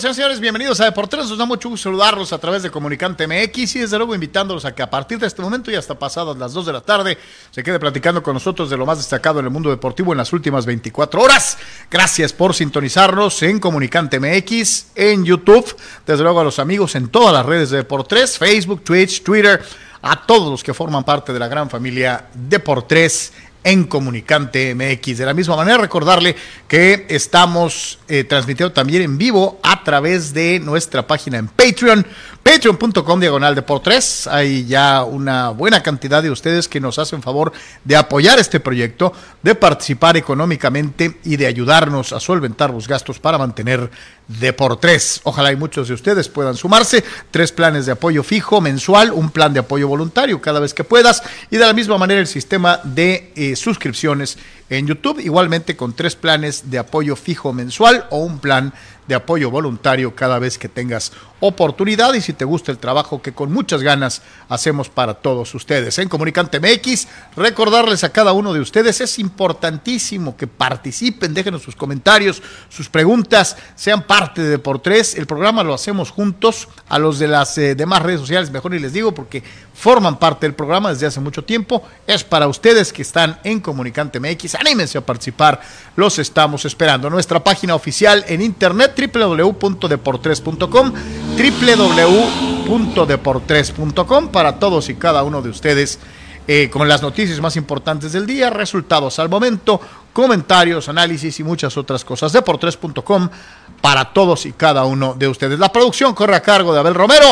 señores señores. Bienvenidos a Deportes. Nos da mucho gusto saludarlos a través de Comunicante MX y desde luego invitándolos a que a partir de este momento y hasta pasadas las 2 de la tarde se quede platicando con nosotros de lo más destacado en el mundo deportivo en las últimas 24 horas. Gracias por sintonizarnos en Comunicante MX, en YouTube, desde luego a los amigos en todas las redes de Deportes, Facebook, Twitch, Twitter, a todos los que forman parte de la gran familia Deportes en Comunicante MX. De la misma manera, recordarle que estamos eh, transmitiendo también en vivo a través de nuestra página en Patreon, patreon.com diagonal de por tres. Hay ya una buena cantidad de ustedes que nos hacen favor de apoyar este proyecto, de participar económicamente y de ayudarnos a solventar los gastos para mantener de por tres. Ojalá y muchos de ustedes puedan sumarse. Tres planes de apoyo fijo mensual, un plan de apoyo voluntario cada vez que puedas y de la misma manera el sistema de eh, suscripciones en YouTube, igualmente con tres planes de apoyo fijo mensual o un plan de apoyo voluntario cada vez que tengas oportunidad y si te gusta el trabajo que con muchas ganas hacemos para todos ustedes. En Comunicante MX, recordarles a cada uno de ustedes, es importantísimo que participen, déjenos sus comentarios, sus preguntas, sean parte de Deportes. El programa lo hacemos juntos, a los de las eh, demás redes sociales, mejor y les digo, porque forman parte del programa desde hace mucho tiempo. Es para ustedes que están en Comunicante MX. Anímense a participar, los estamos esperando. Nuestra página oficial en internet www.deportres.com www.deportres.com para todos y cada uno de ustedes eh, con las noticias más importantes del día, resultados al momento, comentarios, análisis y muchas otras cosas. Deportres.com para todos y cada uno de ustedes. La producción corre a cargo de Abel Romero.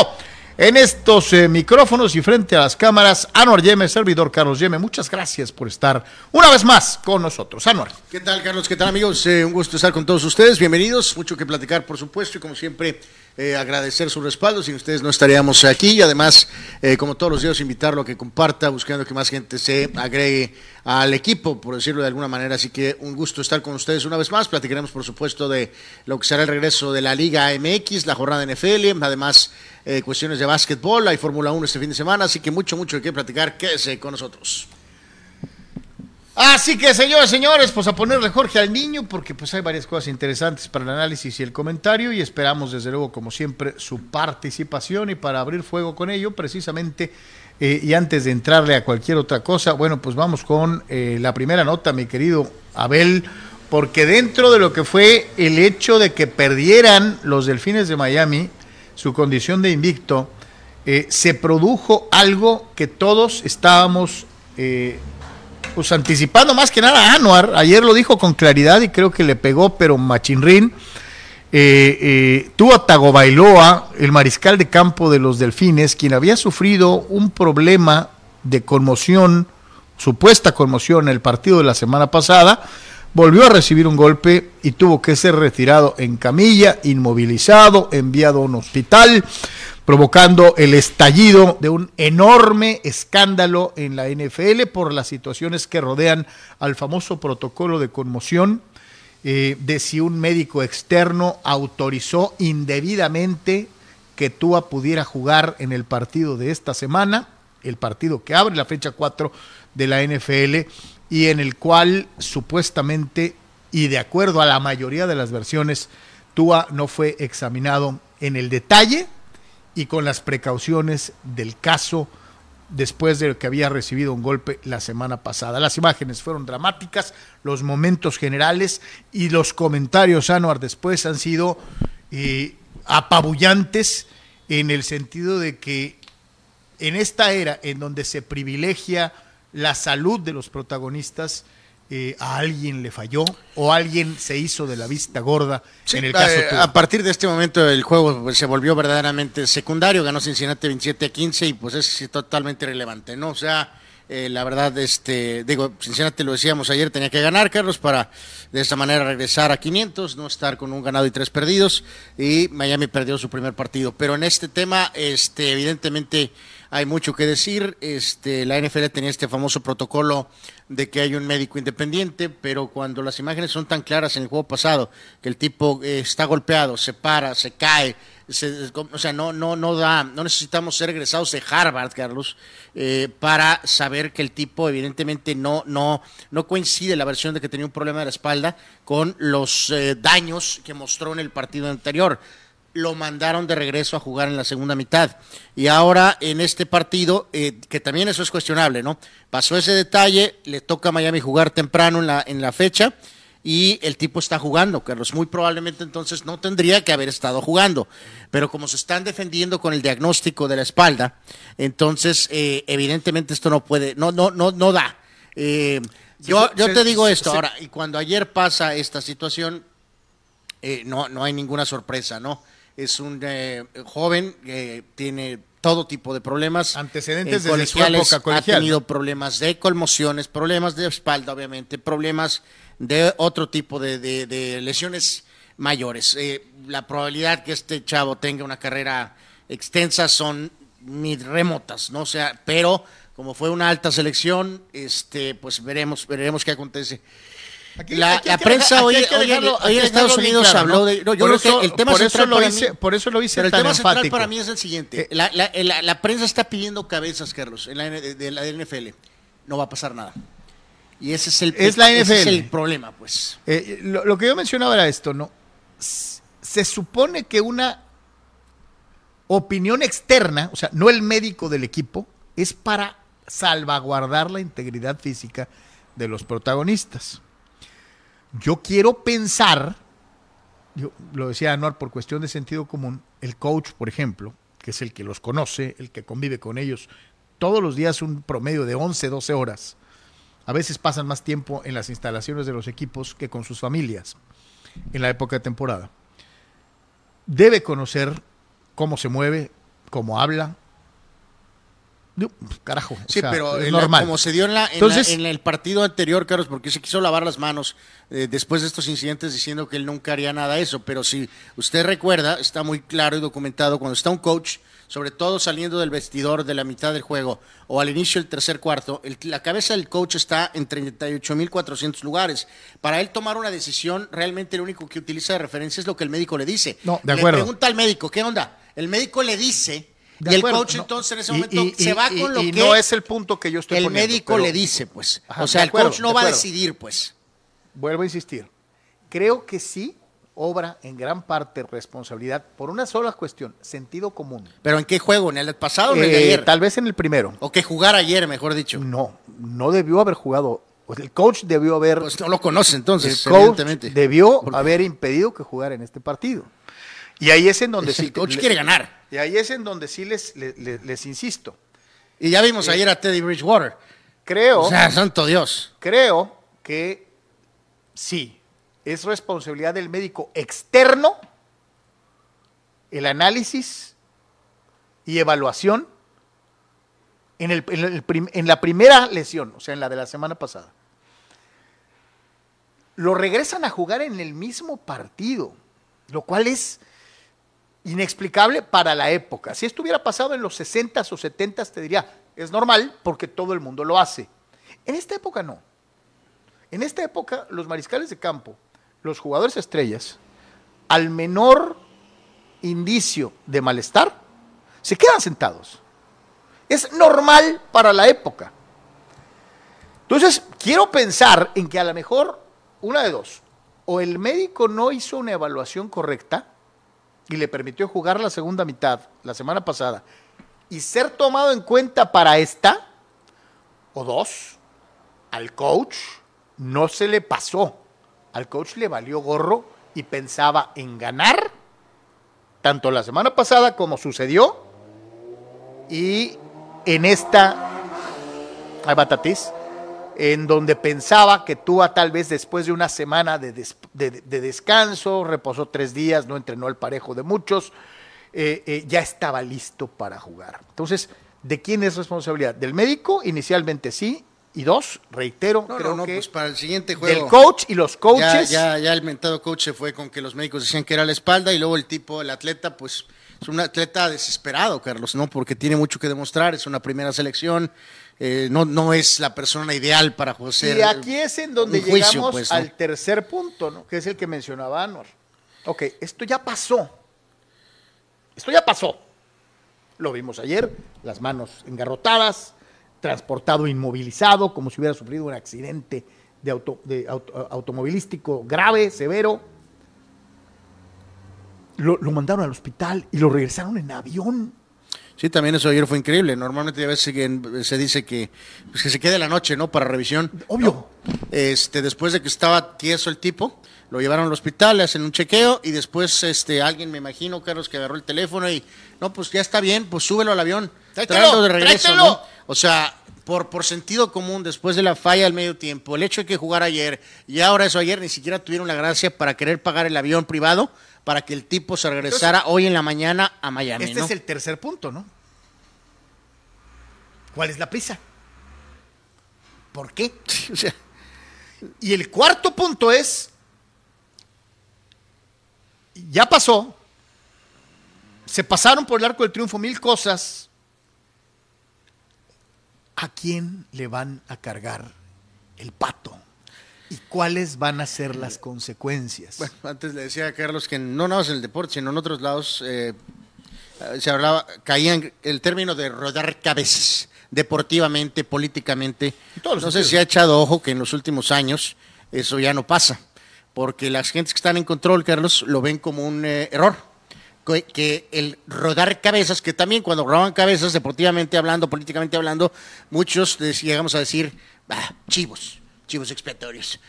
En estos eh, micrófonos y frente a las cámaras, Anuar Yeme, servidor Carlos Yeme, muchas gracias por estar una vez más con nosotros. Anuar. ¿Qué tal, Carlos? ¿Qué tal, amigos? Eh, un gusto estar con todos ustedes. Bienvenidos. Mucho que platicar, por supuesto, y como siempre, eh, agradecer su respaldo. Sin ustedes no estaríamos aquí. Y además, eh, como todos los días, invitarlo a que comparta, buscando que más gente se agregue al equipo, por decirlo de alguna manera. Así que un gusto estar con ustedes una vez más. Platicaremos, por supuesto, de lo que será el regreso de la Liga MX, la jornada NFL, además eh, cuestiones de básquetbol, hay Fórmula 1 este fin de semana, así que mucho, mucho de qué platicar. Quédese con nosotros. Así que, señores, señores, pues a ponerle Jorge al niño, porque pues hay varias cosas interesantes para el análisis y el comentario, y esperamos, desde luego, como siempre, su participación y para abrir fuego con ello, precisamente, eh, y antes de entrarle a cualquier otra cosa, bueno, pues vamos con eh, la primera nota, mi querido Abel, porque dentro de lo que fue el hecho de que perdieran los Delfines de Miami su condición de invicto, eh, se produjo algo que todos estábamos pues anticipando más que nada a Anuar, ayer lo dijo con claridad y creo que le pegó, pero machinrín. Eh, eh, Tua Tagovailoa, el mariscal de campo de los Delfines, quien había sufrido un problema de conmoción, supuesta conmoción en el partido de la semana pasada, volvió a recibir un golpe y tuvo que ser retirado en camilla, inmovilizado, enviado a un hospital provocando el estallido de un enorme escándalo en la NFL por las situaciones que rodean al famoso protocolo de conmoción, eh, de si un médico externo autorizó indebidamente que Tua pudiera jugar en el partido de esta semana, el partido que abre la fecha 4 de la NFL y en el cual supuestamente y de acuerdo a la mayoría de las versiones, Tua no fue examinado en el detalle y con las precauciones del caso después de que había recibido un golpe la semana pasada. Las imágenes fueron dramáticas, los momentos generales y los comentarios, Anuar, después han sido eh, apabullantes en el sentido de que en esta era en donde se privilegia la salud de los protagonistas, eh, a alguien le falló o alguien se hizo de la vista gorda en el caso eh, a partir de este momento el juego pues, se volvió verdaderamente secundario ganó Cincinnati 27 a 15 y pues es totalmente irrelevante no o sea eh, la verdad este digo Cincinnati lo decíamos ayer tenía que ganar Carlos para de esa manera regresar a 500 no estar con un ganado y tres perdidos y Miami perdió su primer partido. Pero en este tema este evidentemente hay mucho que decir. Este, la NFL tenía este famoso protocolo de que hay un médico independiente, pero cuando las imágenes son tan claras en el juego pasado, que el tipo eh, está golpeado, se para, se cae, o sea, no, no, no da, no necesitamos ser egresados de Harvard, Carlos, eh, para saber que el tipo evidentemente no, no, no coincide la versión de que tenía un problema de la espalda con los eh, daños que mostró en el partido anterior. Lo mandaron de regreso a jugar en la segunda mitad. Y ahora en este partido, eh, que también eso es cuestionable, ¿no? Pasó ese detalle, le toca a Miami jugar temprano en la, en la fecha y el tipo está jugando, Carlos. Muy probablemente entonces no tendría que haber estado jugando. Pero como se están defendiendo con el diagnóstico de la espalda, entonces eh, evidentemente esto no puede, no, no, no, no da. Eh, yo, yo te digo esto ahora, y cuando ayer pasa esta situación, eh, no, no hay ninguna sorpresa, ¿no? Es un joven que tiene todo tipo de problemas. Antecedentes de su época colegial. Ha tenido problemas de conmociones, problemas de espalda, obviamente, problemas de otro tipo de, lesiones mayores. Eh, la probabilidad que este chavo tenga una carrera extensa son ni remotas, ¿no? O sea, pero como fue una alta selección, este, pues veremos, veremos qué acontece. La, prensa hoy, en Estados Unidos habló de. yo creo que el tema central lo hice, por eso lo hice el tema central para mí es el siguiente: eh, la, la, prensa está pidiendo cabezas, Carlos, en la, de la NFL. No va a pasar nada. Y ese es el, es la NFL. es el problema, pues. Eh, lo, que yo mencionaba era esto, ¿no? Se supone que una opinión externa, o sea, no el médico del equipo, es para salvaguardar la integridad física de los protagonistas. Yo quiero pensar, yo lo decía Anuar por cuestión de sentido común, el coach, por ejemplo, que es el que los conoce, el que convive con ellos todos los días un promedio de 11, 12 horas, a veces pasan más tiempo en las instalaciones de los equipos que con sus familias en la época de temporada. Debe conocer cómo se mueve, cómo habla. Carajo. Sí, pero es normal. como se dio en, la, en, el partido anterior, Carlos, porque se quiso lavar las manos eh, después de estos incidentes diciendo que él nunca haría nada de eso. Pero si usted recuerda, está muy claro y documentado, cuando está un coach sobre todo saliendo del vestidor de la mitad del juego o al inicio del tercer cuarto, la cabeza del coach está en 38.400 lugares. Para él tomar una decisión, realmente lo único que utiliza de referencia es lo que el médico le dice. No, de acuerdo. Le pregunta al médico, ¿qué onda? El médico le dice y el coach entonces en ese momento se va con lo que no es el punto que yo estoy el médico le dice, pues. o sea, el coach no va a decidir, pues. Vuelvo a insistir. Creo que sí obra en gran parte responsabilidad por una sola cuestión, sentido común. ¿Pero en qué juego? ¿En el pasado o en el de eh, ayer? Tal vez en el primero. ¿O que jugar ayer, mejor dicho? No, no debió haber jugado. El coach debió haber... Pues no lo conoce entonces, el coach debió haber impedido que jugara en este partido. Y ahí es en donde sí... El coach quiere ganar. Y ahí es en donde sí les, les, insisto. Y ya vimos eh, ayer a Teddy Bridgewater. Creo... O sea, santo Dios. Creo que sí, es responsabilidad del médico externo el análisis y evaluación en, en, la primera lesión, o sea, en la de la semana pasada. Lo regresan a jugar en el mismo partido, lo cual es inexplicable para la época. Si esto hubiera pasado en los 60s o 70s, te diría, es normal porque todo el mundo lo hace. En esta época no. En esta época, los mariscales de campo los jugadores estrellas, al menor indicio de malestar, se quedan sentados. Es normal para la época. Entonces, quiero pensar en que a lo mejor, una de dos, o el médico no hizo una evaluación correcta y le permitió jugar la segunda mitad la semana pasada y ser tomado en cuenta para esta, o dos, al coach no se le pasó. Al coach le valió gorro y pensaba en ganar, tanto la semana pasada como sucedió, y en esta, hay batatis, en donde pensaba que tú tal vez después de una semana de, descanso, reposó tres días, no entrenó el parejo de muchos, eh, eh, ya estaba listo para jugar. Entonces, ¿de quién es responsabilidad? ¿Del médico? Inicialmente sí, y dos, reitero, creo que pues para el siguiente juego. El coach y los coaches. Ya, ya, el mentado coach se fue con que los médicos decían que era la espalda y luego el tipo, el atleta, pues es un atleta desesperado, Carlos, ¿no? Porque tiene mucho que demostrar, es una primera selección, eh, no, no es la persona ideal para José. Y aquí es en donde llegamos pues, al tercer punto, ¿no? Que es el que mencionaba Anuar. Ok, esto ya pasó. Esto ya pasó. Lo vimos ayer, las manos engarrotadas, transportado inmovilizado, como si hubiera sufrido un accidente de, auto, de automovilístico grave, severo. Lo, mandaron al hospital y lo regresaron en avión. Sí, también eso ayer fue increíble. Normalmente a veces se dice que, pues, que se quede la noche, ¿no? Para revisión. Obvio. Este, después de que estaba tieso el tipo, lo llevaron al hospital, le hacen un chequeo y después este, alguien, me imagino, Carlos, que agarró el teléfono y, no, pues ya está bien, pues súbelo al avión. Tráetelo, de regreso, ¿no? O sea, por, por sentido común, después de la falla al medio tiempo, el hecho de que jugar ayer y ahora eso ayer ni siquiera tuvieron la gracia para querer pagar el avión privado para que el tipo se regresara hoy en la mañana a Miami. Este es el tercer punto, ¿no? ¿Cuál es la prisa? ¿Por qué? y el cuarto punto es, ya pasó, se pasaron por el arco del triunfo mil cosas, ¿a quién le van a cargar el pato? ¿Y cuáles van a ser las consecuencias? Bueno, antes le decía a Carlos que no nada más en el deporte, sino en otros lados eh, se hablaba, caían el término de rodar cabezas, deportivamente, políticamente. No sé si ha echado ojo que en los últimos años eso ya no pasa, porque las gentes que están en control, Carlos, lo ven como un eh, error que el rodar cabezas, que también cuando roban cabezas, deportivamente hablando, políticamente hablando, muchos llegamos a decir, chivos, chivos expiatorios.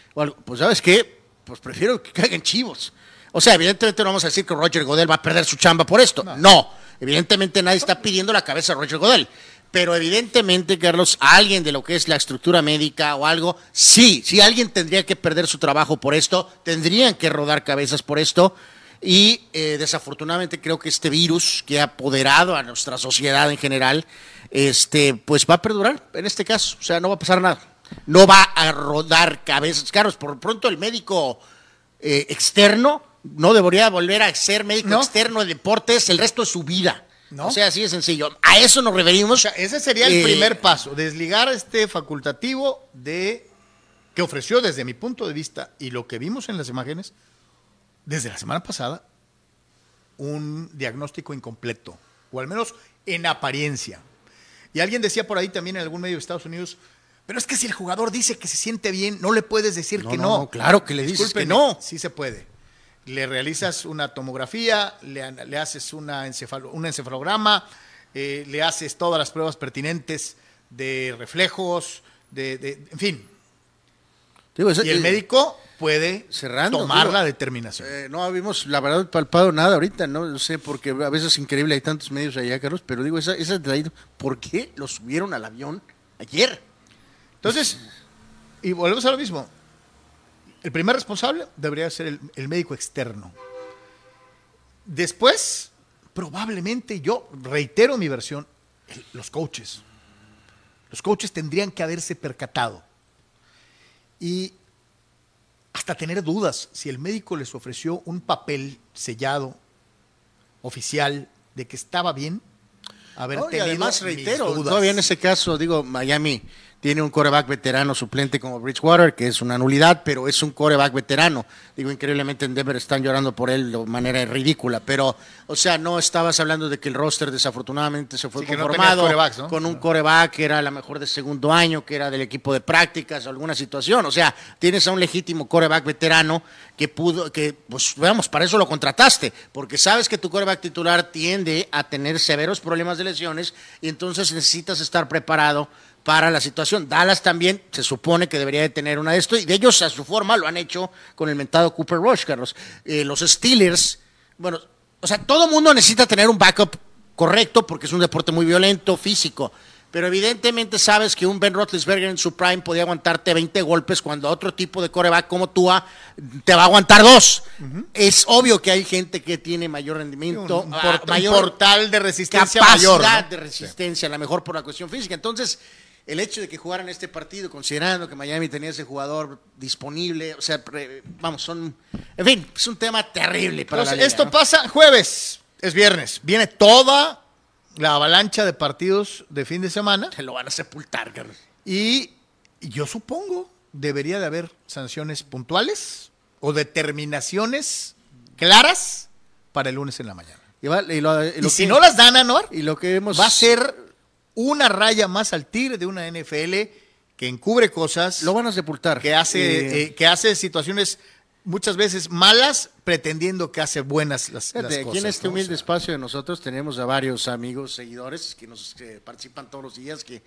Pues sabes qué, pues prefiero que caigan chivos. O sea, evidentemente no vamos a decir que Roger Godel va a perder su chamba por esto. No, evidentemente nadie está pidiendo la cabeza de Roger Godel. Pero evidentemente, Carlos, alguien de lo que es la estructura médica o algo, sí, si alguien tendría que perder su trabajo por esto, tendrían que rodar cabezas por esto. Y eh, desafortunadamente creo que este virus que ha apoderado a nuestra sociedad en general, este, pues va a perdurar en este caso. O sea, no va a pasar nada. No va a rodar cabezas. Carlos, por pronto el médico eh, externo no debería volver a ser médico externo de deportes el resto de su vida. ¿No? O sea, así de sencillo. A eso nos referimos. ese sería el eh, primer paso, desligar este facultativo de que ofreció desde mi punto de vista y lo que vimos en las imágenes, desde la semana pasada un diagnóstico incompleto, o al menos en apariencia. Y alguien decía por ahí también en algún medio de Estados Unidos, pero es que si el jugador dice que se siente bien, no le puedes decir que no. no. Claro que le dices que no. Sí se puede. Le realizas una tomografía, le, haces una, un encefalograma, eh, le haces todas las pruebas pertinentes de reflejos, de, en fin. y el médico puede tomar la determinación. Eh, no habíamos, la verdad, palpado nada ahorita, no sé, porque a veces es increíble, hay tantos medios allá, Carlos, pero digo, esa, esa ¿por qué lo subieron al avión ayer? Entonces, y volvemos a lo mismo, el primer responsable debería ser el, médico externo. Después, probablemente yo reitero mi versión, los coaches. Los coaches tendrían que haberse percatado. Y hasta tener dudas si el médico les ofreció un papel sellado, oficial, de que estaba bien. Haber no, además reitero, todavía en ese caso, digo, Miami tiene un coreback veterano suplente como Bridgewater, que es una nulidad, pero es un coreback veterano. Digo, increíblemente en Denver están llorando por él de manera ridícula, pero, o sea, no estabas hablando de que el roster desafortunadamente se fue conformado con un coreback que era la mejor de segundo año, que era del equipo de prácticas o alguna situación. O sea, tienes a un legítimo coreback veterano que pudo, que, pues, veamos, para eso lo contrataste, porque sabes que tu coreback titular tiende a tener severos problemas de lesiones y entonces necesitas estar preparado para la situación. Dallas también se supone que debería de tener una de esto y de ellos a su forma lo han hecho con el mentado Cooper Rush, Carlos. Eh, los Steelers, bueno, o sea, todo mundo necesita tener un backup correcto porque es un deporte muy violento, físico. Pero evidentemente sabes que un Ben Roethlisberger en su prime podía aguantarte 20 golpes cuando otro tipo de coreback como tú te va a aguantar dos. Es obvio que hay gente que tiene mayor rendimiento, un, ah, mayor portal de resistencia capacidad mayor, de resistencia, a lo mejor por la cuestión física. Entonces, el hecho de que jugaran este partido, considerando que Miami tenía ese jugador disponible, o sea, vamos, son, en fin, es un tema terrible para Esto pasa jueves, Es viernes. Viene toda la avalancha de partidos de fin de semana. Se lo van a sepultar, Carlos. Y yo supongo debería de haber sanciones puntuales o determinaciones claras para el lunes en la mañana. Y, va- y lo- y Y, lo si no las dan, Anuar, y lo que hemos va a ser una raya más al tigre de una NFL que encubre cosas, lo van a sepultar. que hace, Eh, eh, que hace situaciones muchas veces malas pretendiendo que hace buenas las, cosas. aquí en este humilde O sea, espacio de nosotros tenemos a varios amigos, seguidores que nos que participan todos los días, que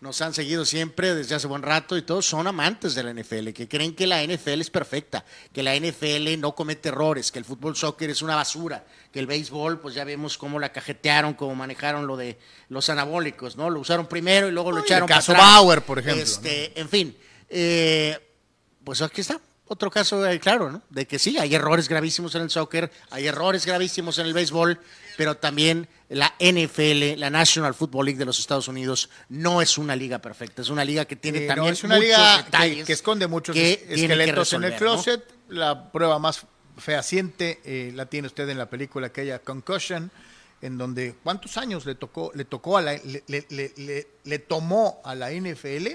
nos han seguido siempre desde hace buen rato y todos son amantes de la NFL, que creen que la NFL es perfecta, que la NFL no comete errores, que el fútbol soccer es una basura, que el béisbol, pues ya vemos cómo la cajetearon, cómo manejaron lo de los anabólicos, ¿no? Lo usaron primero y luego lo echaron el caso para atrás. Bauer, por ejemplo, Este, En fin, eh, pues aquí está. Otro caso, eh, claro, ¿no? De que sí, hay errores gravísimos en el soccer, hay errores gravísimos en el béisbol, pero también la NFL, la National Football League de los Estados Unidos, no es una liga perfecta, es una liga que tiene eh, no, también es una muchos liga que, detalles que esconde muchos que esqueletos en el closet. La prueba más fehaciente eh, la tiene usted en la película aquella Concussion, en donde cuántos años le tocó, le tocó a la, le, le- le- le- le tomó a la NFL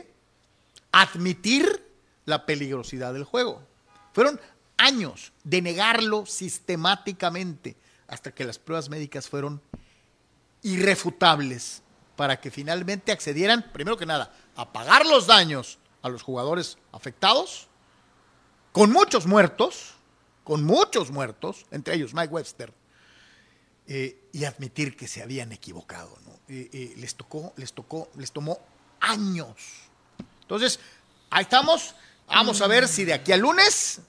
admitir la peligrosidad del juego. Fueron años de negarlo sistemáticamente hasta que las pruebas médicas fueron irrefutables para que finalmente accedieran, primero que nada, a pagar los daños a los jugadores afectados, con muchos muertos, con muchos muertos, entre ellos Mike Webster, eh, y admitir que se habían equivocado. ¿no? Eh, eh, les tocó, les tocó, les tomó años. Entonces, ahí estamos. Vamos a ver si de aquí al lunes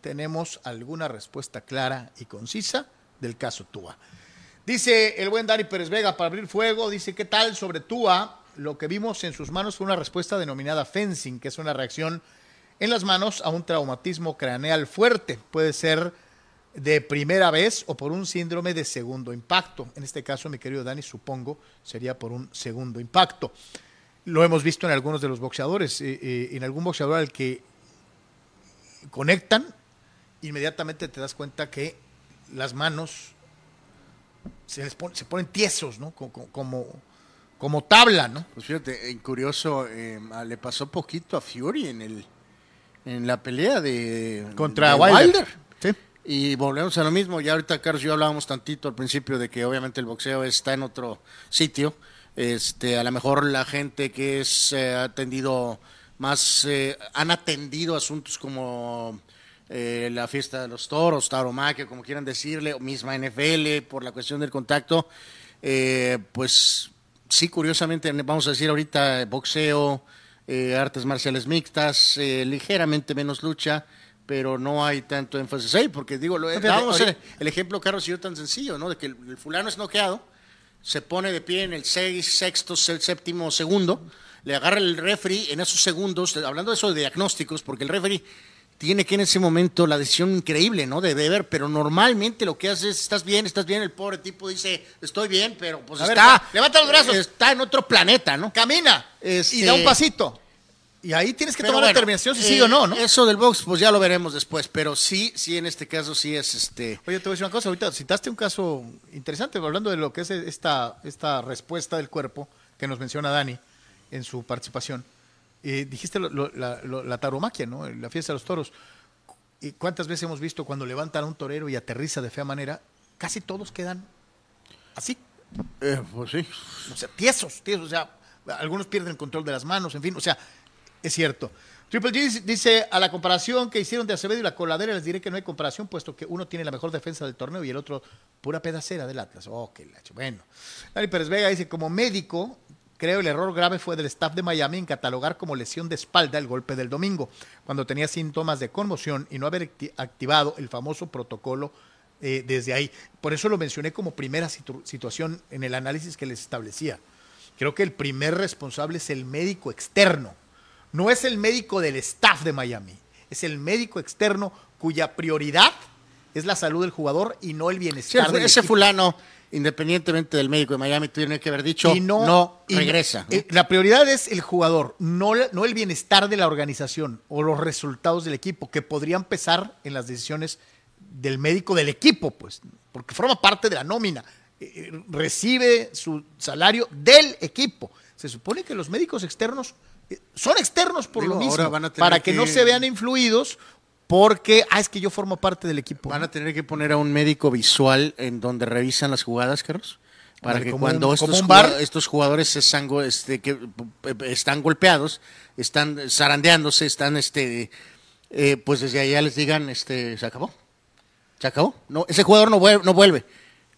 tenemos alguna respuesta clara y concisa del caso Tua. Dice el buen Dani Pérez Vega para abrir fuego, dice, ¿qué tal sobre Tua? Lo que vimos en sus manos fue una respuesta denominada fencing, que es una reacción en las manos a un traumatismo craneal fuerte. Puede ser de primera vez o por un síndrome de segundo impacto. En este caso, mi querido Dani, supongo sería por un segundo impacto. Lo hemos visto en algunos de los boxeadores, eh, eh, en algún boxeador al que conectan, inmediatamente te das cuenta que las manos se, les se ponen tiesos, ¿no? Co- co- Como, como, tabla, ¿no? Pues fíjate, eh, curioso, eh, le pasó poquito a Fury en el en la pelea de Contra de Wilder. Sí. Y volvemos a lo mismo, ya ahorita Carlos y yo hablábamos tantito al principio de que obviamente el boxeo está en otro sitio. Este, a lo mejor la gente que es eh, atendido más, eh, han atendido asuntos como eh, la fiesta de los toros, tauromaquia, como quieran decirle, o misma NFL por la cuestión del contacto, eh, pues sí, curiosamente, vamos a decir ahorita boxeo, eh, artes marciales mixtas, ligeramente menos lucha, pero no hay tanto énfasis ahí, porque digo, lo, el ejemplo, Carlos, y yo tan sencillo, ¿no? De que el, el fulano es noqueado, se pone de pie en el seis, sexto, el séptimo segundo, le agarra el referee en esos segundos, hablando de eso de diagnósticos, porque el referee tiene que en ese momento la decisión increíble, ¿no? De ver, pero normalmente lo que hace es, estás bien, estás bien, el pobre tipo dice, estoy bien, pero pues A ver, está... levanta los brazos. Está en otro planeta, ¿no? Camina Este- y da un pasito. Y ahí tienes que tomar la determinación si eh, sí o no, ¿no? Eso del box, pues ya lo veremos después, pero sí, sí, en este caso sí es este... Oye, te voy a decir una cosa, ahorita citaste un caso interesante, hablando de lo que es esta, esta respuesta del cuerpo que nos menciona Dani en su participación. Eh, dijiste lo- lo- la, lo- la ¿no? La fiesta de los toros. ¿Y cuántas veces hemos visto cuando levantan a un torero y aterriza de fea manera? Casi todos quedan así, eh, pues sí. o sea, tiesos, tiesos, o sea, algunos pierden el control de las manos, en fin, o sea, es cierto. Triple G dice- dice, a la comparación que hicieron de Acevedo y la coladera, les diré que no hay comparación, puesto que uno tiene la mejor defensa del torneo y el otro pura pedacera del Atlas. Oh, qué lacho. Bueno. Dani Pérez Vega dice, como médico, creo el error grave fue del staff de Miami en catalogar como lesión de espalda el golpe del domingo, cuando tenía síntomas de conmoción y no haber acti- activado el famoso protocolo eh, desde ahí. Por eso lo mencioné como primera situ- situación en el análisis que les establecía. Creo que el primer responsable es el médico externo. No es el médico del staff de Miami. Es el médico externo cuya prioridad es la salud del jugador y no el Sí, bienestar del ese equipo. fulano, independientemente del médico de Miami, tiene que haber dicho, Y no, y regresa. ¿no? eh, la prioridad es el jugador, no, no el bienestar de la organización o los resultados del equipo que podrían pesar en las decisiones del médico del equipo, pues, porque forma parte de la nómina. Eh, eh, recibe su salario del equipo. Se supone que los médicos externos son externos por Digo, lo mismo, para que, no se vean influidos porque, ah, es que yo formo parte del equipo. Van a tener que poner a un médico visual en donde revisan las jugadas, Carlos. Para que cuando un- estos, bar. estos jugadores están, go- este, que, eh, están golpeados, están zarandeándose, están, este, eh, pues desde allá les digan, este, se acabó. Se acabó. No, ese jugador no vuelve. No vuelve.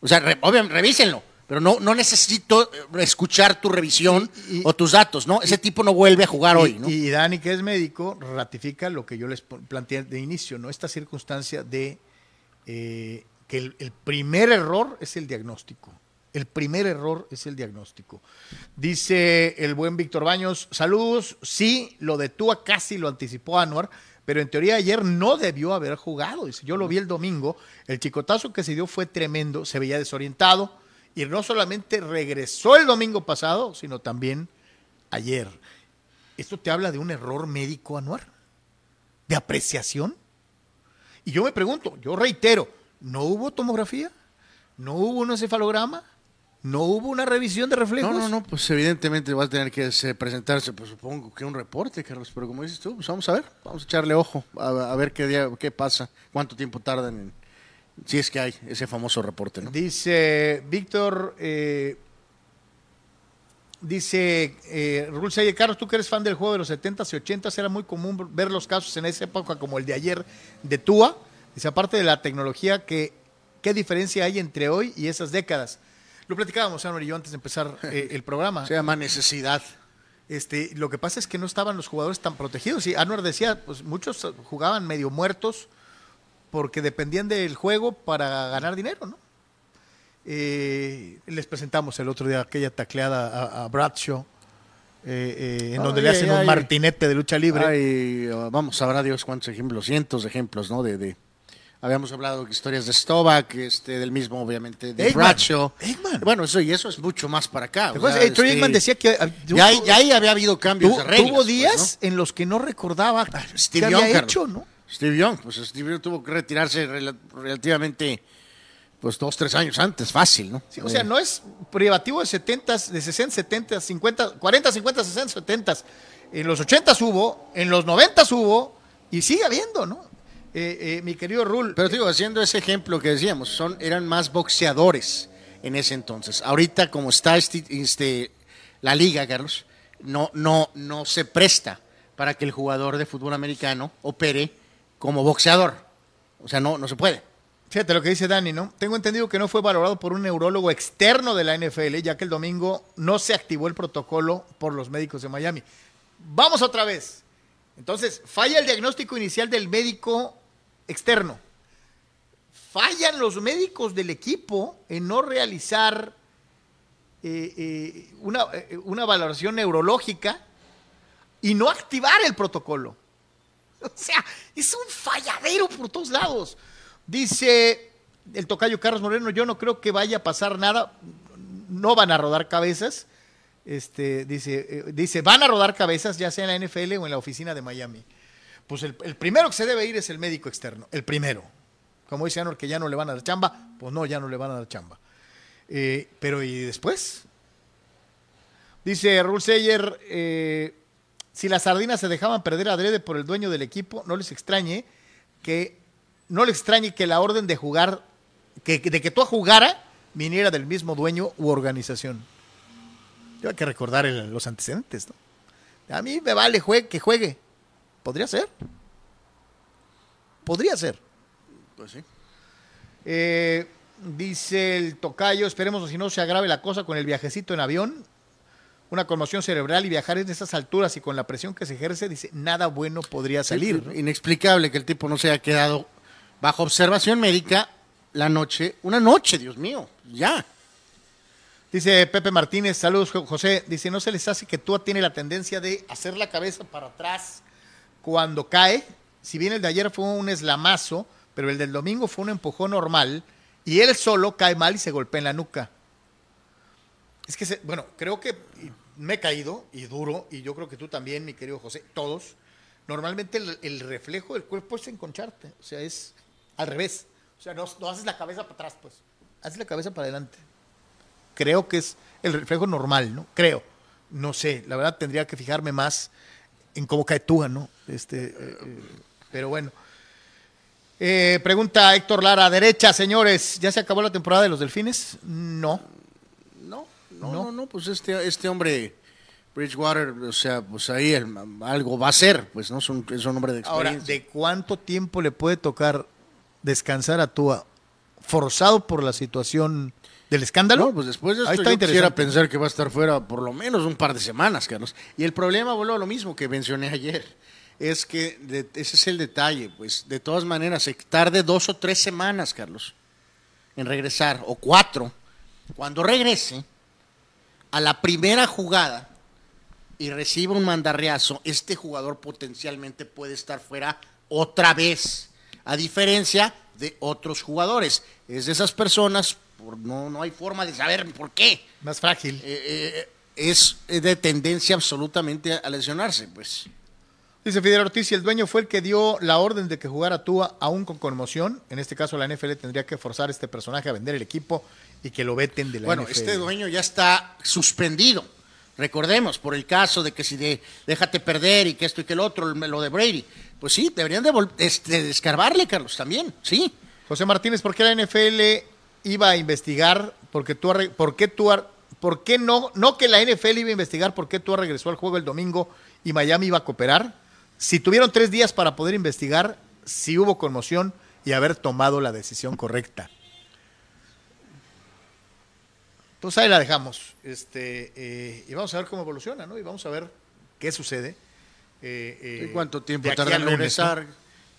O sea, re- obviamente, revísenlo. Pero no, no necesito eh, escuchar tu revisión Y- y- o tus datos, ¿no? Ese tipo no vuelve a jugar hoy, ¿no? y Dani, que es médico, ratifica lo que yo les planteé de inicio, ¿no? Esta circunstancia de eh, que el, el primer error es el diagnóstico. El primer error es el diagnóstico. Dice el buen Víctor Baños, saludos, sí, lo de Tua casi lo anticipó Anuar, pero en teoría ayer no debió haber jugado. Dice, yo lo vi el domingo, el chicotazo que se dio fue tremendo, se veía desorientado y no solamente regresó el domingo pasado, sino también ayer. ¿Esto te habla de un error médico anual? ¿De apreciación? Y yo me pregunto, yo reitero, ¿no hubo tomografía? ¿No hubo un encefalograma? ¿No hubo una revisión de reflejos? No, no, no, pues evidentemente va a tener que se- presentarse, pues supongo que un reporte, Carlos, pero como dices tú, pues vamos a ver, vamos a echarle ojo, a, a ver qué día, qué pasa, cuánto tiempo tardan en, si es que hay ese famoso reporte, ¿no? Dice Víctor, eh, dice eh, Rul Sayer, Carlos, tú que eres fan del juego de los 70s y 80s, era muy común ver los casos en esa época como el de ayer de Tua. Dice, aparte de la tecnología, que, ¿qué diferencia hay entre hoy y esas décadas? Lo platicábamos, Anwar y yo, antes de empezar eh, el programa. Se llama necesidad. Este, lo que pasa es que no estaban los jugadores tan protegidos. Y Anwar decía, pues muchos jugaban medio muertos porque dependían del juego para ganar dinero, ¿no? Eh, les presentamos el otro día aquella tacleada a, a Bradshaw, eh, eh, en Ay, donde le hacen ay, un ay. martinete de lucha libre. Uh, vamos, sabrá Dios cuántos ejemplos, cientos de ejemplos, ¿no? De, de- habíamos hablado de historias de Stovak, este, del mismo, obviamente, de Eggman, Bradshaw. Eggman. Bueno, eso y eso es mucho más para acá. ¿Te o acuerdas? sea, Eh, Troy este, Aikman decía que ah, ya, ahí- ya ahí había habido cambios tu- de reglas. tuvo pues, días ¿no? en los que no recordaba Steve qué Young, había hecho, ¿no? Steve Young, pues Steve Young tuvo que retirarse rela- relativamente, pues dos, tres años antes, fácil, ¿no? Sí, o sea, Eh, no es privativo de 70, de 60, 70, 50, 40, 50, 60, 70. En los 80 hubo, en los 90 hubo y sigue habiendo, ¿no? Eh, eh, mi querido Rul. Pero te digo, haciendo ese ejemplo que decíamos, son, eran más boxeadores en ese entonces. Ahorita, como está este, este, la liga, Carlos, no, no, no se presta para que el jugador de fútbol americano opere como boxeador. O sea, no, no se puede. Fíjate lo que dice Dani, ¿no? Tengo entendido que no fue valorado por un neurólogo externo de la NFL, ya que el domingo no se activó el protocolo por los médicos de Miami. Vamos otra vez. Entonces, falla el diagnóstico inicial del médico externo. Fallan los médicos del equipo en no realizar eh, eh, una, eh, una valoración neurológica y no activar el protocolo. O sea, es un falladero por todos lados. Dice el tocayo Carlos Moreno, yo no creo que vaya a pasar nada. No van a rodar cabezas. Este, dice, eh, dice, van a rodar cabezas, ya sea en la NFL o en la oficina de Miami. Pues el, primero que se debe ir es el médico externo, el primero. Como dice Anor que ya no le van a dar chamba, pues no, ya no le van a dar chamba. Eh, pero ¿y después? Dice Rul Seyer, eh, si las sardinas se dejaban perder adrede por el dueño del equipo, no les extrañe que no les extrañe que la orden de jugar, que, de que tú jugara, viniera del mismo dueño u organización. Yo hay que recordar el- los antecedentes, ¿no? A mí me vale jue- que juegue. Podría ser. Podría ser. Pues sí. Eh, dice el tocayo, esperemos si no se agrave la cosa con el viajecito en avión, una conmoción cerebral y viajar en esas alturas y con la presión que se ejerce, dice, nada bueno podría salir. ¿no? Inexplicable que el tipo no se haya quedado bajo observación médica la noche, una noche, Dios mío, ya. Dice Pepe Martínez, saludos Jo- José, dice, no se les hace que tú tiene la tendencia de hacer la cabeza para atrás cuando cae, si bien el de ayer fue un eslamazo, pero el del domingo fue un empujón normal y él solo cae mal y se golpea en la nuca. Es que, se- bueno, creo que me he caído y duro, y yo creo que tú también, mi querido José, todos. Normalmente el, reflejo del cuerpo es enconcharte, o sea, es al revés. O sea, no, haces la cabeza para atrás, pues. Haces la cabeza para adelante. Creo que es el reflejo normal, ¿no? Creo. No sé, la verdad tendría que fijarme más en cómo cae Tua, ¿no? Este, eh, eh, pero bueno. Eh, pregunta Héctor Lara, derecha, señores, ¿ya se acabó la temporada de los delfines? No. No, no, no, no, pues este, este hombre, Bridgewater, o sea, pues ahí el- algo va a ser, pues no es un, es un hombre de Ahora, experiencia. ¿de cuánto tiempo le puede tocar descansar a Tua? ¿Forzado por la situación del escándalo? No, pues después de Ahí esto está yo quisiera pensar que va a estar fuera por lo menos un par de semanas, Carlos. Y el problema, vuelvo a lo mismo que mencioné ayer, es que de- ese es el detalle, pues de todas maneras, se tarde dos o tres semanas, Carlos, en regresar, o cuatro. Cuando regrese, a la primera jugada y reciba un mandarriazo, este jugador potencialmente puede estar fuera otra vez, a diferencia de otros jugadores. Es de esas personas, por- no, no hay forma de saber por qué. Más frágil. Eh, eh, es de tendencia absolutamente a lesionarse, pues. Dice Fidel Ortiz, si el dueño fue el que dio la orden de que jugara Tua aún con conmoción, en este caso la NFL tendría que forzar a este personaje a vender el equipo y que lo veten de la Bueno, NFL. este dueño ya está suspendido. Recordemos, por el caso de que si de, déjate perder y que esto y que el otro, lo de Brady. Pues sí, deberían de, vol- este, de escarbarle, Carlos, también, sí. José Martínez, ¿por qué la NFL iba a investigar? Porque tú, ¿Por qué tú, por qué no, no que la NFL iba a investigar por qué tú regresó al juego el domingo y Miami iba a cooperar? Si tuvieron tres días para poder investigar si hubo conmoción y haber tomado la decisión correcta. Pues ahí la dejamos. Este, eh, y vamos a ver cómo evoluciona, ¿no? Y vamos a ver qué sucede. Eh, eh, ¿Y cuánto tiempo tarda en regresar?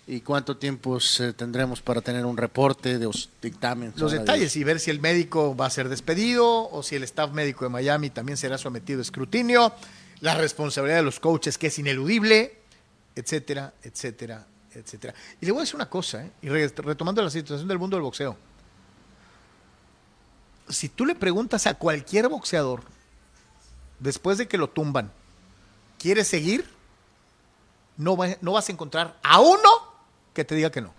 ¿Y cuánto tiempo tendremos para tener un reporte de los dictámenes? los detalles y ver si el médico va a ser despedido o si el staff médico de Miami también será sometido a escrutinio, la responsabilidad de los coaches que es ineludible, etcétera, etcétera, etcétera. Y le voy a decir una cosa, ¿eh? y re- retomando la situación del mundo del boxeo. Si tú le preguntas a cualquier boxeador, después de que lo tumban, ¿quiere seguir? No, va- no vas a encontrar a uno que te diga que no.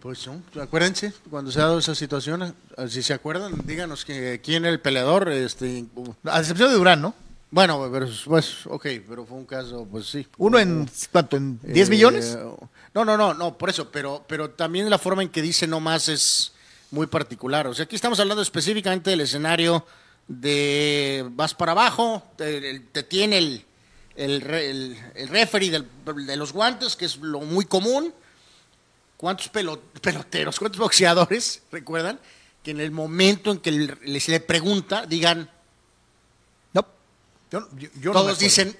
Pues no, acuérdense, cuando se ha dado esa situación, eh, si se acuerdan, díganos que quién era el peleador. Este, A excepción de Durán, ¿no? bueno, pero, pues, ok, pero fue un caso, pues sí. Uno en, ¿cuánto? ¿En 10 Eh, millones? No, no, no, no, por eso, pero, pero también la forma en que dice nomás es muy particular. O sea, aquí estamos hablando específicamente del escenario de vas para abajo, te, te tiene el, el, el, el referee del- de los guantes, que es lo muy común. ¿Cuántos pelo- peloteros, cuántos boxeadores, recuerdan? Que en el momento en que el- le- pregunta, digan, No. Yo, yo- yo todos dicen,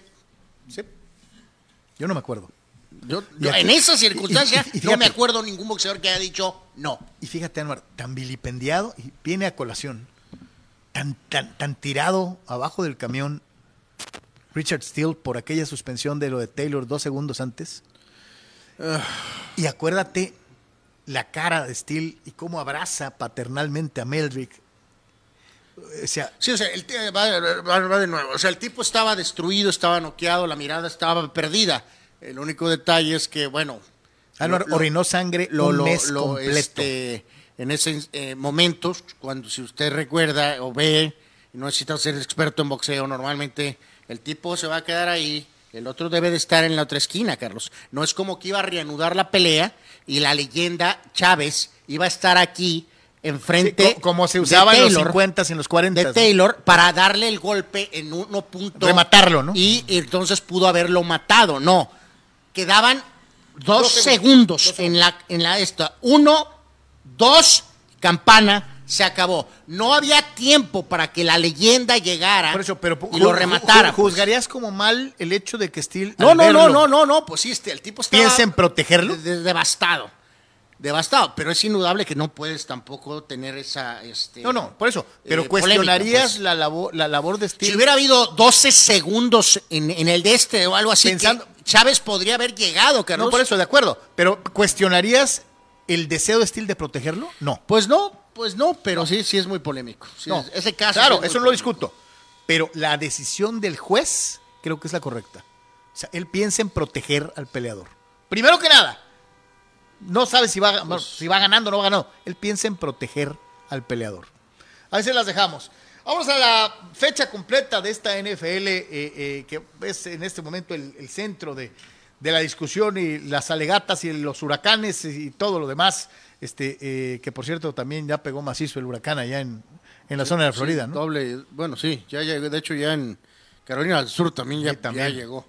Sí. Yo no me acuerdo. Yo- Y yo- aquí- en esa y- circunstancia y- no me acuerdo ningún boxeador que haya dicho no. Y fíjate, Anuar, tan vilipendiado y viene a colación, tan, tan, tan tirado abajo del camión Richard Steele por aquella suspensión de lo de Taylor dos segundos antes. Y acuérdate la cara de Steele y cómo abraza paternalmente a Meldrick. O sea, Sí, o sea, el, va- va de nuevo. O sea, el tipo estaba destruido, estaba noqueado, la mirada estaba perdida. El único detalle es que, bueno. Anuar lo- orinó sangre lo, un lo- mes lo, completo. este, en ese eh, momento, cuando si usted recuerda o ve, no necesita ser experto en boxeo, normalmente el tipo se va a quedar ahí, el otro debe de estar en la otra esquina, Carlos. No es como que iba a reanudar la pelea y la leyenda Chávez iba a estar aquí enfrente. Sí, co- como se usaba en los Taylor, 50 y en los 40. de Taylor para darle el golpe en uno punto. Rematarlo, ¿no? Y entonces pudo haberlo matado. No. Quedaban dos, Dos segundos, segundos. en la en la esta. Uno, dos, campana, se acabó. No había tiempo para que la leyenda llegara Por eso, pero y lo rematara. pues. ¿Juzgarías como mal el hecho de que Steele No, no, no, no, no, no, pues sí, este, el tipo estaba piensa en protegerlo? de- de- devastado. Devastado, pero es indudable que no puedes tampoco tener esa este No, no, por eso. Pero eh, cuestionarías polémica, pues. la, labor, la labor de Steele. Si hubiera habido 12 segundos en, en el de este o algo así, Pensando- que Chávez podría haber llegado, Carlos. No, por eso, de acuerdo. Pero ¿cuestionarías el deseo de de protegerlo? No. Pues no, pues no, pero sí, sí es muy polémico. Sí, no. es- ese caso. Claro, sí es eso no lo discuto. Pero la decisión del juez creo que es la correcta. O sea, él piensa en proteger al peleador. Primero que nada. no sabe si va, si va ganando o no va ganando. Él piensa en proteger al peleador. Ahí se las dejamos. Vamos a la fecha completa de esta NFL, eh, eh, que es en este momento el, centro de, la discusión y las alegatas y los huracanes y todo lo demás. Este, eh, que por cierto también ya pegó macizo el huracán allá en, la zona de Florida, ¿no? Doble, bueno, sí, ya llegó, de hecho ya en Carolina del Sur también ya, también. llegó.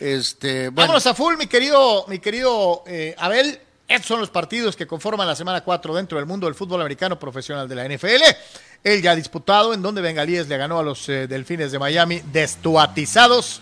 Este, Vámonos a full, mi querido, mi querido Abel. Estos son los partidos que conforman la semana 4 dentro del mundo del fútbol americano profesional de la NFL. Él ya ha disputado, en donde Bengalíes le ganó a los eh, Delfines de Miami destuatizados.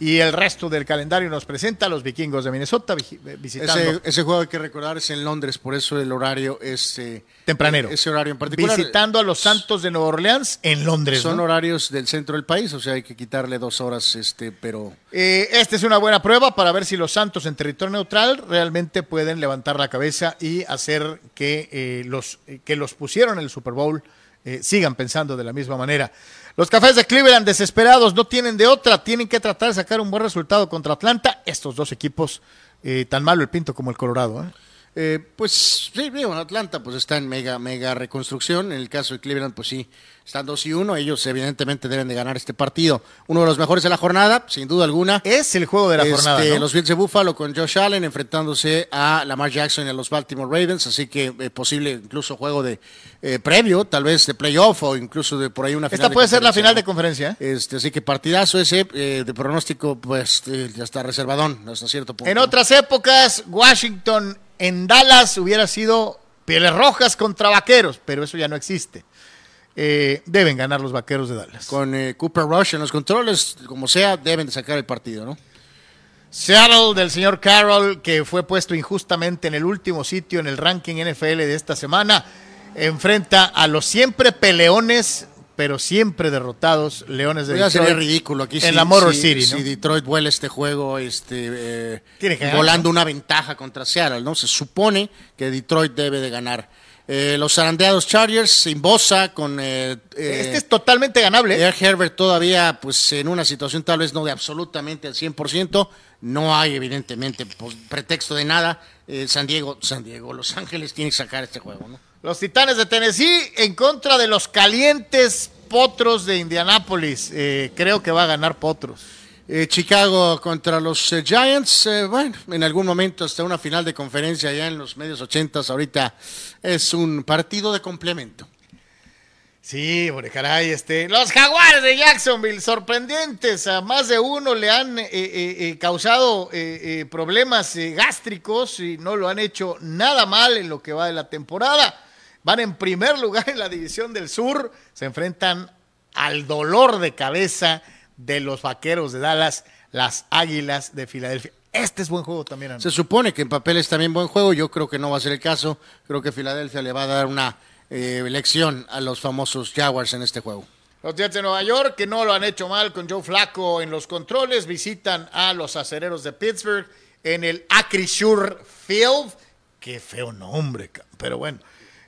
Y el resto del calendario nos presenta a los vikingos de Minnesota eh, visitando. Ese, juego hay que recordar es en Londres, por eso el horario es eh, tempranero. Ese horario en particular. Visitando a los Santos de Nueva Orleans en Londres. Son horarios del centro del país, o sea, hay que quitarle dos horas, este, pero. esta es una buena prueba para ver si los Santos en territorio neutral realmente pueden levantar la cabeza y hacer que los que los pusieron en el Super Bowl eh, sigan pensando de la misma manera. Los cafés de Cleveland desesperados no tienen de otra, tienen que tratar de sacar un buen resultado contra Atlanta. Estos dos equipos, eh, tan malo el Pinto como el Colorado. ¿eh? Eh, pues sí, bueno, Atlanta pues está en mega, mega reconstrucción. En el caso de Cleveland, pues sí, están 2 y 1. Ellos evidentemente deben de ganar este partido. Uno de los mejores de la jornada, sin duda alguna. Es el juego de la jornada. Este, los Bills de Buffalo con Josh Allen enfrentándose a Lamar Jackson y a los Baltimore Ravens. Así que eh, posible incluso juego de eh, previo, tal vez de playoff o incluso de por ahí una final. Esta puede ser la final de conferencia. Este, así que partidazo ese de pronóstico, pues ya está reservadón hasta cierto punto. En otras épocas, Washington en Dallas hubiera sido Pieles Rojas contra Vaqueros, pero eso ya no existe. Eh, deben ganar los Vaqueros de Dallas. Con eh, Cooper Rush en los controles, como sea, deben de sacar el partido, ¿no? Seattle del señor Carroll, que fue puesto injustamente en el último sitio en el ranking NFL de esta semana, enfrenta a los siempre peleones pero siempre derrotados Leones de Detroit. sería ridículo aquí en la Motor City, Si Detroit vuela este juego este, eh, volando una ventaja contra Seattle, ¿no? Se supone que Detroit debe de ganar. Eh, los zarandeados Chargers sin Bosa con eh, este es totalmente ganable Air Herbert todavía pues en una situación tal vez no de absolutamente al 100% no hay evidentemente pues, pretexto de nada San Diego San Diego Los Ángeles tiene que sacar este juego ¿no? Los Titanes de Tennessee en contra de los calientes Potros de Indianápolis. Eh, creo que va a ganar Potros. Eh, Chicago contra los eh, Giants. bueno, en algún momento hasta una final de conferencia ya en los medios ochentas. Ahorita es un partido de complemento. Sí, por caray, este, los jaguares de Jacksonville, sorprendentes, a más de uno le han causado problemas gástricos y no lo han hecho nada mal en lo que va de la temporada. Van en primer lugar en la división del sur, se enfrentan al dolor de cabeza de los vaqueros de Dallas, las águilas de Filadelfia. Este es buen juego también. Se supone que en papel es también buen juego, yo creo que no va a ser el caso, creo que Filadelfia le va a dar una eh, lección a los famosos Jaguars en este juego. Los Jets de Nueva York, que no lo han hecho mal con Joe Flaco en los controles, visitan a los acereros de Pittsburgh en el Acrisure Field. Qué feo nombre, pero bueno.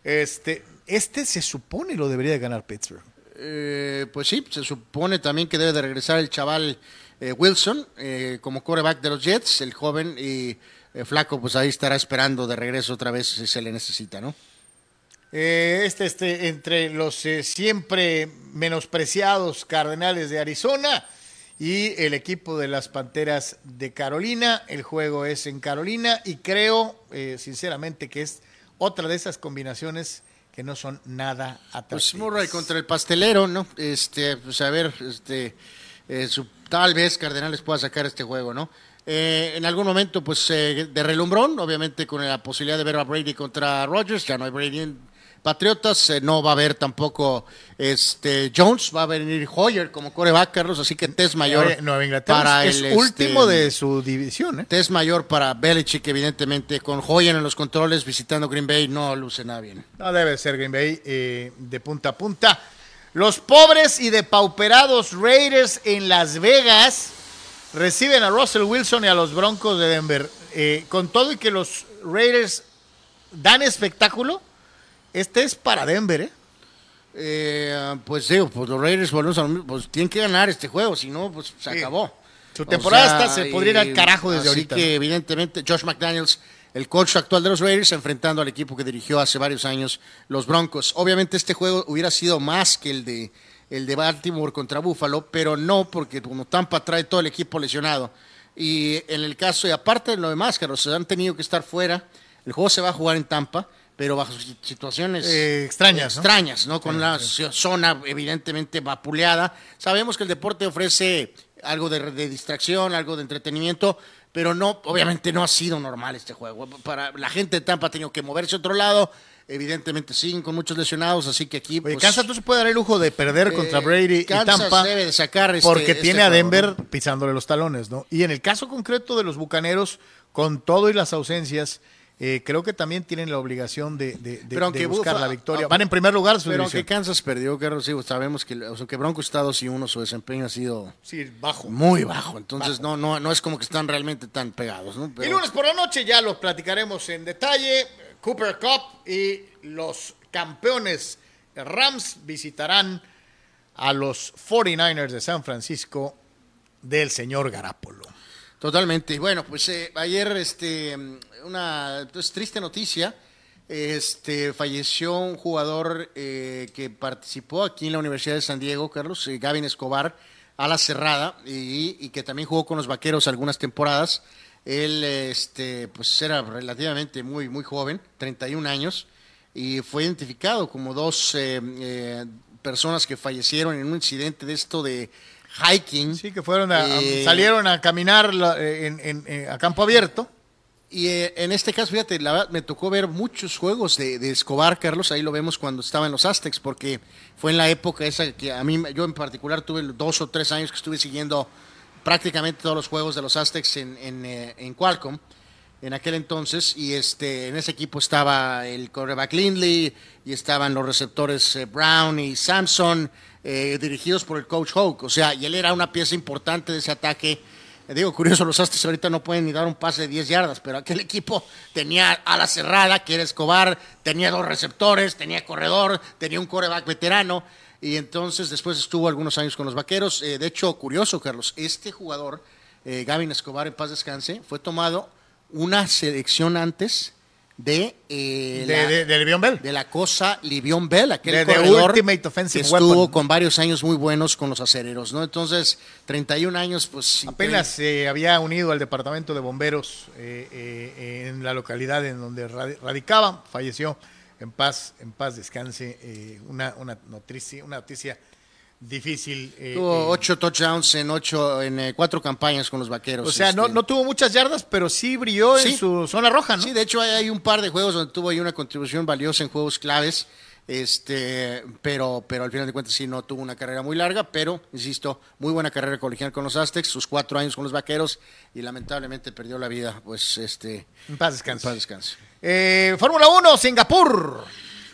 Este, este se supone lo debería de ganar Pittsburgh. Eh, pues sí, se supone también que debe de regresar el chaval eh, Wilson eh, como coreback de los Jets, el joven y flaco, pues ahí estará esperando de regreso otra vez si se le necesita, ¿no? este, este, entre los siempre menospreciados Cardenales de Arizona y el equipo de las Panteras de Carolina. El juego es en Carolina y creo, sinceramente, que es otra de esas combinaciones que no son nada atractivas. Pues Murray contra el pastelero, ¿no? Este, pues a ver, este, eh, tal vez Cardenales pueda sacar este juego, ¿no? Eh, en algún momento, pues, eh, de relumbrón, obviamente con la posibilidad de ver a Brady contra Rodgers, ya no hay Brady en Patriotas, eh, no va a haber tampoco este Jones, va a venir Hoyer como coreback, Carlos, así que test mayor Nueva Inglaterra para es el último este, de su división. ¿eh? Test mayor para Belichick, evidentemente, con Hoyer en los controles, visitando Green Bay, no luce nada bien. No debe ser Green Bay eh, de punta a punta. Los pobres y depauperados Raiders en Las Vegas reciben a Russell Wilson y a los Broncos de Denver. con todo y que los Raiders dan espectáculo, este es para Denver, ¿eh? eh pues sí, pues los Raiders pues tienen que ganar este juego, si no, pues se acabó. Su temporada se podría ir al carajo desde así ahorita. que evidentemente Josh McDaniels el coach actual de los Raiders enfrentando al equipo que dirigió hace varios años los Broncos. Obviamente este juego hubiera sido más que el de el de Baltimore contra Buffalo, pero no porque como Tampa trae todo el equipo lesionado. Y en el caso, y aparte de lo demás, que se han tenido que estar fuera, el juego se va a jugar en Tampa, pero bajo situaciones eh, extrañas, extrañas, ¿no? Con la zona evidentemente vapuleada. Sabemos que el deporte ofrece algo de, de, distracción, algo de entretenimiento, pero no, obviamente no ha sido normal este juego. Para la gente de Tampa ha tenido que moverse a otro lado, Evidentemente siguen con muchos lesionados, así que aquí. Pues, Kansas no se puede dar el lujo de perder eh, contra Brady y Tampa. debe de sacar este, porque este tiene a Denver pisándole los talones, ¿no? Y en el caso concreto de los bucaneros, con todo y las ausencias. Eh, creo que también tienen la obligación de, de, buscar la victoria. Van en primer lugar su Pero aunque Kansas perdió, que sabemos que, o sea, que Broncos está 2 y 1, su desempeño ha sido sí, bajo. muy bajo. Entonces No, no, no es como que están realmente tan pegados. ¿no? Y lunes por la noche ya lo platicaremos en detalle. Cooper Cup y los campeones Rams visitarán a los 49ers de San Francisco del señor Garapolo. Totalmente. Bueno, pues eh, ayer este, una pues, triste noticia. Este, falleció un jugador eh, que participó aquí en la Universidad de San Diego, Carlos, eh, Gavin Escobar, a la cerrada, y, y, que también jugó con los vaqueros algunas temporadas. Él este, pues era relativamente muy, muy joven, 31 años, y fue identificado como dos personas que fallecieron en un incidente de esto de hiking. Sí, que fueron eh, salieron a caminar a campo abierto. Y en este caso, fíjate, la verdad, me tocó ver muchos juegos de, de, Escobar, Carlos, ahí lo vemos cuando estaba en los Aztecs, porque fue en la época esa que a mí, yo en particular tuve dos o tres años que estuve siguiendo prácticamente todos los juegos de los Aztecs en, en, en Qualcomm en aquel entonces y este en ese equipo estaba el quarterback Lindley y estaban los receptores eh, Brown y Samson eh, dirigidos por el coach Hoke, o sea, y él era una pieza importante de ese ataque. Eh, digo, curioso, los Astros ahorita no pueden ni dar un pase de 10 yardas, pero aquel equipo tenía a la cerrada, que era Escobar, tenía dos receptores, tenía corredor, tenía un quarterback veterano, y entonces después estuvo algunos años con los Vaqueros. de hecho, curioso, Carlos, este jugador, Gavin Escobar, en paz descanse, fue tomado una selección antes de, eh, de, de, Bell. De la cosa Livion Bell, aquel corredor Ultimate Offensive que estuvo con varios años muy buenos con los acereros, ¿no? Entonces, 31 años, pues... Apenas se había unido al departamento de bomberos eh, eh, en la localidad en donde radicaba, falleció en paz, en paz descanse, una, una noticia, una noticia difícil. Eh, tuvo eh, ocho touchdowns en ocho, en eh, cuatro campañas con los vaqueros. O sea, no, este. no tuvo muchas yardas, pero sí brilló en su zona roja, ¿no? Sí, de hecho hay, un par de juegos donde tuvo ahí una contribución valiosa en juegos claves. Este, pero, pero al final de cuentas sí no tuvo una carrera muy larga, pero insisto, muy buena carrera colegial con los Aztecs, sus cuatro años con los Vaqueros y lamentablemente perdió la vida, pues este. En paz descanse. En paz descanse. Fórmula 1, Singapur.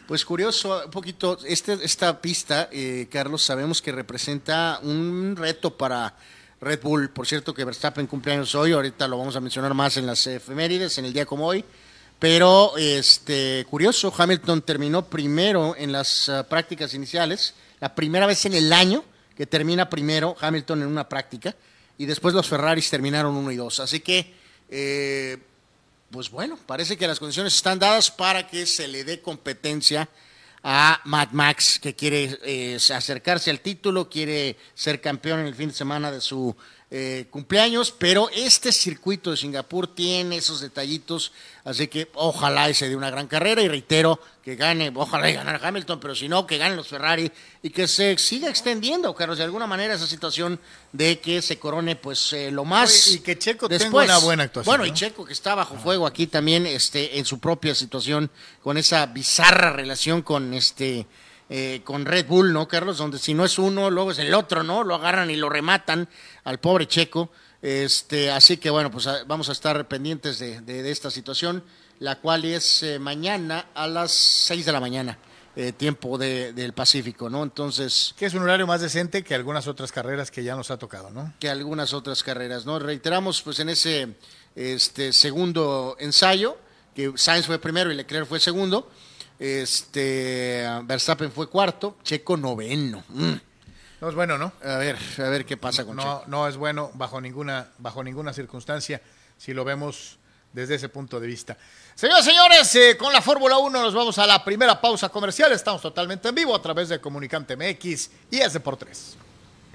Pues curioso, un poquito, este, esta pista, eh, Carlos, sabemos que representa un reto para Red Bull. Por cierto que Verstappen cumpleaños hoy, ahorita lo vamos a mencionar más en las efemérides, en el día como hoy. Pero este curioso, Hamilton terminó primero en las ah, prácticas iniciales, la primera vez en el año que termina primero Hamilton en una práctica, y después los Ferraris terminaron uno y dos. Así que eh, pues bueno, parece que las condiciones están dadas para que se le dé competencia a Mad Max, que quiere eh, acercarse al título, quiere ser campeón en el fin de semana de su eh, cumpleaños, pero este circuito de Singapur tiene esos detallitos, así que ojalá ese de una gran carrera y reitero que gane, ojalá y ganar Hamilton, pero si no, que ganen los Ferrari y que se siga extendiendo, Carlos, de alguna manera esa situación de que se corone pues eh, lo más y que Checo tenga una buena actuación. Bueno, y Checo que está bajo fuego aquí también este en su propia situación con esa bizarra relación con este eh, con Red Bull, ¿no, Carlos? Donde si no es uno, luego es el otro, ¿no? Lo agarran y lo rematan al pobre Checo. Este, así que bueno, pues vamos a estar pendientes de, esta situación, la cual es eh, mañana a las 6 de la mañana. Eh, tiempo del Pacífico, ¿no? Entonces... Que es un horario más decente que algunas otras carreras que ya nos ha tocado, ¿no? Que algunas otras carreras, ¿no? Reiteramos, pues en ese este, segundo ensayo, que Sainz fue primero y Leclerc fue segundo, este, Verstappen fue cuarto, Checo noveno. Mm. No es bueno, ¿no? A ver, a ver qué pasa con no, Checo. No es bueno bajo ninguna, bajo ninguna circunstancia. Si lo vemos desde ese punto de vista. Señoras y señores, eh, con la Fórmula 1 nos vamos a la primera pausa comercial. Estamos totalmente en vivo a través de Comunicante MX y es de por tres.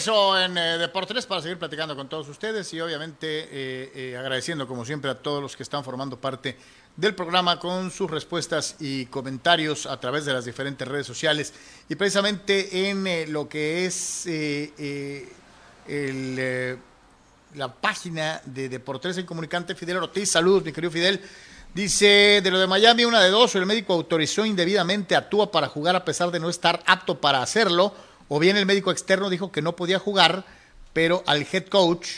Regreso en eh, Deportes para seguir platicando con todos ustedes y obviamente eh, eh, agradeciendo como siempre a todos los que están formando parte del programa con sus respuestas y comentarios a través de las diferentes redes sociales y precisamente en lo que es el, la página de Deportes en Comunicante Fidel Ortiz. Saludos, mi querido Fidel. Dice, de lo de Miami, una de dos, el médico autorizó indebidamente a Tua para jugar a pesar de no estar apto para hacerlo o bien el médico externo dijo que no podía jugar, pero al head coach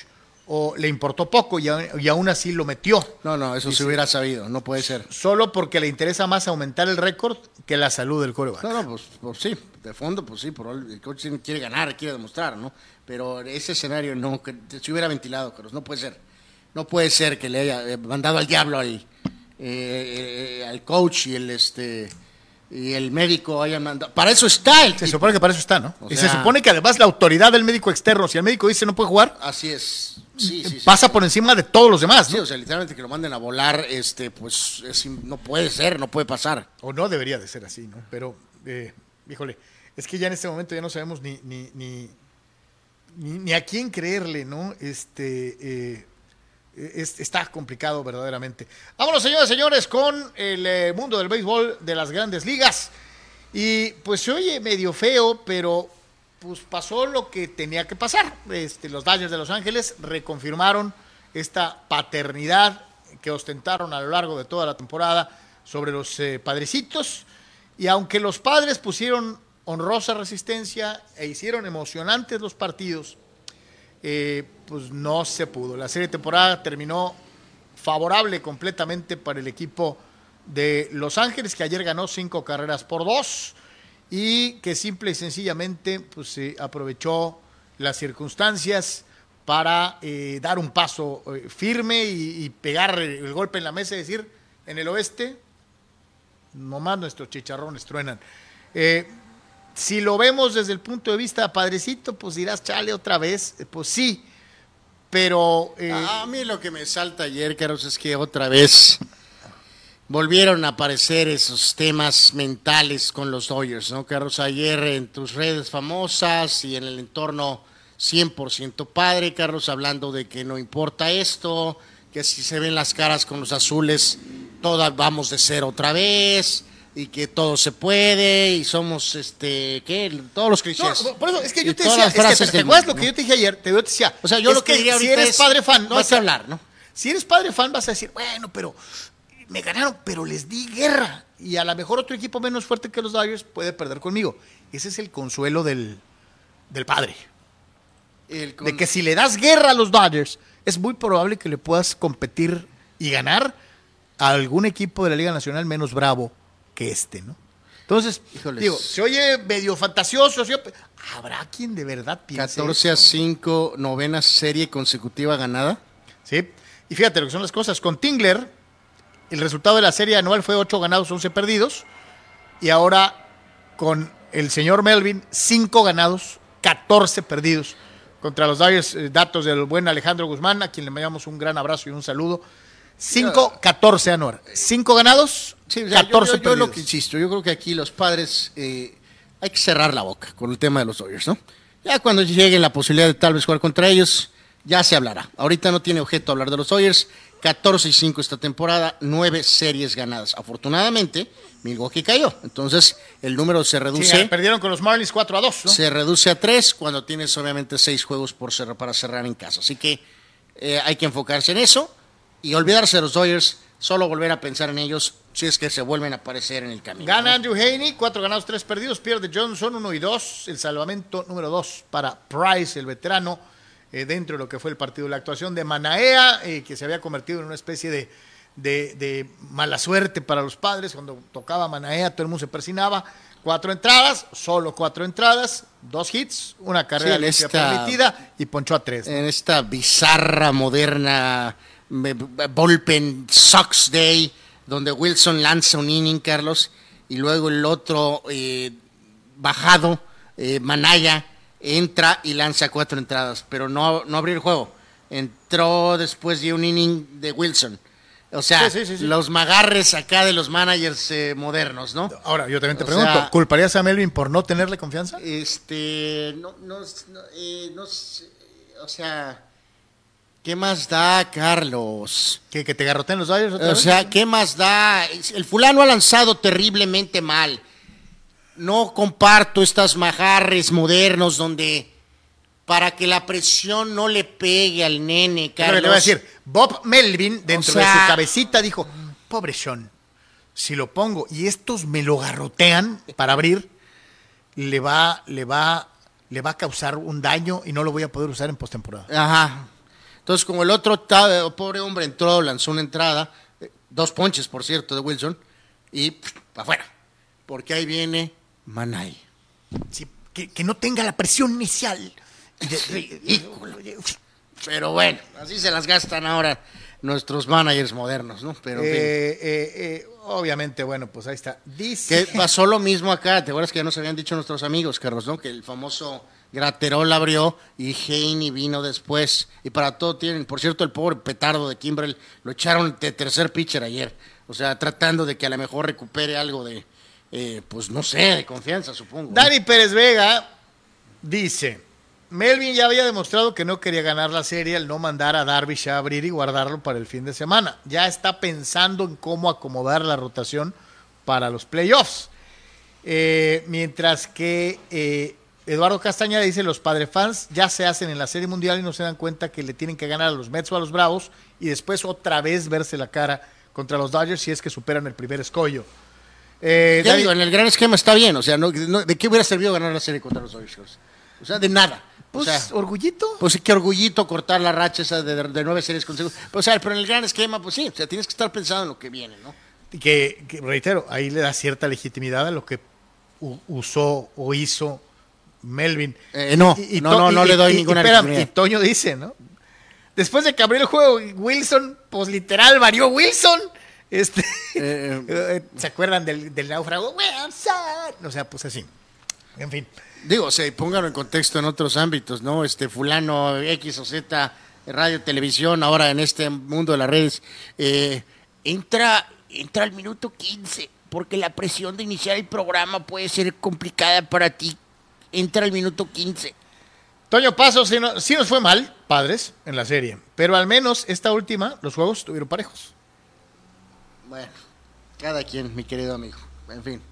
o le importó poco y, aún así lo metió. No, no, eso se hubiera sabido, no puede ser. Solo porque le interesa más aumentar el récord que la salud del coreback. No, no, pues, pues, sí, de fondo, pues sí, por el coach quiere ganar, quiere demostrar, ¿no? Pero ese escenario no, que se hubiera ventilado, pero no puede ser. No puede ser que le haya eh, mandado al diablo al, eh, eh, al coach y el este y el médico haya mandado. Para eso está el Se supone que para eso está, ¿no? y se supone que además la autoridad del médico externo, si el médico dice no puede jugar, así es. Sí, sí, pasa por encima de todos los demás. ¿no? Sí, o sea, literalmente que lo manden a volar, este, pues no puede ser, no puede pasar. O no debería de ser así, ¿no? Pero, eh, híjole, es que ya en este momento ya no sabemos ni, ni, ni, ni, a quién creerle, ¿no? Este, eh, está complicado verdaderamente. Vámonos, señores señores, con el eh, mundo del béisbol de las grandes ligas. Y pues se oye medio feo, pero pues pasó lo que tenía que pasar. Este, los Dodgers de Los Ángeles reconfirmaron esta paternidad que ostentaron a lo largo de toda la temporada sobre los eh, padrecitos. Y aunque los padres pusieron honrosa resistencia e hicieron emocionantes los partidos, eh, pues no se pudo. La serie de temporada terminó favorable completamente para el equipo de Los Ángeles, que ayer ganó cinco carreras por dos y que simple y sencillamente pues, se aprovechó las circunstancias para eh, dar un paso eh, firme y, pegar el golpe en la mesa y decir, en el oeste, nomás nuestros chicharrones truenan. Si lo vemos desde el punto de vista padrecito, pues dirás, chale otra vez, eh, pues sí, pero... Eh, a mí lo que me salta ayer, Carlos, es que otra vez volvieron a aparecer esos temas mentales con los Dodgers, ¿no, Carlos? Ayer en tus redes famosas y en el entorno 100% padre, Carlos, hablando de que no importa esto, que si se ven las caras con los azules, todas vamos de cero otra vez y que todo se puede y somos este qué todos los clichés. No, por eso es que yo te decía, es que te, te acuerdas lo que yo te dije ayer, te, yo te decía. O sea, yo lo que diría si eres es, padre fan, no vas a- hablar, ¿no? Si eres padre fan vas a decir, bueno, pero me ganaron, pero les di guerra y a lo mejor otro equipo menos fuerte que los Dodgers puede perder conmigo. Ese es el consuelo del, del padre. El con- De que si le das guerra a los Dodgers, es muy probable que le puedas competir y ganar a algún equipo de la Liga Nacional menos bravo que este, ¿no? Entonces, Híjoles. digo, se oye medio fantasioso, ¿sí? ¿habrá quien de verdad piense 14 a eso? 5, novena serie consecutiva ganada. Sí. Y fíjate lo que son las cosas. Con Tingler, el resultado de la serie anual fue 8 ganados, 11 perdidos. Y ahora con el señor Melvin, 5 ganados, 14 perdidos. Contra los eh, datos del buen Alejandro Guzmán, a quien le mandamos un gran abrazo y un saludo. 5, 14, Anuar. 5 ganados, Sí, o sea, yo- 14 yo, yo, lo perdidos. que insisto, yo creo que aquí los padres eh, hay que cerrar la boca con el tema de los Dodgers, ¿no? Ya cuando llegue la posibilidad de tal vez jugar contra ellos, ya se hablará. Ahorita no tiene objeto hablar de los Dodgers. 14 y 5 esta temporada, 9 series ganadas. Afortunadamente, Milwaukee cayó. Entonces, el número se Sí, reduce. perdieron con los Marlins 4 a 2, ¿no? se reduce a tres cuando tienes obviamente seis juegos por cerrar, para cerrar en casa. Así que eh, hay que enfocarse en eso y olvidarse de los Dodgers, solo volver a pensar en ellos si es que se vuelven a aparecer en el camino. Gana ¿no? Andrew Haney, 4 ganados, 3 perdidos. Pierde Johnson, 1 y 2. El salvamento número 2 para Price, el veterano, eh, dentro de lo que fue el partido. La actuación de Manaea, eh, que se había convertido en una especie de, de- de mala suerte para los padres. Cuando tocaba Manaea, todo el mundo se persinaba. Cuatro entradas, solo cuatro entradas, dos hits, una carrera esta- permitida y ponchó a tres. ¿no? En esta bizarra, moderna bullpen Sox Day, donde Wilson lanza un inning, Carlos, y luego el otro eh, bajado, eh, Manaya, entra y lanza cuatro entradas, pero no, no abrió el juego. Entró después de un inning de Wilson. O sea, Sí, sí, sí, sí. los magarres acá de los managers eh, modernos, ¿no? Ahora, yo también te O pregunto, sea- ¿culparías a Melvin por no tenerle confianza? Este, no, no, no, eh, no sé, o sea, ¿qué más da, Carlos? ¿Que, que te garroteen los Dodgers otra O vez? sea, ¿qué más da? El fulano ha lanzado terriblemente mal. No comparto estas majarres modernos donde para que la presión no le pegue al nene, Carlos. te voy a decir, Bob Melvin, dentro O sea- de su cabecita, dijo, pobre Sean, si lo pongo y estos me lo garrotean para abrir, le va, le va, le va a causar un daño y no lo voy a poder usar en postemporada. Ajá. Entonces, como el otro pobre hombre entró, lanzó una entrada, eh, dos ponches, por cierto, de Wilson, y para afuera. Porque ahí viene Manay. Sí, que, que no tenga la presión inicial. Híjole. Pero bueno, así se las gastan ahora nuestros managers modernos, ¿no? Pero. Eh, eh, eh, obviamente, bueno, pues ahí está. Dice, Que pasó lo mismo acá, ¿te acuerdas que ya nos habían dicho nuestros amigos, Carlos, ¿no? Que el famoso Graterol abrió y Haney vino después. Y para todo tienen, por cierto, el pobre petardo de Kimbrel lo echaron de tercer pitcher ayer. O sea, tratando de que a lo mejor recupere algo de, eh, pues no sé, de confianza, supongo. Dani Pérez Vega dice, Melvin ya había demostrado que no quería ganar la serie al no mandar a Darvish a abrir y guardarlo para el fin de semana. Ya está pensando en cómo acomodar la rotación para los playoffs. Eh, mientras que eh, Eduardo Castaña dice, los padre fans ya se hacen en la Serie Mundial y no se dan cuenta que le tienen que ganar a los Mets o a los Bravos y después otra vez verse la cara contra los Dodgers si es que superan el primer escollo. Eh, Ya Dani- digo, en el gran esquema está bien, o sea, no, no- ¿de qué hubiera servido ganar la serie contra los Dodgers? O sea, de nada. pues, o sea, orgullito. Pues sí, qué orgullito cortar la racha esa de, de nueve series consecutivas. O sea, pero en el gran esquema, pues sí, o sea, tienes que estar pensando en lo que viene, ¿no? que, que, reitero, ahí le da cierta legitimidad a lo que u- usó o hizo Melvin. Eh, no, no, no, no le doy ninguna espera, y Toño dice, ¿no? Después de que abrió el juego, Wilson, pues literal, varió Wilson. Este, Eh, eh, ¿Se acuerdan del, del náufrago? O sea, pues así. En fin. Digo, y pónganlo en contexto en otros ámbitos, ¿no? Este fulano X o Z, radio, televisión, ahora en este mundo de las redes, eh, entra, entra al minuto 15, porque la presión de iniciar el programa puede ser complicada para ti. Entra al minuto 15. Toño Paso sí, no- sí nos fue mal, padres, en la serie. Pero al menos esta última, los juegos estuvieron parejos. Bueno, cada quien, mi querido amigo. En fin,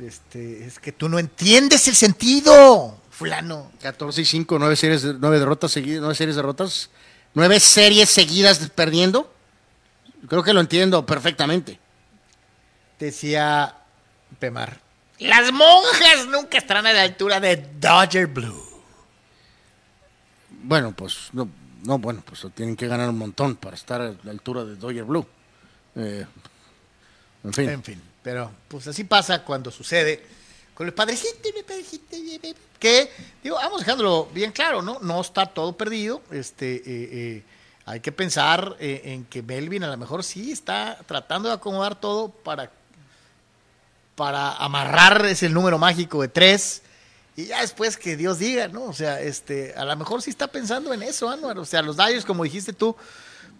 Este, es que tú no entiendes el sentido, fulano. 14 y 5, 9 series, de- nueve derrotas seguidas, nueve series de derrotas, nueve series seguidas perdiendo. Creo que lo entiendo perfectamente. Decía Pemar. Las monjas nunca estarán a la altura de Dodger Blue. Bueno, pues no, no, bueno, pues tienen que ganar un montón para estar a la altura de Dodger Blue. Eh, en fin. En fin, pero pues así pasa cuando sucede con el padrecito y el padrecito. Que, digo, vamos dejándolo bien claro, ¿no? No está todo perdido. Este, eh, eh, hay que pensar eh, en que Melvin a lo mejor sí está tratando de acomodar todo para, para amarrar ese número mágico de tres. Y ya después que Dios diga, ¿no? O sea, este, a lo mejor sí está pensando en eso, Anuar. O sea, los Dyers, como dijiste tú,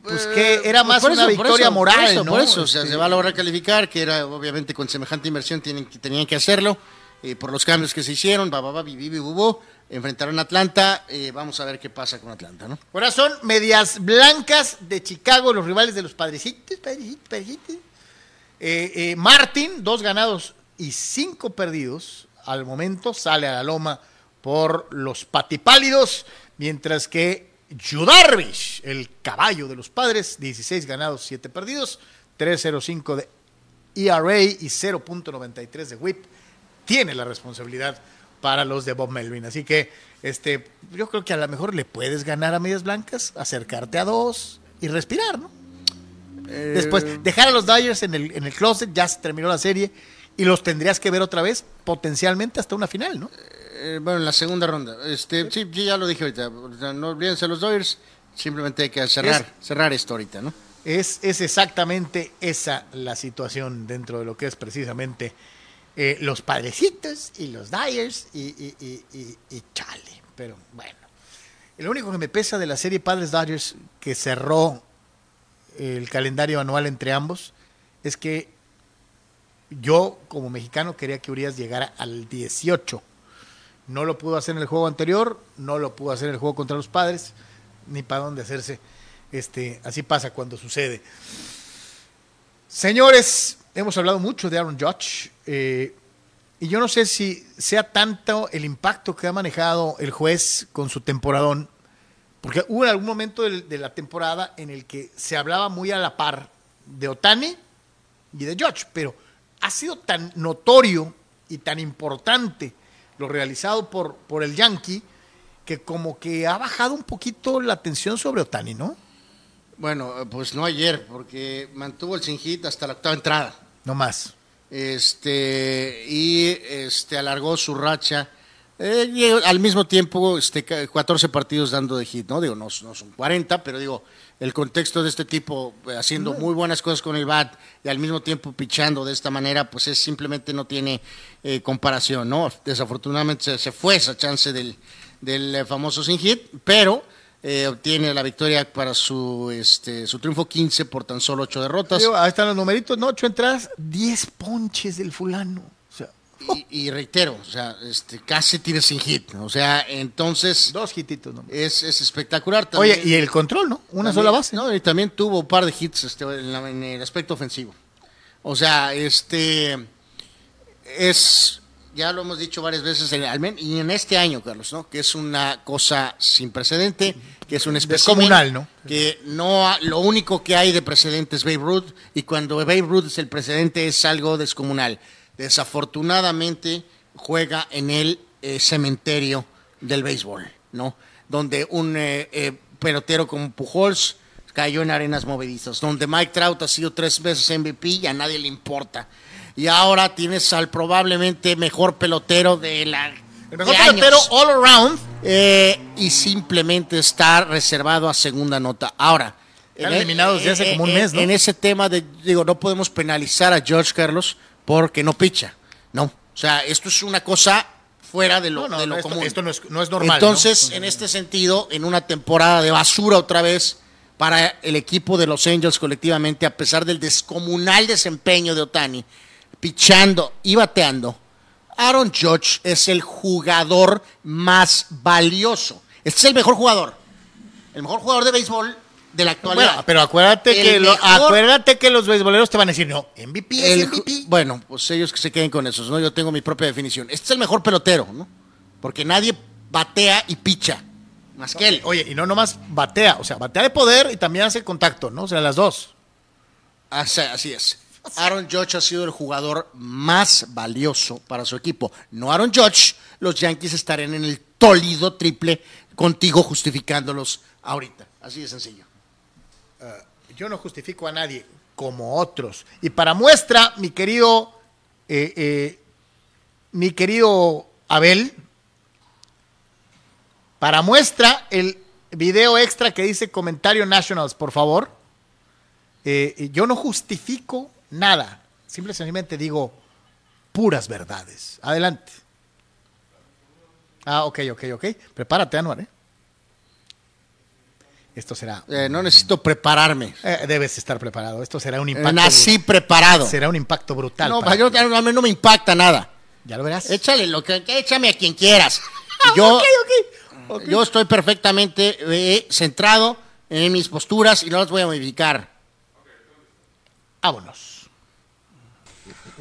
pues que era más Eh, una victoria eso, moral, por eso, ¿no? Por eso, o sea, Este, se va a lograr calificar, que era obviamente con semejante inversión tienen, que- tenían que hacerlo, eh, por los cambios que se hicieron, bu, enfrentaron a Atlanta, eh, vamos a ver qué pasa con Atlanta, ¿no? Ahora son medias blancas de Chicago, los rivales de los padrecitos, padrecitos, padrecitos. Eh, eh, Martin, dos ganados y cinco perdidos. Al momento sale a la loma por los patipálidos, mientras que Yu Darvish, el caballo de los padres, 16 ganados, 7 perdidos, 3.05 de ERA y 0.93 de WHIP, tiene la responsabilidad para los de Bob Melvin. Así que este, yo creo que a lo mejor le puedes ganar a medias blancas, acercarte a dos y respirar, ¿no? Después, dejar a los Dyers en el, en el closet, ya se terminó la serie y los tendrías que ver otra vez, potencialmente hasta una final, ¿no? Eh, bueno, en la segunda ronda, este, sí, ya lo dije ahorita, no olvídense los Dodgers, simplemente hay que cerrar, cerrar esto ahorita, ¿no? Es, es exactamente esa la situación dentro de lo que es precisamente eh, los padrecitos y los Dyers y, y, y, y- chale. Pero bueno, lo único que me pesa de la serie Padres Dodgers que cerró el calendario anual entre ambos es que yo como mexicano quería que Urias llegara al 18. No lo pudo hacer en el juego anterior, no lo pudo hacer en el juego contra los padres, ni para dónde hacerse. Este, así pasa cuando sucede. Señores, hemos hablado mucho de Aaron Judge. eh, y yo no sé si sea tanto el impacto que ha manejado el juez con su temporadón, porque hubo algún momento de, la temporada en el que se hablaba muy a la par de Otani y de Judge, pero ha sido tan notorio y tan importante lo realizado por, por el Yankee que como que ha bajado un poquito la atención sobre Otani, ¿no? Bueno, eh, pues no ayer, porque mantuvo el sin hit hasta la octava entrada. No más. este y este alargó su racha eh, y al mismo tiempo este ca- 14 partidos dando de hit no digo no, no son 40 pero digo el contexto de este tipo eh, haciendo muy buenas cosas con el bat y al mismo tiempo pichando de esta manera pues es simplemente no tiene eh, comparación no desafortunadamente se, se fue esa chance del del eh, famoso sin hit pero eh, obtiene la victoria para su este su triunfo 15 por tan solo 8 derrotas Digo, ahí están los numeritos, ¿no? Ocho entradas, 10 ponches del fulano. Y, y reitero, o sea, este, casi tira sin hit. O sea, entonces dos hititos, ¿no? es, es espectacular. También, Oye, y el control, ¿no? Una también- sola base. No, y también tuvo un par de hits este, en, la- en el aspecto ofensivo. O sea, este es, ya lo hemos dicho varias veces, en- al y en este año, Carlos, ¿no? Que es una cosa sin precedente, que es un espécimen Descomunal, ¿no? Que no, ha- lo único que hay de precedente es Babe Ruth, y cuando Babe Ruth es el precedente es algo descomunal. Desafortunadamente juega en el eh, cementerio del béisbol, ¿no? Donde un eh, eh, pelotero como Pujols cayó en arenas movedizas, donde Mike Trout ha sido tres veces MVP y a nadie le importa. Y ahora tienes al probablemente mejor pelotero de la El mejor pelotero all around. Eh, y simplemente está reservado a segunda nota. Ahora, Están eliminados desde hace como un mes, ¿no? En ese tema de, digo, no podemos penalizar a George Carlos porque no picha. No. O sea, esto es una cosa fuera de lo, No, no, de lo esto, común. esto no, es, no es normal. Entonces, en este sentido, en una temporada de basura otra vez para el equipo de los Angels colectivamente, a pesar del descomunal desempeño de Otani, pichando y bateando, Aaron Judge es el jugador más valioso, Este es el mejor jugador. El mejor jugador de béisbol de la actualidad. Bueno, pero acuérdate El que, lo- acuérdate que los beisboleros te van a decir, no, MVP es MVP. bueno, pues ellos que se queden con esos, ¿no? Yo tengo mi propia definición. Este es el mejor pelotero, ¿no? Porque nadie batea y picha. Más que él. Oye, y no nomás batea, o sea, batea de poder y también hace contacto, ¿no? O sea, las dos. Así, así es. Aaron Judge ha sido el jugador más valioso para su equipo. No Aaron Judge, los Yankees estarían en el tólido triple contigo justificándolos ahorita. Así de sencillo. Yo no justifico a nadie como otros. Y para muestra, mi querido, eh, eh, mi querido Abel, para muestra el video extra que dice comentario Nationals, por favor. Eh, yo no justifico nada. Simple y sencillamente digo puras verdades. Adelante. Ah, ok, ok, ok. Prepárate, Anuar, ¿eh? Esto será. Eh, no necesito prepararme. Eh, debes estar preparado. Esto será un impacto. Nací preparado. Será un impacto brutal. No, para yo- ti. a mí no me impacta nada. Ya lo verás. Échale lo que, échame a quien quieras. Yo, Ok, ok. yo estoy perfectamente eh, centrado en mis posturas y no las voy a modificar. Vámonos.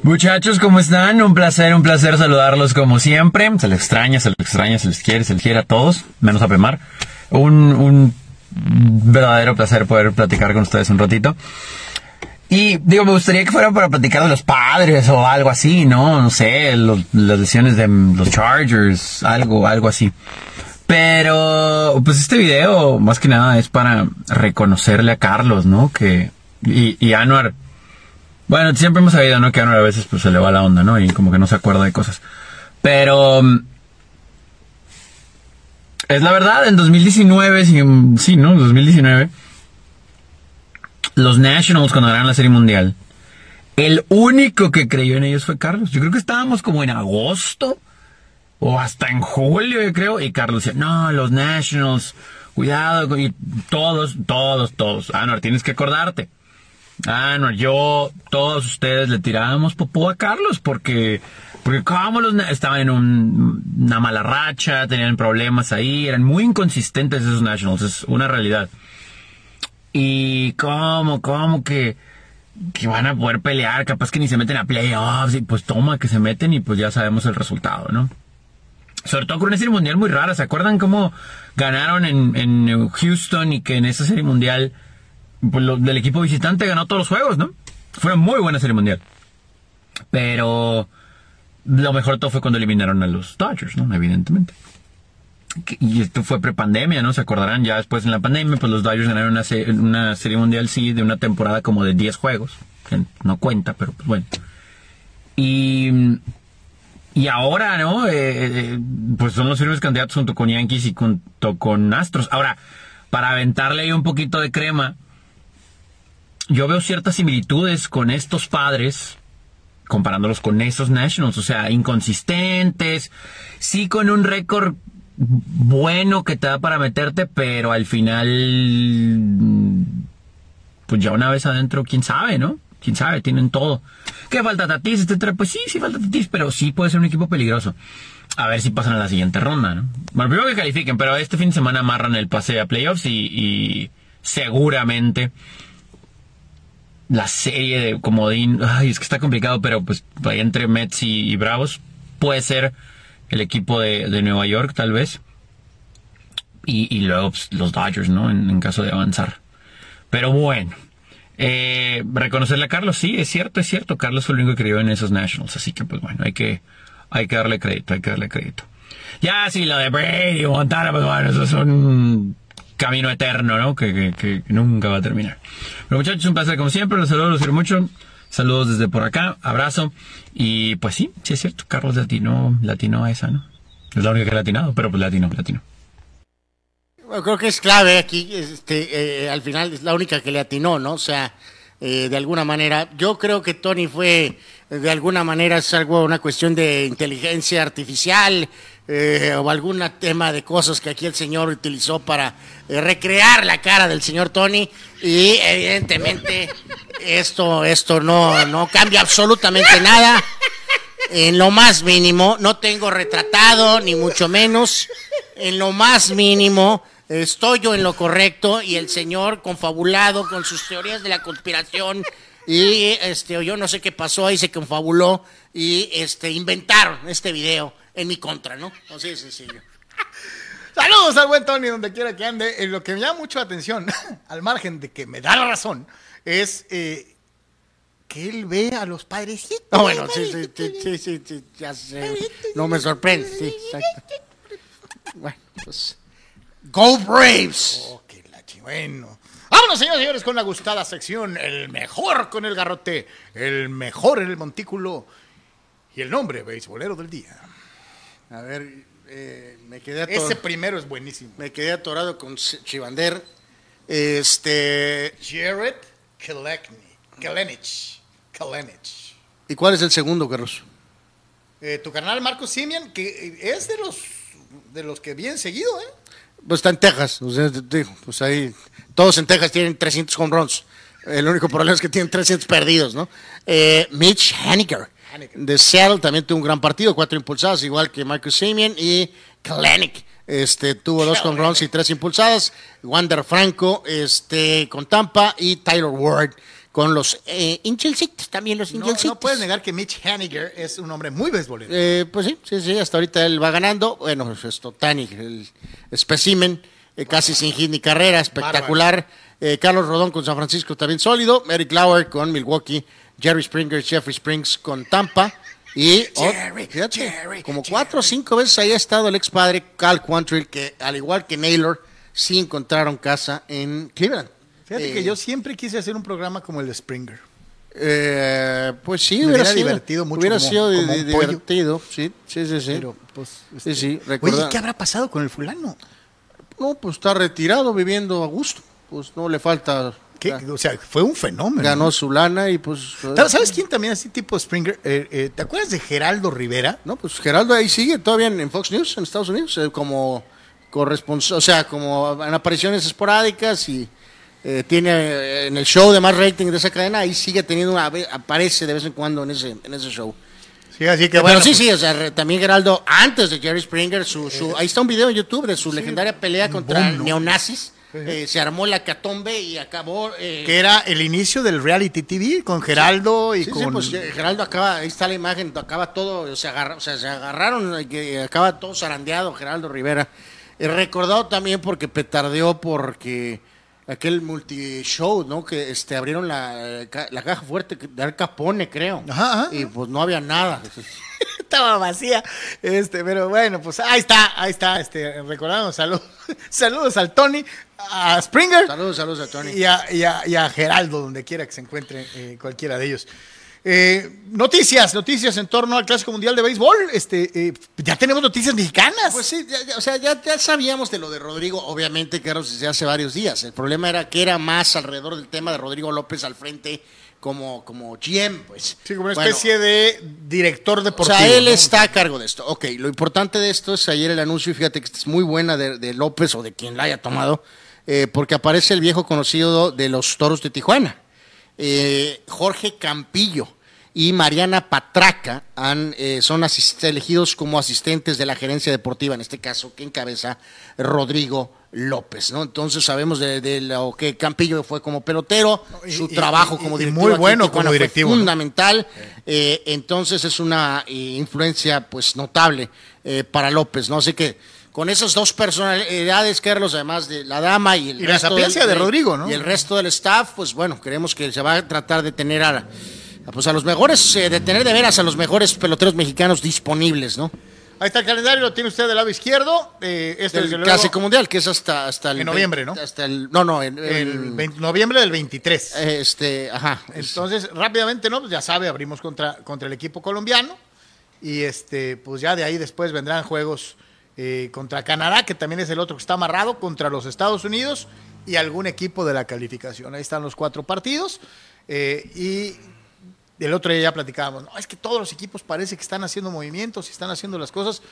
Muchachos, ¿cómo están? Un placer, un placer saludarlos como siempre. Se les extraña, se les extraña, se les quiere, se les quiere a todos, menos a Pemar. Un, un verdadero placer poder platicar con ustedes un ratito. Y digo, me gustaría que fuera para platicar de los padres o algo así, ¿no? No sé, las lesiones de los Chargers, algo, algo así. Pero, pues este video, más que nada, es para reconocerle a Carlos, ¿no? Que, y, y Anuar, bueno, siempre hemos sabido, ¿no? Que a uno a veces pues, se le va la onda, ¿no? Y como que no se acuerda de cosas. Pero... Es la verdad, en 2019, sí, mm, sí, ¿no? 2019. Los Nationals cuando ganaron la Serie Mundial. El único que creyó en ellos fue Carlos. Yo creo que estábamos como en agosto. O hasta en julio, yo creo. Y Carlos decía, no, los Nationals, cuidado. con-". Y todos, todos, todos. Ah, no, tienes que acordarte. Ah, no, yo, todos ustedes le tirábamos popó a Carlos porque, porque como los na- estaban en un- una mala racha, tenían problemas ahí, eran muy inconsistentes esos Nationals, es una realidad. Y cómo, cómo que, que van a poder pelear, capaz que ni se meten a playoffs, y pues toma que se meten y pues ya sabemos el resultado, ¿no? Sobre todo con una serie mundial muy rara. ¿Se acuerdan cómo ganaron en, Houston y que en esa serie mundial pues, del equipo visitante ganó todos los juegos, ¿no? Fue una muy buena serie mundial. Pero lo mejor todo fue cuando eliminaron a los Dodgers, ¿no? Evidentemente. Y esto fue prepandemia, ¿no? Se acordarán ya después en la pandemia, pues los Dodgers ganaron una, una serie mundial, sí, de una temporada como de 10 juegos. Que no cuenta, pero pues bueno. Y y ahora, ¿no? Eh, eh, pues son los firmes candidatos junto con Yankees y junto con Astros. Ahora, para aventarle ahí un poquito de crema, yo veo ciertas similitudes con estos padres, comparándolos con esos Nationals. O sea, inconsistentes, sí con un récord bueno que te da para meterte, pero al final, pues ya una vez adentro, quién sabe, ¿no? Quién sabe, tienen todo. ¿Qué falta Tatis, etcétera? Pues sí, sí falta Tatis, pero sí puede ser un equipo peligroso. A ver si pasan a la siguiente ronda, ¿no? Bueno, primero que califiquen, pero este fin de semana amarran el pase a playoffs y seguramente la serie de comodín, ay, es que está complicado, pero pues ahí entre Mets y, Bravos puede ser el equipo de, de Nueva York, tal vez. Y, luego pues, los Dodgers, ¿no? En, caso de avanzar. Pero bueno. Eh, reconocerle a Carlos, sí, es cierto, es cierto. Carlos fue el único que creyó en esos Nationals. Así que, pues bueno, hay que, hay que darle crédito, hay que darle crédito. Ya, sí, lo de Brady, Montana, pues bueno, eso es camino eterno, ¿no? Que, que, que nunca va a terminar. Pero muchachos, un placer como siempre. Los saludo, los quiero mucho. Saludos desde por acá, abrazo. Y pues sí, sí es cierto, Carlos latino, latino a esa, ¿no? Es la única que ha latinado, pero pues latino, latino. Bueno, creo que es clave aquí, este, eh, al final es la única que le atinó, ¿no? O sea, eh, de alguna manera, yo creo que Tony fue, de alguna manera es algo, una cuestión de inteligencia artificial eh, o algún tema de cosas que aquí el señor utilizó para eh, recrear la cara del señor Tony y evidentemente esto, esto no, no cambia absolutamente nada en lo más mínimo, no tengo retratado, ni mucho menos. en lo más mínimo. Estoy yo en lo correcto y el señor confabulado con sus teorías de la conspiración y este yo no sé qué pasó ahí se confabuló y este inventaron este video en mi contra, ¿no? Así de sencillo. Saludos al buen Tony, donde quiera que ande. Eh, lo que me llama mucho la atención, al margen de que me da la razón, es eh, que él ve a los padrecitos. Ah, bueno, sí, sí, sí, sí, sí, sí, ya sé. No me sorprende, sí, exacto. Bueno, pues. ¡Go Braves! Oh, qué la chi- Bueno. Vámonos, señores y señores, con la gustada sección. El mejor con el garrote, el mejor en el montículo y el nombre beisbolero del día. A ver, eh, me quedé atorado. Ese primero es buenísimo. Me quedé atorado con Chivander. Este. Jared Kelenic. Kelenich. Kelenich. ¿Y cuál es el segundo, Carlos? Eh, tu canal Marcos Simian, que eh, es de los de los que bien seguido, ¿eh? Pues está en Texas. O sea, digo, pues ahí. Todos en Texas tienen 300 home runs. El único problema es que tienen 300 perdidos, ¿no? Eh, Mitch Haniger. De Seattle también tuvo un gran partido, cuatro impulsadas, igual que Marcus Simeon y Kalenic. Este, tuvo dos home runs y tres impulsadas. Wander Franco este, con Tampa y Tyler Ward con los eh, también los No, Ingelcitos. no puedes negar que Mitch Haniger es un hombre muy beisbolero. Eh, pues sí, sí, sí, hasta ahorita él va ganando. Bueno, es esto, Tani, el espécimen, eh, casi sin hit ni carrera, espectacular. Eh, Carlos Rodón con San Francisco también sólido. Eric Lauer con Milwaukee. Jerry Springer, Jeffrey Springs con Tampa. Y oh, Jerry, fíjate, Jerry, como cuatro o cinco veces ahí ha estado el ex padre Cal Quantrill, que al igual que Naylor, sí encontraron casa en Cleveland. Fíjate Eh, que yo siempre quise hacer un programa como el de Springer. eh, pues sí, Me hubiera, sido, divertido mucho Hubiera como- sido di- como un di- pollo. divertido, sí, sí, sí. sí. Pero, pues. Sí, sí, Oye, recuerda- ¿qué habrá pasado con el fulano? No, pues está retirado, viviendo a gusto. Pues no le falta. ¿Qué? O sea, fue un fenómeno. Ganó su lana y pues. ¿Sabes quién también así tipo Springer? Eh, eh, ¿Te acuerdas de Geraldo Rivera? No, pues Geraldo ahí sigue todavía en, en Fox News, en Estados Unidos, eh, como corresponsal, o sea, como en apariciones esporádicas y eh, tiene en el show de más rating de esa cadena, ahí sigue teniendo una, aparece de vez en cuando en ese, en ese show. Sí, así que Pero bueno. sí, pues, sí, o sea, re- también Geraldo, antes de Jerry Springer, su, su, ahí está un video en YouTube de su legendaria pelea contra neonazis. Eh, se armó la catombe y acabó. eh, Que era el inicio del reality TV con Geraldo y Sí, con. sí, pues eh, Geraldo acaba, ahí está la imagen, acaba todo, se, agarra, o sea, se agarraron, que acaba todo zarandeado Geraldo Rivera. Eh, recordado también porque petardeó porque aquel multishow, ¿no? Que este abrieron la, la caja fuerte de Al Capone, creo. Ajá, ajá. Y pues no había nada. Estaba vacía. Este, pero bueno, pues ahí está, ahí está. Este, recordamos, saludos, saludos al Tony, a Springer Saludos, saludos a Tony. y a, y a- y a Geraldo, donde quiera que se encuentre eh, cualquiera de ellos. Eh, noticias, noticias en torno al Clásico Mundial de Béisbol. Este, eh, ya tenemos noticias mexicanas. Pues sí, ya- ya, o sea, ya, ya sabíamos de lo de Rodrigo, obviamente, Carlos, desde hace varios días. El problema era que era más alrededor del tema de Rodrigo López al frente como, como GM, pues. Sí, como una Bueno, especie de director deportivo. O sea, él ¿no? está a cargo de esto. Ok, lo importante de esto es ayer el anuncio, y fíjate que es muy buena de, de López o de quien la haya tomado, eh, porque aparece el viejo conocido de los Toros de Tijuana, eh, Jorge Campillo y Mariana Patraca han, eh, son elegidos como asistentes de la gerencia deportiva, en este caso, que encabeza Rodrigo López, ¿no? Entonces sabemos de, de lo que Campillo fue como pelotero, Y- su y- trabajo y- como directivo. muy bueno como fue directivo, ¿no? fundamental. Eh, entonces es una influencia pues notable para López, ¿no? Así que con esas dos personalidades, Carlos, además de la dama y el Y la resto sapiencia del- de Rodrigo, ¿no? Y el resto del staff, pues bueno, creemos que se va a tratar de tener a, a, pues a los mejores, eh, de tener de veras a los mejores peloteros mexicanos disponibles, ¿no? Ahí está el calendario, lo tiene usted del lado izquierdo. Eh, este, Del luego, Clásico Mundial, que es hasta, hasta el En noviembre, ¿no? Hasta el, no, no, en, el en- 20 noviembre del 23. este, ajá. es- Entonces, rápidamente, ¿no? Pues ya sabe, abrimos contra, contra el equipo colombiano. Y este, pues ya de ahí después vendrán juegos eh, contra Canadá, que también es el otro que está amarrado, contra los Estados Unidos y algún equipo de la calificación. Ahí están los cuatro partidos. eh, y el otro día ya platicábamos, no, es que todos los equipos parece que están haciendo movimientos y están haciendo las cosas.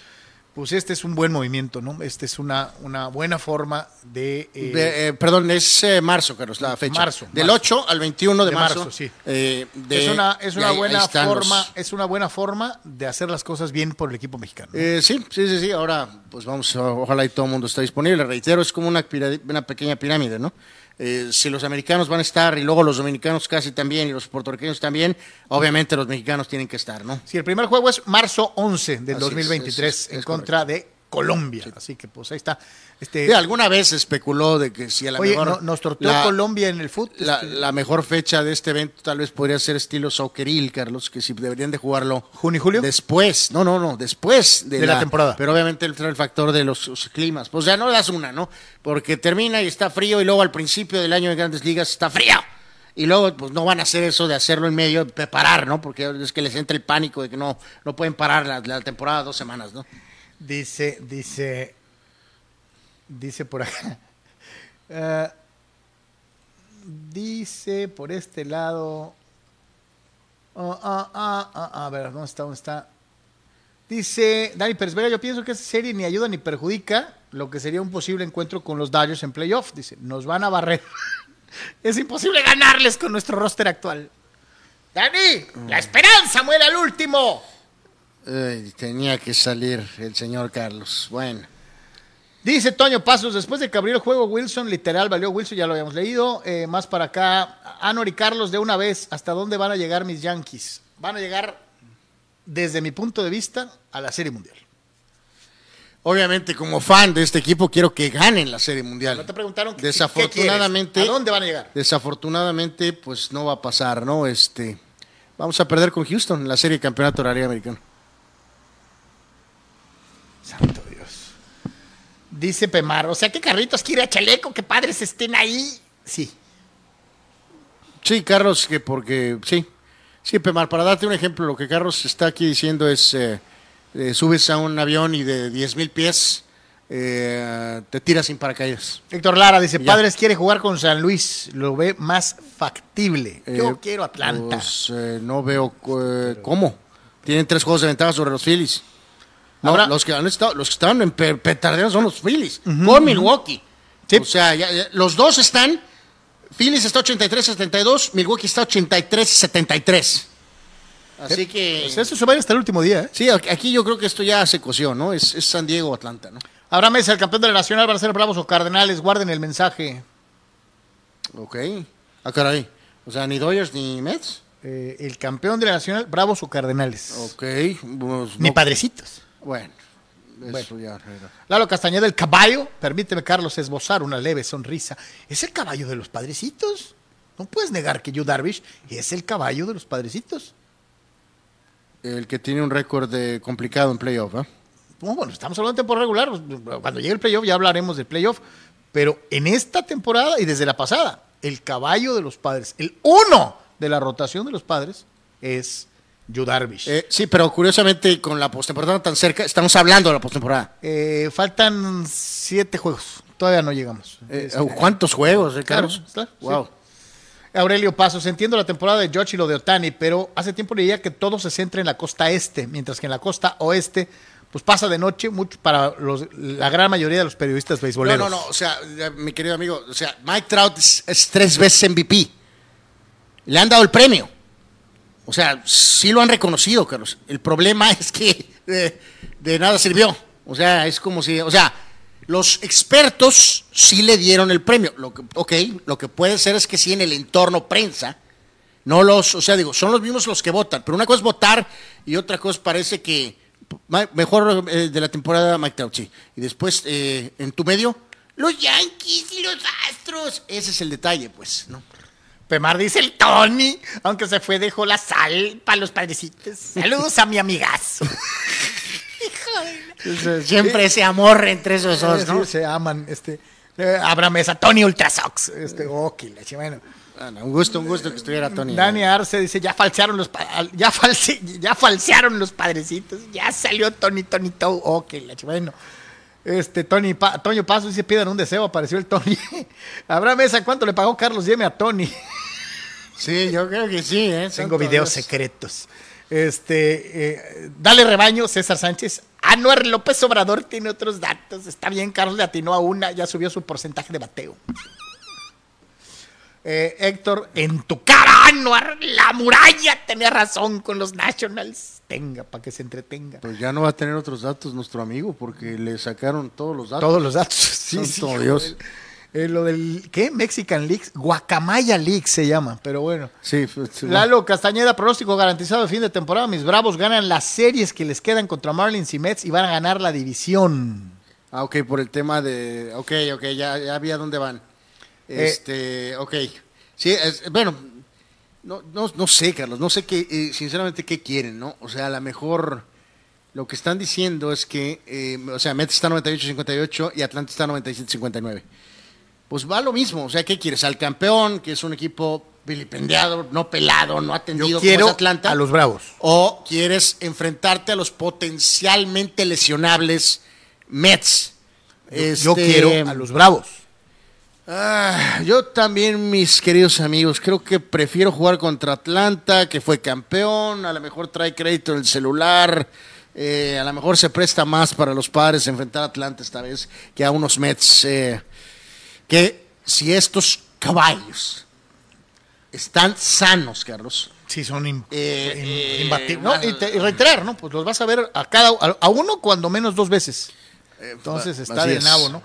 Pues este es un buen movimiento, ¿no? Este es una, una buena forma de... eh, De, eh, perdón, es eh, marzo, Carlos, la fecha. Marzo, Del marzo. 8 al 21 de, De marzo. marzo, sí. eh, de- es una, es una ahí- ahí buena los- forma, es una buena forma de hacer las cosas bien por el equipo mexicano. ¿no? Eh, sí, sí, sí, sí. Ahora, pues vamos, ojalá y todo el mundo esté disponible. Reitero, es como una, una pequeña pirámide, ¿no? Eh, si los americanos van a estar y luego los dominicanos casi también y los puertorriqueños también, obviamente los mexicanos tienen que estar, ¿no? Sí, el primer juego es marzo 11 del Así es, 2023 es- es- en contra de Colombia. Así que pues ahí está. Este, Sí, alguna vez especuló de que si a la oye, mejor no- nos torteó la- Colombia en el fútbol. La, la mejor fecha de este evento tal vez podría ser estilo socceril, Carlos, que si deberían de jugarlo ¿Junio y julio? después, no, no, no, después de, De la temporada. Pero obviamente entra el factor de los, los climas. Pues ya no das una, ¿no? Porque termina y está frío y luego al principio del año de Grandes Ligas está frío. Y luego pues no van a hacer eso de hacerlo en medio, de parar, ¿no? Porque es que les entra el pánico de que no, no pueden parar la, la temporada dos semanas, ¿no? Dice, dice, dice por acá. Eh, dice por este lado. Ah, ah, a ver, ¿dónde está? ¿Dónde está? Dice Dani Pérez yo pienso que esta serie ni ayuda ni perjudica lo que sería un posible encuentro con los Dodgers en playoff. Dice, nos van a barrer. es imposible ganarles con nuestro roster actual. Dani, la esperanza muere al último. Ay, tenía que salir el señor Carlos. Bueno. Dice Toño Pasos, después de que abrió el juego Wilson, literal valió Wilson, ya lo habíamos leído. Eh, más para acá, Anor y Carlos, de una vez, ¿hasta dónde van a llegar mis Yankees? Van a llegar, desde mi punto de vista, a la Serie Mundial. Obviamente, como fan de este equipo, quiero que ganen la Serie Mundial. No te preguntaron qué- Desafortunadamente, qué ¿a dónde van a llegar? Desafortunadamente, pues no va a pasar, ¿no? Este, vamos a perder con Houston en la Serie de Campeonato Liga Americana. Santo Dios. Dice Pemar, o sea que Carlitos quiere a Chaleco, que padres estén ahí. Sí. Sí, Carlos, que porque sí, sí, Pemar, para darte un ejemplo, lo que Carlos está aquí diciendo es, eh, eh, subes a un avión y de 10 mil pies eh, te tiras sin paracaídas. Héctor Lara dice. Padres quiere jugar con San Luis, lo ve más factible. Yo Eh, quiero Atlanta. Pues eh, no veo eh, cómo. Tienen tres juegos de ventaja sobre los Phillies. No, Habrá- los que han estado, los que estaban en pe- petardeos son los Phillies, con Milwaukee. O sea, ya- ya- los dos están. Phillies está 83-72, Milwaukee está 83-73. Así que. Pues eso se va a ir hasta el último día, ¿eh? Sí, aquí yo creo que esto ya se coció, ¿no? Es, es San Diego o Atlanta, ¿no? Abraham Mesa, el campeón de la Nacional, van a ser Bravos o Cardenales. Guarden el mensaje. Ok. Ah, caray. O sea, ni Dodgers ni Mets. Eh, el campeón de la Nacional, Bravos o Cardenales. Ok. pues, Ni no- padrecitos. Bueno. Eso ya. Lalo Castañeda, el caballo. Permíteme, Carlos, esbozar una leve sonrisa. ¿Es el caballo de los padrecitos? No puedes negar que Yu Darvish es el caballo de los padrecitos. El que tiene un récord de complicado en playoff, ¿eh? No, bueno, estamos hablando de temporada regular. Cuando llegue el playoff ya hablaremos del playoff. Pero en esta temporada y desde la pasada, el caballo de los padres, el uno de la rotación de los padres es Yu Darvish. Eh, sí, pero curiosamente con la postemporada tan cerca, estamos hablando de la postemporada. Eh, faltan siete juegos. Todavía no llegamos. Eh, ¿Cuántos juegos, eh, Claro, Carlos? claro, Wow. Aurelio Pasos, entiendo la temporada de George y lo de Otani, pero hace tiempo leía que todo se centra en la costa este, mientras que en la costa oeste, pues pasa de noche mucho para los- la gran mayoría de los periodistas No, beisboleros. no, no, o sea, mi querido amigo, o sea, Mike Trout es, es tres veces MVP. Le han dado el premio. O sea, sí lo han reconocido, Carlos. El problema es que eh, de nada sirvió. O sea, es como si, o sea, los expertos sí le dieron el premio. Lo que, ok, lo que puede ser es que sí en el entorno prensa, no los, o sea, digo, son los mismos los que votan, pero una cosa es votar y otra cosa parece que mejor eh, de la temporada Mike sí. Y después eh, en tu medio, los Yankees y los Astros. Ese es el detalle, pues, ¿no? Pemar dice el Tony, aunque se fue, dejó la sal para los padrecitos. Saludos a mi amigazo. Siempre ese amor entre esos dos, Sí, ¿no? Se aman, este. eh, Abraham Mesa, Tony Ultra Sox. Este, ok, la chi- bueno. No, un gusto, un gusto que estuviera Tony. Dani Arce dice, ya falsearon los ya, false, ya falsearon los padrecitos, ya salió Tony Tony Tou, ok, bueno. Este, Tony Pa- Toño Paso dice, pidan un deseo, apareció el Tony. Abraham Mesa, ¿cuánto le pagó Carlos Yeme a Tony? Sí, yo creo que sí, ¿eh? Tengo videos Dios. secretos. Este, eh, dale rebaño, César Sánchez. Anuar López Obrador tiene otros datos. Está bien, Carlos le atinó a una, ya subió su porcentaje de bateo. Eh, Héctor, en tu cara, Anuar, la muralla tenía razón con los Nationals. Tenga, para que se entretenga. Pues ya no va a tener otros datos nuestro amigo porque le sacaron todos los datos. Todos los datos. Sí, sí, Dios. joder. Eh, lo del, ¿qué? Mexican Leagues. Guacamaya League se llama, pero bueno. Sí, pues, Lalo Castañeda, pronóstico garantizado de fin de temporada. Mis Bravos ganan las series que les quedan contra Marlins y Mets y van a ganar la división. Ah, ok, por el tema de. Ok, ok, ya, ya vi a dónde van. Eh, Este, ok. Sí, es- bueno, no, no, no sé, Carlos, no sé qué, eh, sinceramente, qué quieren, ¿no? O sea, a lo mejor lo que están diciendo es que, eh, o sea, Mets está 98-58 y Atlanta está 97-59. Pues va lo mismo, o sea, ¿qué quieres? Al campeón, que es un equipo vilipendiado, no pelado, no atendido Yo como quiero es Atlanta. a los Bravos. ¿O quieres enfrentarte a los potencialmente lesionables Mets? Yo Este, quiero a los Bravos. ah, yo también, mis queridos amigos, creo que prefiero jugar contra Atlanta, que fue campeón, a lo mejor trae crédito en el celular, eh, a lo mejor se presta más para los padres enfrentar a Atlanta esta vez que a unos Mets. eh, que si estos caballos están sanos, Carlos, Sí, son Eh, eh, imbatibles. No, y, te- y reiterar, ¿no? Pues los vas a ver a cada a, uno cuando menos dos veces. Entonces va- está de es. nabo, ¿no?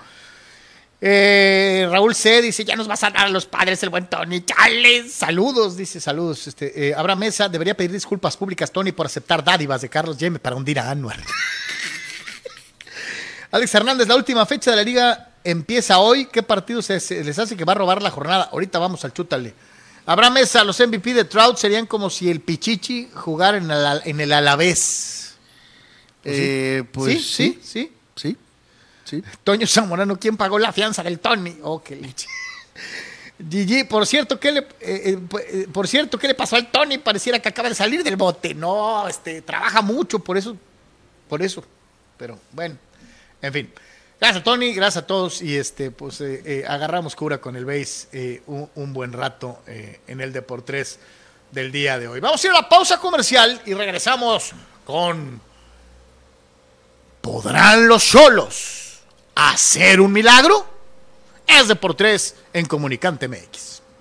Eh, Raúl C. dice, ya nos vas a dar a los padres el buen Tony. Chales, saludos, dice, saludos. Este, eh, Abraham Mesa debería pedir disculpas públicas, Tony, por aceptar dádivas de Carlos Yeme para hundir a Anuar. Alex Hernández, la última fecha de la liga empieza hoy. ¿Qué partido se, se les hace que va a robar la jornada? Ahorita vamos al chútale. Abraham Mesa, los MVP de Trout serían como si el Pichichi jugara en el, en el Alavés. eh, pues sí, sí, sí. sí, sí. Toño Zamorano, ¿quién pagó la fianza del Tony? Oh, qué leche. Gigi, por cierto, ¿qué le, eh, eh, por cierto, ¿qué le pasó al Tony? Pareciera que acaba de salir del bote. No, este, trabaja mucho, por eso, por eso. Pero bueno, en fin. Gracias, Tony, gracias a todos. Y este, pues eh, eh, agarramos cura con el base eh, un, buen rato en el Deportes del día de hoy. Vamos a ir a la pausa comercial y regresamos con ¿Podrán los solos hacer un milagro? Es de por tres en Comunicante MX.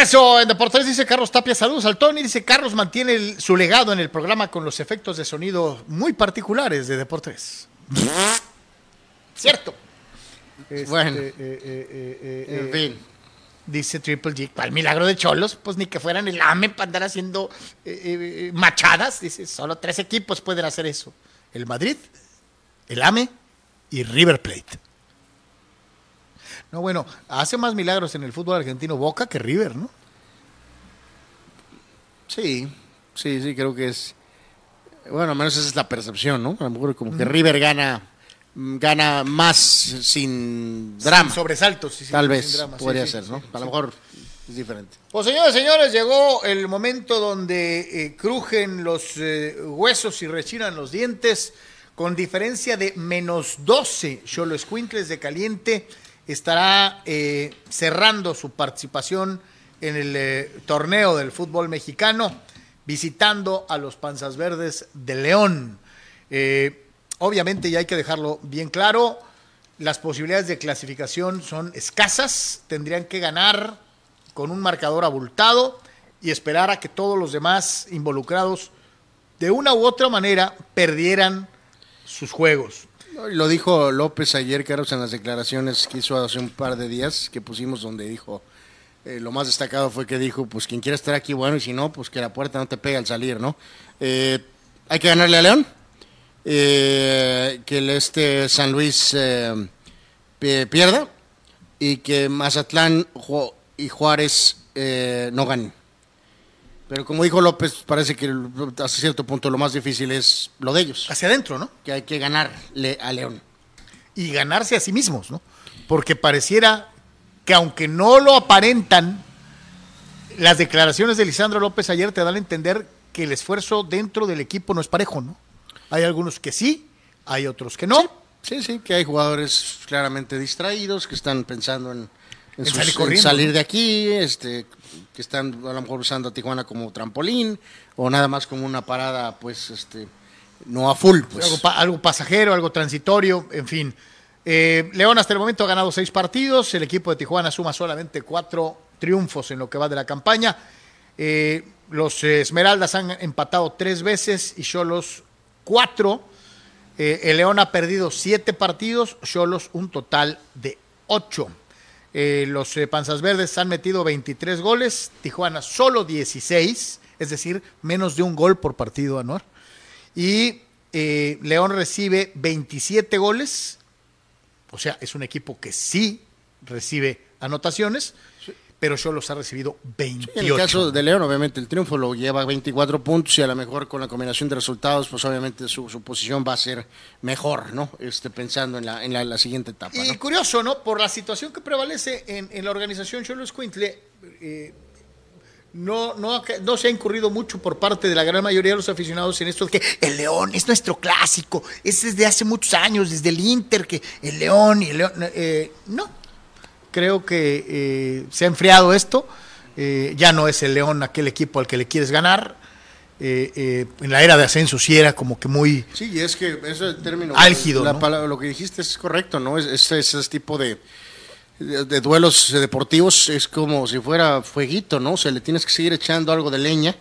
Eso, en Deportes dice Carlos Tapia, saludos al Tony. Dice Carlos mantiene el- su legado en el programa con los efectos de sonido muy particulares de Deportes. Cierto. Este, Bueno. eh, eh, eh, eh, En eh, fin. Dice Triple G, ¿cuál milagro de cholos? Pues ni que fueran el AME para andar haciendo machadas. Dice, solo tres equipos pueden hacer eso. El Madrid, el AME y River Plate. No, bueno, hace más milagros en el fútbol argentino Boca que River, ¿no? Sí, sí, sí, creo que es. Bueno, al menos esa es la percepción, ¿no? A lo mejor como que River gana gana más sin drama. Sin sobresaltos. y sin- Tal sin vez drama. Sí, podría sí, ser, sí, ¿no? sí. A lo mejor es diferente. Pues señores, señores, llegó el momento donde eh, crujen los eh, huesos y rechinan los dientes. Con diferencia de menos 12, Cholo Escuincles de Caliente estará eh, cerrando su participación en el eh, torneo del fútbol mexicano, visitando a los Panzas Verdes de León. Eh, obviamente, ya hay que dejarlo bien claro, las posibilidades de clasificación son escasas, tendrían que ganar con un marcador abultado y esperar a que todos los demás involucrados de una u otra manera perdieran sus juegos. Lo dijo López ayer, Carlos, en las declaraciones que hizo hace un par de días, que pusimos donde dijo, eh, lo más destacado fue que dijo, pues quien quiera estar aquí, bueno, y si no, pues que la puerta no te pegue al salir, ¿no? Eh, hay que ganarle a León, eh, que el este San Luis eh, pi- pierda y que Mazatlán y Juárez eh, no ganen. Pero como dijo López, parece que hasta cierto punto lo más difícil es lo de ellos Hacia adentro, ¿no? que hay que ganarle a León. Y ganarse a sí mismos, ¿no? Porque pareciera que aunque no lo aparentan, las declaraciones de Lisandro López ayer te dan a entender que el esfuerzo dentro del equipo no es parejo, ¿no? Hay algunos que sí, hay otros que no. Sí, sí, que hay jugadores claramente distraídos que están pensando en, En en sus- salir de aquí, este, que están a lo mejor usando a Tijuana como trampolín o nada más como una parada, pues, este, no a full, pues. algo, pa- algo pasajero, algo transitorio, en fin. Eh, León hasta el momento ha ganado seis partidos, el equipo de Tijuana suma solamente cuatro triunfos en lo que va de la campaña. Eh, los Esmeraldas han empatado tres veces y Cholos cuatro. Eh, el León ha perdido siete partidos, Cholos un total de ocho. Eh, los eh, Panzas Verdes han metido 23 goles, Tijuana solo 16, es decir, menos de un gol por partido anual. Y eh, León recibe 27 goles, o sea, es un equipo que sí recibe anotaciones, pero Cholos ha recibido 28. En el caso de León, obviamente el triunfo lo lleva a 24 puntos y a lo mejor con la combinación de resultados, pues obviamente su, su posición va a ser mejor, ¿no? Este, pensando en la, en la, la siguiente etapa. Y ¿no? curioso, ¿no? Por la situación que prevalece en, en la organización Cholo Escuintle, eh, no, no, no se ha incurrido mucho por parte de la gran mayoría de los aficionados en esto de que el León es nuestro clásico, es desde hace muchos años, desde el Inter, que el León y el León. eh, no, creo que eh, se ha enfriado esto. eh, ya no es el León aquel equipo al que le quieres ganar. eh, eh, en la era de ascenso sí era como que muy... Sí, y es que eso es el término. Álgido, la ¿no? palabra- lo que dijiste es correcto, ¿no? Es, es- es ese tipo de, de, de duelos deportivos es como si fuera fueguito, ¿no? O sea, le tienes que seguir echando algo de leña,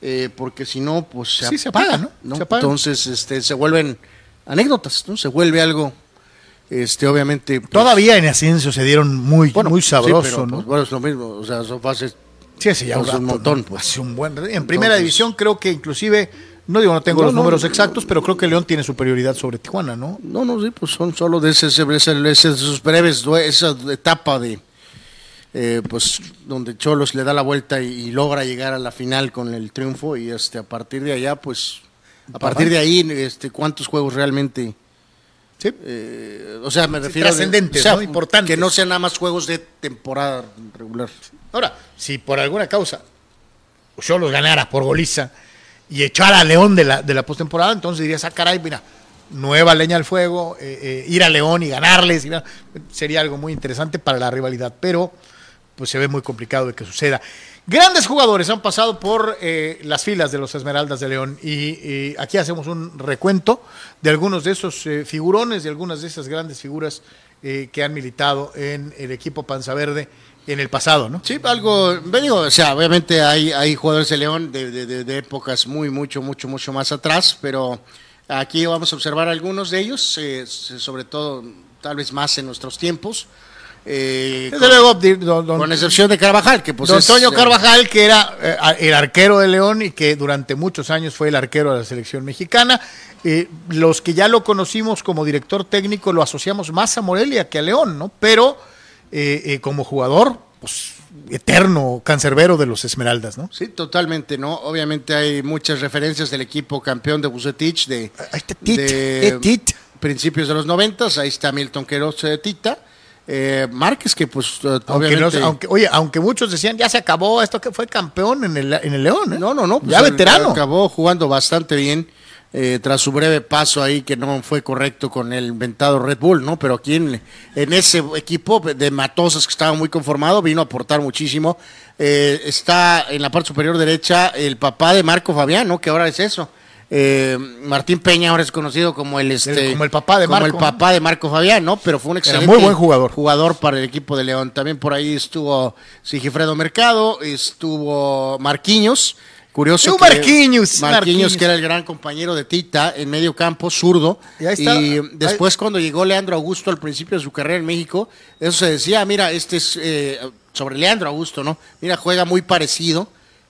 eh, porque si no, pues se Sí, se apaga, ¿no? Se apaga. Entonces, este, se vuelven anécdotas, ¿no? Se vuelve algo, este, obviamente. pues, Todavía en ascenso se dieron muy, bueno, muy sí, sabroso, pero, ¿no? pues, bueno, es lo mismo, o sea, son fases. Sí, hace ya un, Pues un montón, pues. Hace un buen En primera división creo que inclusive, no digo no tengo No, los no, números no, exactos, pero creo que León tiene superioridad sobre Tijuana, ¿no? No, no, sí, pues son solo de ese, ese- esos breves, esa etapa de, eh, pues, donde Cholos le da la vuelta y, y logra llegar a la final con el triunfo y este, a partir de allá, pues, a partir de ahí, este, ¿cuántos juegos realmente? Sí. eh, o sea, me refiero a- trascendentes, o sea, ¿no? Importantes. Que no sean nada más juegos de temporada regular. Ahora, si por alguna causa Cholos ganara por goliza y echara a León de la, de la postemporada, entonces dirías, ah, caray, mira, nueva leña al fuego, eh, eh, ir a León y ganarles, y, sería algo muy interesante para la rivalidad. Pero pues se ve muy complicado de que suceda. Grandes jugadores han pasado por eh, las filas de los Esmeraldas de León y, aquí hacemos un recuento de algunos de esos eh, figurones, de algunas de esas grandes figuras eh, que han militado en el equipo Panza Verde en el pasado, ¿no? Sí, algo, o sea, obviamente hay, hay jugadores de León de, de- épocas muy, mucho, mucho, mucho más atrás, pero aquí vamos a observar algunos de ellos, sobre todo, tal vez más en nuestros tiempos. Eh, Desde luego, don- don- con excepción de Carvajal, que pues Don es, Toño eh, Carvajal, que era eh, el arquero de León y que durante muchos años fue el arquero de la selección mexicana. Eh, los que ya lo conocimos como director técnico lo asociamos más a Morelia que a León, ¿no? Pero como jugador, pues eterno cancerbero de los Esmeraldas, ¿no? Sí, totalmente, ¿no? Obviamente hay muchas referencias del equipo campeón de Bucetich de, Ahí está Tit, de Tit. principios de los noventas, ahí está Milton Queiroz de Tita, eh, Márquez que pues eh, Aunque, obviamente... aunque- oye, aunque muchos decían, ya se acabó, esto que fue campeón en el, en el León, ¿eh? No, no, no. pues, ya el- veterano. Acabó jugando bastante bien eh, tras su breve paso ahí que no fue correcto con el inventado Red Bull, ¿no? Pero aquí en, en ese equipo de Matosas que estaba muy conformado vino a aportar muchísimo. Eh, está en la parte superior derecha el papá de Marco Fabián, ¿no? Que ahora es eso. Eh, Martín Peña ahora es conocido como el, este, como el papá de como Marco, el papá de Marco Fabián, ¿no? Pero fue un excelente muy buen jugador. jugador para el equipo de León. También por ahí estuvo Sigifredo Mercado, estuvo Marquinhos. Curioso. Uh, que- Marquinhos, Marquinhos, Marquinhos. que era el gran compañero de Tita en medio campo, zurdo. Y. Y Ahí- después, cuando llegó Leandro Augusto al principio de su carrera en México, eso se decía, mira, este es eh, sobre Leandro Augusto, ¿no? Mira, juega muy parecido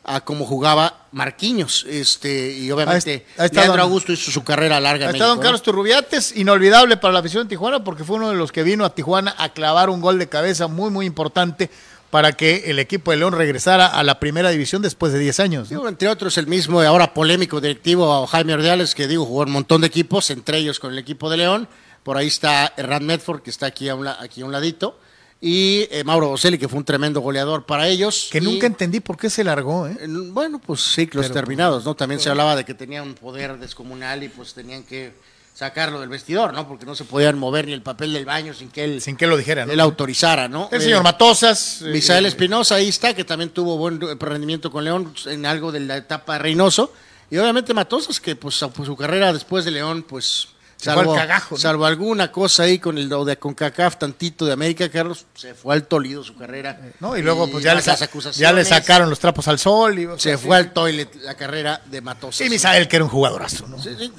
a como jugaba Marquinhos. Este, y obviamente, Leandro don- Augusto hizo su carrera larga en está México. don ¿no? Carlos Turrubiates, inolvidable para la afición de Tijuana, porque fue uno de los que vino a Tijuana a clavar un gol de cabeza muy, muy importante para que el equipo de León regresara a la primera división después de 10 años. ¿no? Digo, entre otros, el mismo ahora polémico directivo Jaime Ordiales, que digo, jugó un montón de equipos, entre ellos con el equipo de León. Por ahí está Hernán Medford, que está aquí a un, aquí a un ladito. Y eh, Mauro Boselli, que fue un tremendo goleador para ellos. Que Y, nunca entendí por qué se largó, ¿eh? Bueno, pues ciclos Pero, terminados, ¿no? También se hablaba de que tenía un poder descomunal y pues tenían que sacarlo del vestidor, ¿no? Porque no se podían mover ni el papel del baño sin que él, Sin que lo dijera, ¿no? él autorizara, ¿no? El Eh, señor Matosas. eh, Misael eh, Espinosa ahí está, que también tuvo buen rendimiento con León en algo de la etapa Reynoso. Y obviamente Matosas, que pues, su carrera después de León, pues salvo, al cagajo, ¿no? salvo alguna cosa ahí con el de CONCACAF, tantito de América, Carlos, se fue al Tolido su carrera. ¿no? Y luego, pues ya las acusaciones, ya le sacaron los trapos al sol. Y, o sea, Se fue al toilet la carrera de Matosas. Sí, Misael, que era un jugadorazo, ¿no? Sí, sí,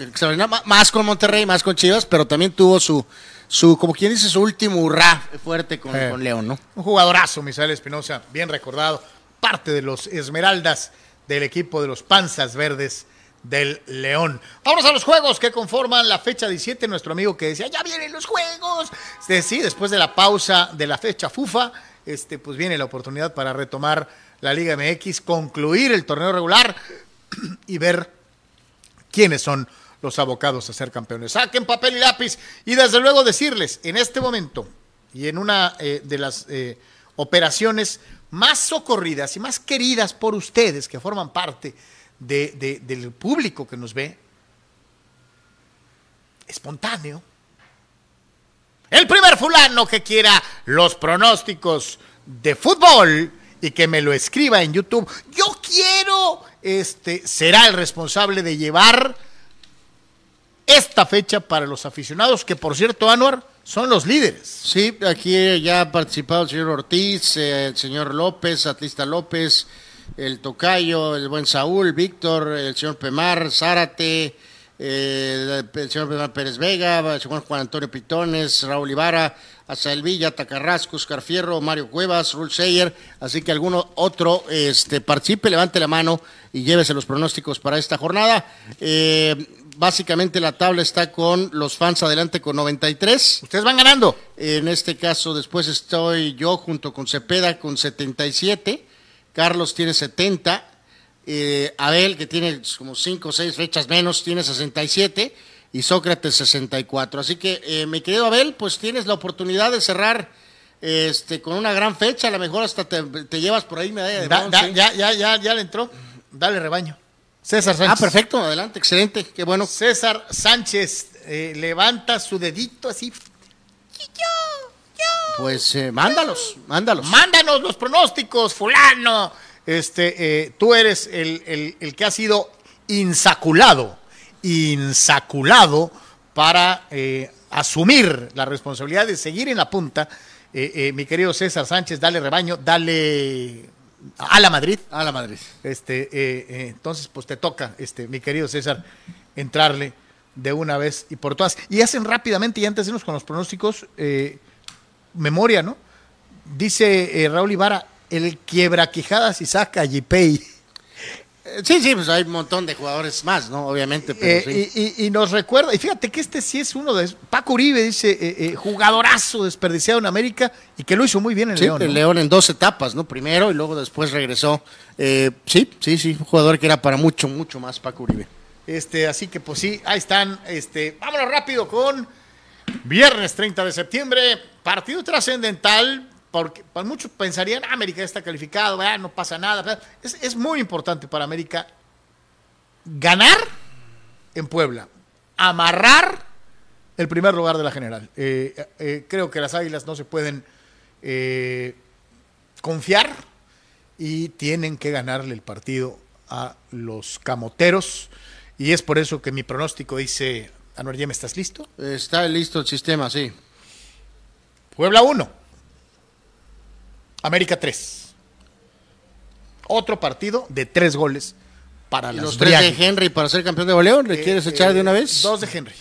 Más con Monterrey, más con Chivas, pero también tuvo su, su como quien dice, su último hurra fuerte con, Eh. con León, ¿no? Un jugadorazo, Misael Espinosa, bien recordado. Parte de los Esmeraldas del equipo de los Panzas Verdes del León. Vamos a los juegos que conforman la fecha 17. Nuestro amigo que decía, ya vienen los juegos. Este, sí, después de la pausa de la fecha FUFA, este, pues viene la oportunidad para retomar la Liga MX, concluir el torneo regular y ver quiénes son los abocados a ser campeones. Saquen papel y lápiz y desde luego decirles, en este momento y en una eh, de las eh, operaciones más socorridas y más queridas por ustedes que forman parte de- de- del público que nos ve, espontáneo. El primer fulano que quiera los pronósticos de fútbol y que me lo escriba en YouTube, yo quiero, este, será el responsable de llevar esta fecha para los aficionados, que por cierto, Anuar, son los líderes. Sí, aquí ya ha participado el señor Ortiz, eh, el señor López, Atlista López, el Tocayo, el buen Saúl, Víctor, el señor Pemar, Zárate, eh, el, el señor Pemar Pérez Vega, el señor Juan Antonio Pitones, Raúl Ibarra, Azael Villa, Tacarrasco, Oscar Fierro, Mario Cuevas, Rul Seyer, así que alguno otro este, participe, levante la mano y llévese los pronósticos para esta jornada. Eh, básicamente la tabla está con los fans adelante con 93. Ustedes van ganando. En este caso, después estoy yo junto con Cepeda con 77. Carlos tiene 70. eh, Abel, que tiene como 5 o 6 fechas menos, tiene 67. Y Sócrates 64. Así que, eh, mi querido Abel, pues tienes la oportunidad de cerrar este, con una gran fecha. A lo mejor hasta te, te llevas por ahí medalla de Da- bronce. da- ya, ya, ya, ya le entró. Dale rebaño. César Sánchez. Ah, perfecto, adelante, excelente, qué bueno. César Sánchez eh, levanta su dedito así. Pues eh, mándalos, mándalos. Mándanos los pronósticos, fulano. Este, eh, tú eres el, el- el que ha sido insaculado, insaculado para eh, asumir la responsabilidad de seguir en la punta. Eh, eh, mi querido César Sánchez, dale rebaño, dale a la Madrid. A la Madrid. Este, eh, eh, entonces, pues te toca, este, mi querido César, entrarle de una vez y por todas. Y hacen rápidamente, y antes de irnos con los pronósticos, eh, memoria, ¿no? Dice eh, Raúl Ibarra, el quiebra quijadas y saca a Yipei. Eh, Sí, sí, pues hay un montón de jugadores más, ¿no? Obviamente, pero Eh, sí. y, y- y nos recuerda, y fíjate que este sí es uno de Paco Uribe, dice, eh, eh, jugadorazo desperdiciado en América y que lo hizo muy bien en Sí, León. el ¿no? León en dos etapas, ¿no? Primero y luego después regresó. Sí, sí, sí, un jugador que era para mucho, mucho más Paco Uribe. Este, así que pues sí, ahí están. Este, vámonos rápido con viernes 30 de septiembre, partido trascendental, porque para muchos pensarían, "Ah, América ya está calificado, no pasa nada. Es, es muy importante para América ganar en Puebla, amarrar el primer lugar de la general. Eh, eh, creo que las águilas no se pueden eh, confiar y tienen que ganarle el partido a los camoteros. Y es por eso que mi pronóstico dice, Anuar Yem, ¿estás listo? Está listo el sistema, sí. Puebla 1, América 3. Otro partido de tres goles para ¿Y las los tres Briagui. de Henry para ser campeón de goleo? ¿Le Eh, quieres eh, echar de una vez? Dos de Henry.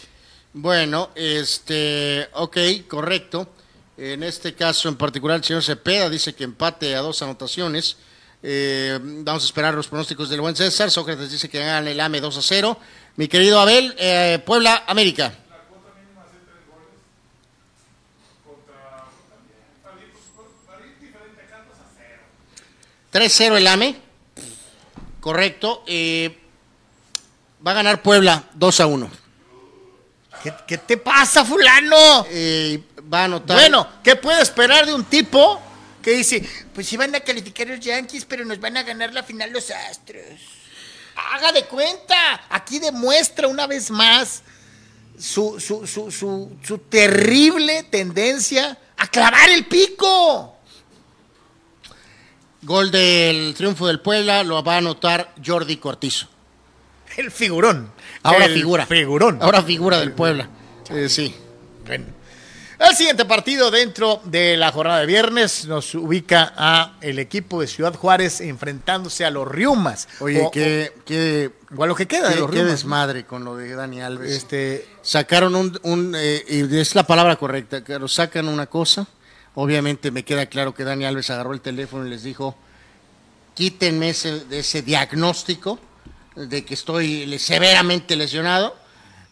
Bueno, este, ok, correcto. En este caso en particular, el señor Cepeda dice que empate a dos anotaciones. Eh, vamos a esperar los pronósticos del buen César. Sócrates dice que gana el AME 2 a 0. Mi querido Abel, eh, Puebla, América. 3-0 el AME. Correcto. Eh, va a ganar Puebla 2 a 1. ¿Qué, qué te pasa, fulano? Eh, va a anotar. Bueno, ¿qué puede esperar de un tipo que dice, pues sí van a calificar los Yankees, pero nos van a ganar la final los Astros? Haga de cuenta, aquí demuestra una vez más su, su, su, su, su terrible tendencia a clavar el pico. Gol del triunfo del Puebla lo va a anotar Jordi Cortizo. El figurón. Ahora El figura. Figurón. Ahora figura del Puebla. Eh, sí. Bueno. El siguiente partido dentro de la jornada de viernes nos ubica a el equipo de Ciudad Juárez enfrentándose a los Riumas. Oye, O- qué, qué, o a lo que queda de qué- los qué Riumas. desmadre con lo de Dani Alves. Este, Sacaron un, un, eh, y es la palabra correcta, que lo sacan una cosa. Obviamente me queda claro que Dani Alves agarró el teléfono y les dijo, quítenme ese, ese diagnóstico de que estoy severamente lesionado.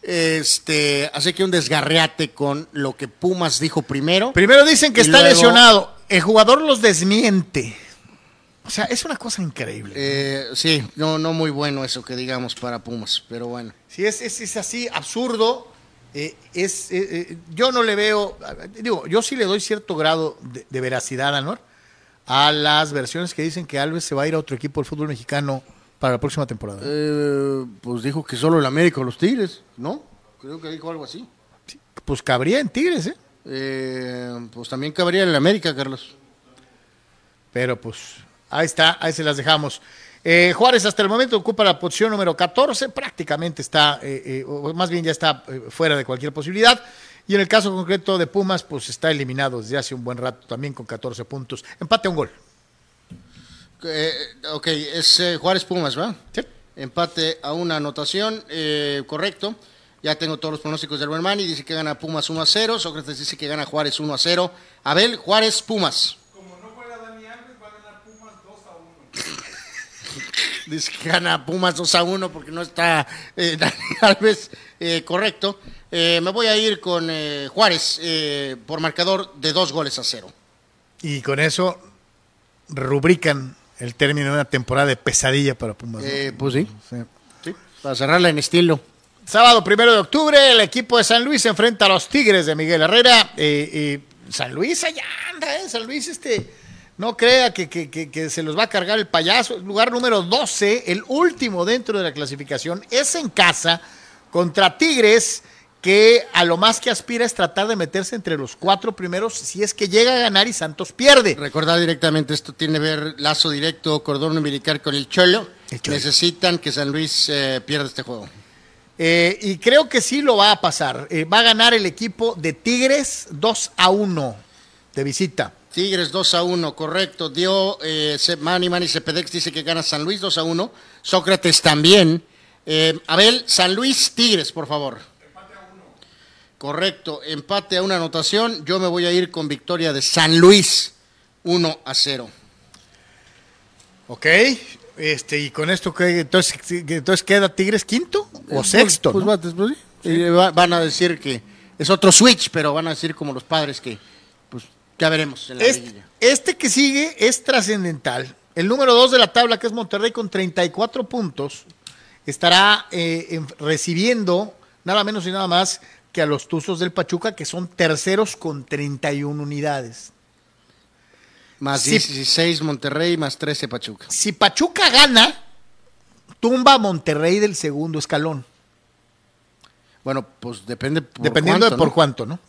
Este, así que un desgarreate con lo que Pumas dijo primero. primero dicen que está luego- lesionado. El jugador los desmiente. O sea, es una cosa increíble. Eh, sí, no, no muy bueno eso que digamos para Pumas, pero bueno. Si es, es, es así, absurdo. Eh, es, eh, eh, yo no le veo, digo, yo sí le doy cierto grado de, de veracidad, Anor, a las versiones que dicen que Alves se va a ir a otro equipo del fútbol mexicano para la próxima temporada. Eh, pues dijo que solo el América o los Tigres, ¿no? Creo que dijo algo así. Pues cabría en Tigres, ¿eh? Eh, pues también cabría el América, Carlos. Pero pues ahí está, ahí se las dejamos. Eh, Juárez hasta el momento ocupa la posición número 14, prácticamente está, eh, eh, o más bien ya está eh, fuera de cualquier posibilidad. Y en el caso concreto de Pumas, pues está eliminado desde hace un buen rato también con 14 puntos. Empate a un gol. Eh, ok, es Juárez Pumas, ¿verdad? Sí. Empate a una anotación, eh, correcto. Ya tengo todos los pronósticos del buen Manny. Dice que gana Pumas 1 a 0. Sócrates dice que gana Juárez 1 a 0. Abel, Juárez, Pumas. Dice que gana Pumas 2 a 1 porque no está eh, Dani Alves. Eh, correcto. Eh, me voy a ir con eh, Juárez eh, por marcador de dos goles a cero. Y con eso rubrican el término de una temporada de pesadilla para Pumas. ¿no? Eh, pues sí. Sí. sí. Para cerrarla en estilo. Sábado primero de octubre, el equipo de San Luis se enfrenta a los Tigres de Miguel Herrera. Eh, San Luis allá anda, ¿eh? San Luis, este, no crea que, que- que- que se los va a cargar el payaso. Lugar número 12, el último dentro de la clasificación, es en casa contra Tigres, que a lo más que aspira es tratar de meterse entre los cuatro primeros si es que llega a ganar y Santos pierde. Recordar directamente, esto tiene que ver lazo directo, cordón umbilical con el Cholo. El Cholo. Necesitan que San Luis eh, pierda este juego. Eh, y creo que sí lo va a pasar. Eh, va a ganar el equipo de Tigres 2 a 1 de visita. Tigres 2 a 1, correcto. Dio eh, Se- Manny Manny Cepedex dice que gana San Luis 2 a 1. Sócrates también. Eh, Abel, San Luis Tigres, por favor. Correcto, empate a una anotación. Yo me voy a ir con victoria de San Luis 1 a 0. Ok. Este, y con esto, ¿qué? entonces, entonces queda Tigres quinto o sexto. Pues, ¿no? pues, pues, sí. Van a decir que es otro switch, pero van a decir como los padres que, pues ya veremos en la Este, este que sigue es trascendental. El número 2 de la tabla, que es Monterrey, con 34 puntos, estará eh, en- recibiendo nada menos y nada más que a los Tuzos del Pachuca, que son terceros con 31 unidades. Más Sí. 16 Monterrey, más 13 Pachuca. Si Pachuca gana, tumba a Monterrey del segundo escalón, Bueno, pues depende por dependiendo cuánto, de por ¿no? cuánto, ¿no?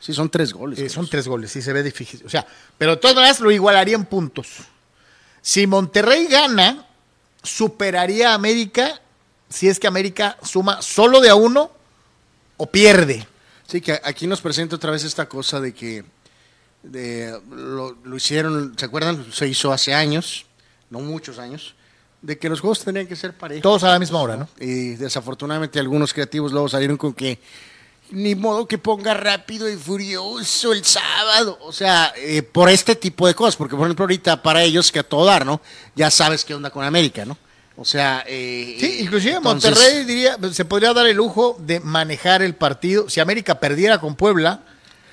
Sí, son tres goles. Eh, son tres goles, sí se ve difícil. O sea, pero de todas maneras lo igualaría en puntos. Si Monterrey gana, superaría a América si es que América suma solo de a uno o pierde. Sí, que aquí nos presenta otra vez esta cosa de que de, lo, lo hicieron, ¿se acuerdan? Se hizo hace años, no muchos años, de que los juegos tenían que ser parejos. Todos a la misma hora, ¿no? Y desafortunadamente algunos creativos luego salieron con que ni modo que ponga rápido y furioso el sábado. O sea, eh, por este tipo de cosas, porque por ejemplo ahorita para ellos que a todo dar, ¿no? Ya sabes qué onda con América, ¿no? O sea, eh, Sí, inclusive entonces- Monterrey diría, se podría dar el lujo de manejar el partido. Si América perdiera con Puebla,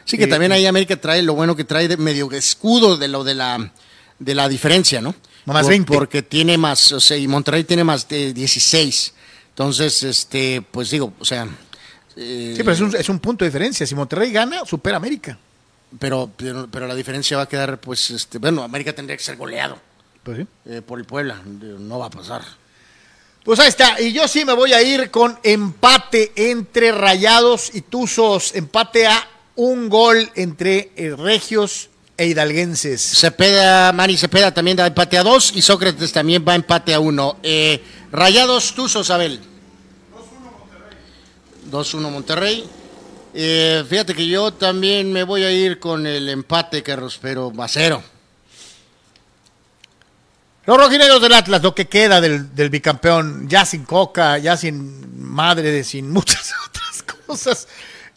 Sí, que Eh, también ahí América trae lo bueno que trae de medio escudo de lo de la de la diferencia, ¿no? Más 20. Porque tiene más, o sea, y Monterrey tiene más de 16. Entonces, este, pues digo, o sea, eh, sí, pero es un, es un punto de diferencia. Si Monterrey gana, supera a América. pero, pero, pero la diferencia va a quedar, pues, este, bueno, América tendría que ser goleado Pues sí. eh, por el Puebla, no va a pasar. Pues ahí está. Y yo sí me voy a ir con empate entre Rayados y Tuzos. Empate a un gol entre eh, Regios e Hidalguenses. Cepeda, Mani Cepeda también da empate a dos y Sócrates también va empate a uno. Eh, Rayados Tuzos, Abel. 2-1 Monterrey. Eh, fíjate que yo también me voy a ir con el empate, Carlos, pero a cero. Los rojinegros del Atlas, lo que queda del, del bicampeón, ya sin coca, ya sin madre, sin muchas otras cosas,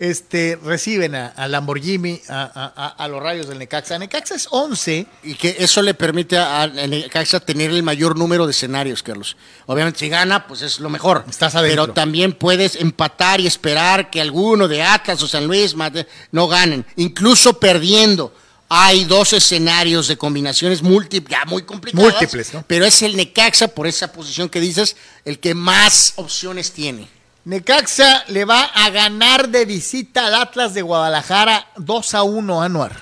este, reciben a, a Lamborghini, a, a- a- a los rayos del Necaxa. Necaxa es 11. Y que eso le permite a, a Necaxa tener el mayor número de escenarios, Carlos. Obviamente, si gana, pues es lo mejor. Estás adentro. Pero también puedes empatar y esperar que alguno de Atlas o San Luis mate- no ganen. Incluso perdiendo. Hay dos escenarios de combinaciones múltiples, ya muy complicadas. Múltiples, ¿no? Pero es el Necaxa, por esa posición que dices, el que más opciones tiene. Necaxa le va a ganar de visita al Atlas de Guadalajara 2 a 1, Anuar.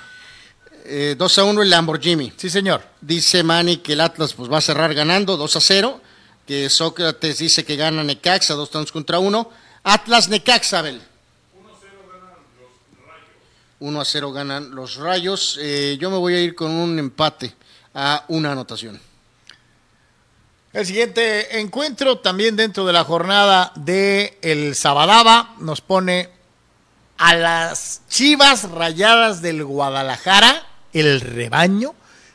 Eh, 2 a 1 el Lamborghini. Sí, señor. Dice Manny que el Atlas pues, va a cerrar ganando 2 a 0. Que Sócrates dice que gana Necaxa, dos tantos contra uno. Atlas Necaxa, Abel. 1 a 0 ganan los rayos. Eh, yo me voy a ir con un empate a una anotación. El siguiente encuentro, también dentro de la jornada de el Sabadaba, nos pone a las Chivas Rayadas del Guadalajara, el rebaño,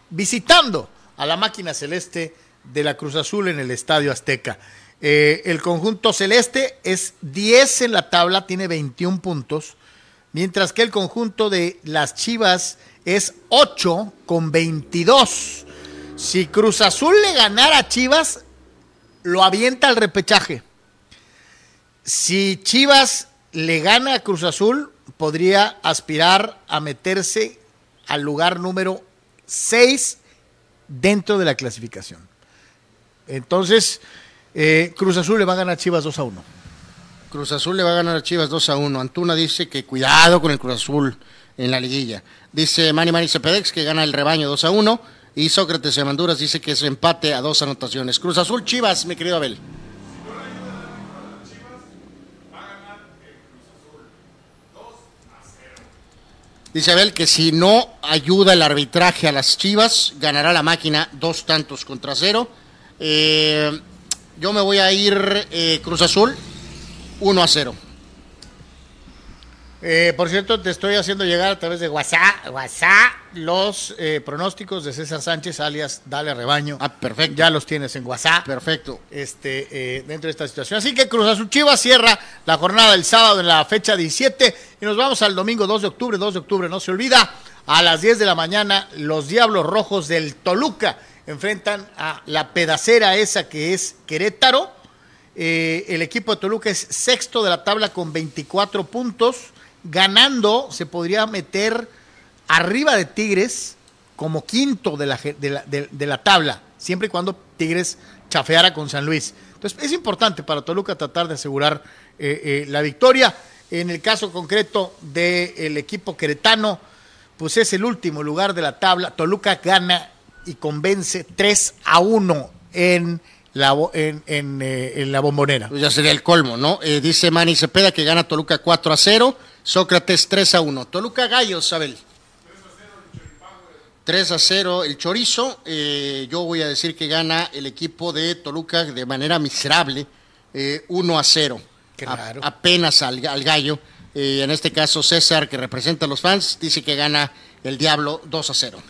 visitando a la máquina celeste de la Cruz Azul en el Estadio Azteca. Eh, el conjunto celeste es 10 en la tabla, tiene 21 puntos, mientras que el conjunto de las Chivas es 8 con 22. Si Cruz Azul le ganara a Chivas, lo avienta al repechaje. Si Chivas le gana a Cruz Azul, podría aspirar a meterse al lugar número 6 dentro de la clasificación. Entonces, eh, Cruz Azul le va a ganar a Chivas 2 a 1. Cruz Azul le va a ganar a Chivas 2 a 1. Antuna dice que cuidado con el Cruz Azul en la liguilla. Dice Manny Manny Cepedex que gana el rebaño 2 a 1. Y Sócrates de Manduras dice que es empate a dos anotaciones. Cruz Azul Chivas, mi querido Abel. Dice Abel que si no ayuda el arbitraje a las Chivas, ganará la máquina dos tantos contra cero. Eh, yo me voy a ir eh, Cruz Azul 1 a 0. Eh, por cierto, te estoy haciendo llegar a través de WhatsApp, WhatsApp los eh, pronósticos de César Sánchez, alias Dale Rebaño. Ah, perfecto. Ya los tienes en WhatsApp. Perfecto. Este, eh, dentro de esta situación. Así que Cruz Azul Chivas cierra la jornada del sábado en la fecha 17 y nos vamos al domingo 2 de octubre. 2 de octubre, no se olvida, a las 10 de la mañana, los Diablos Rojos del Toluca enfrentan a la pedacera esa que es Querétaro. Eh, el equipo de Toluca es sexto de la tabla con 24 puntos. Ganando se podría meter arriba de Tigres como quinto de la, de la- tabla, siempre y cuando Tigres chafeara con San Luis. Entonces es importante para Toluca tratar de asegurar eh, eh, la victoria. En el caso concreto del equipo queretano, pues es el último lugar de la tabla. Toluca gana y convence 3 a 1 en la, en, eh, en la bombonera. Pues ya sería el colmo, ¿no? Dice Manny Cepeda que gana Toluca 4 a 0, Sócrates 3 a 1. Toluca Gallos, Abel. 3 a 0 el chorizo. Eh, yo voy a decir que gana el equipo de Toluca de manera miserable, eh, 1 a 0. Qué A- apenas al, al gallo. Eh, en este caso, César, que representa a los fans, dice que gana el Diablo 2 a 0.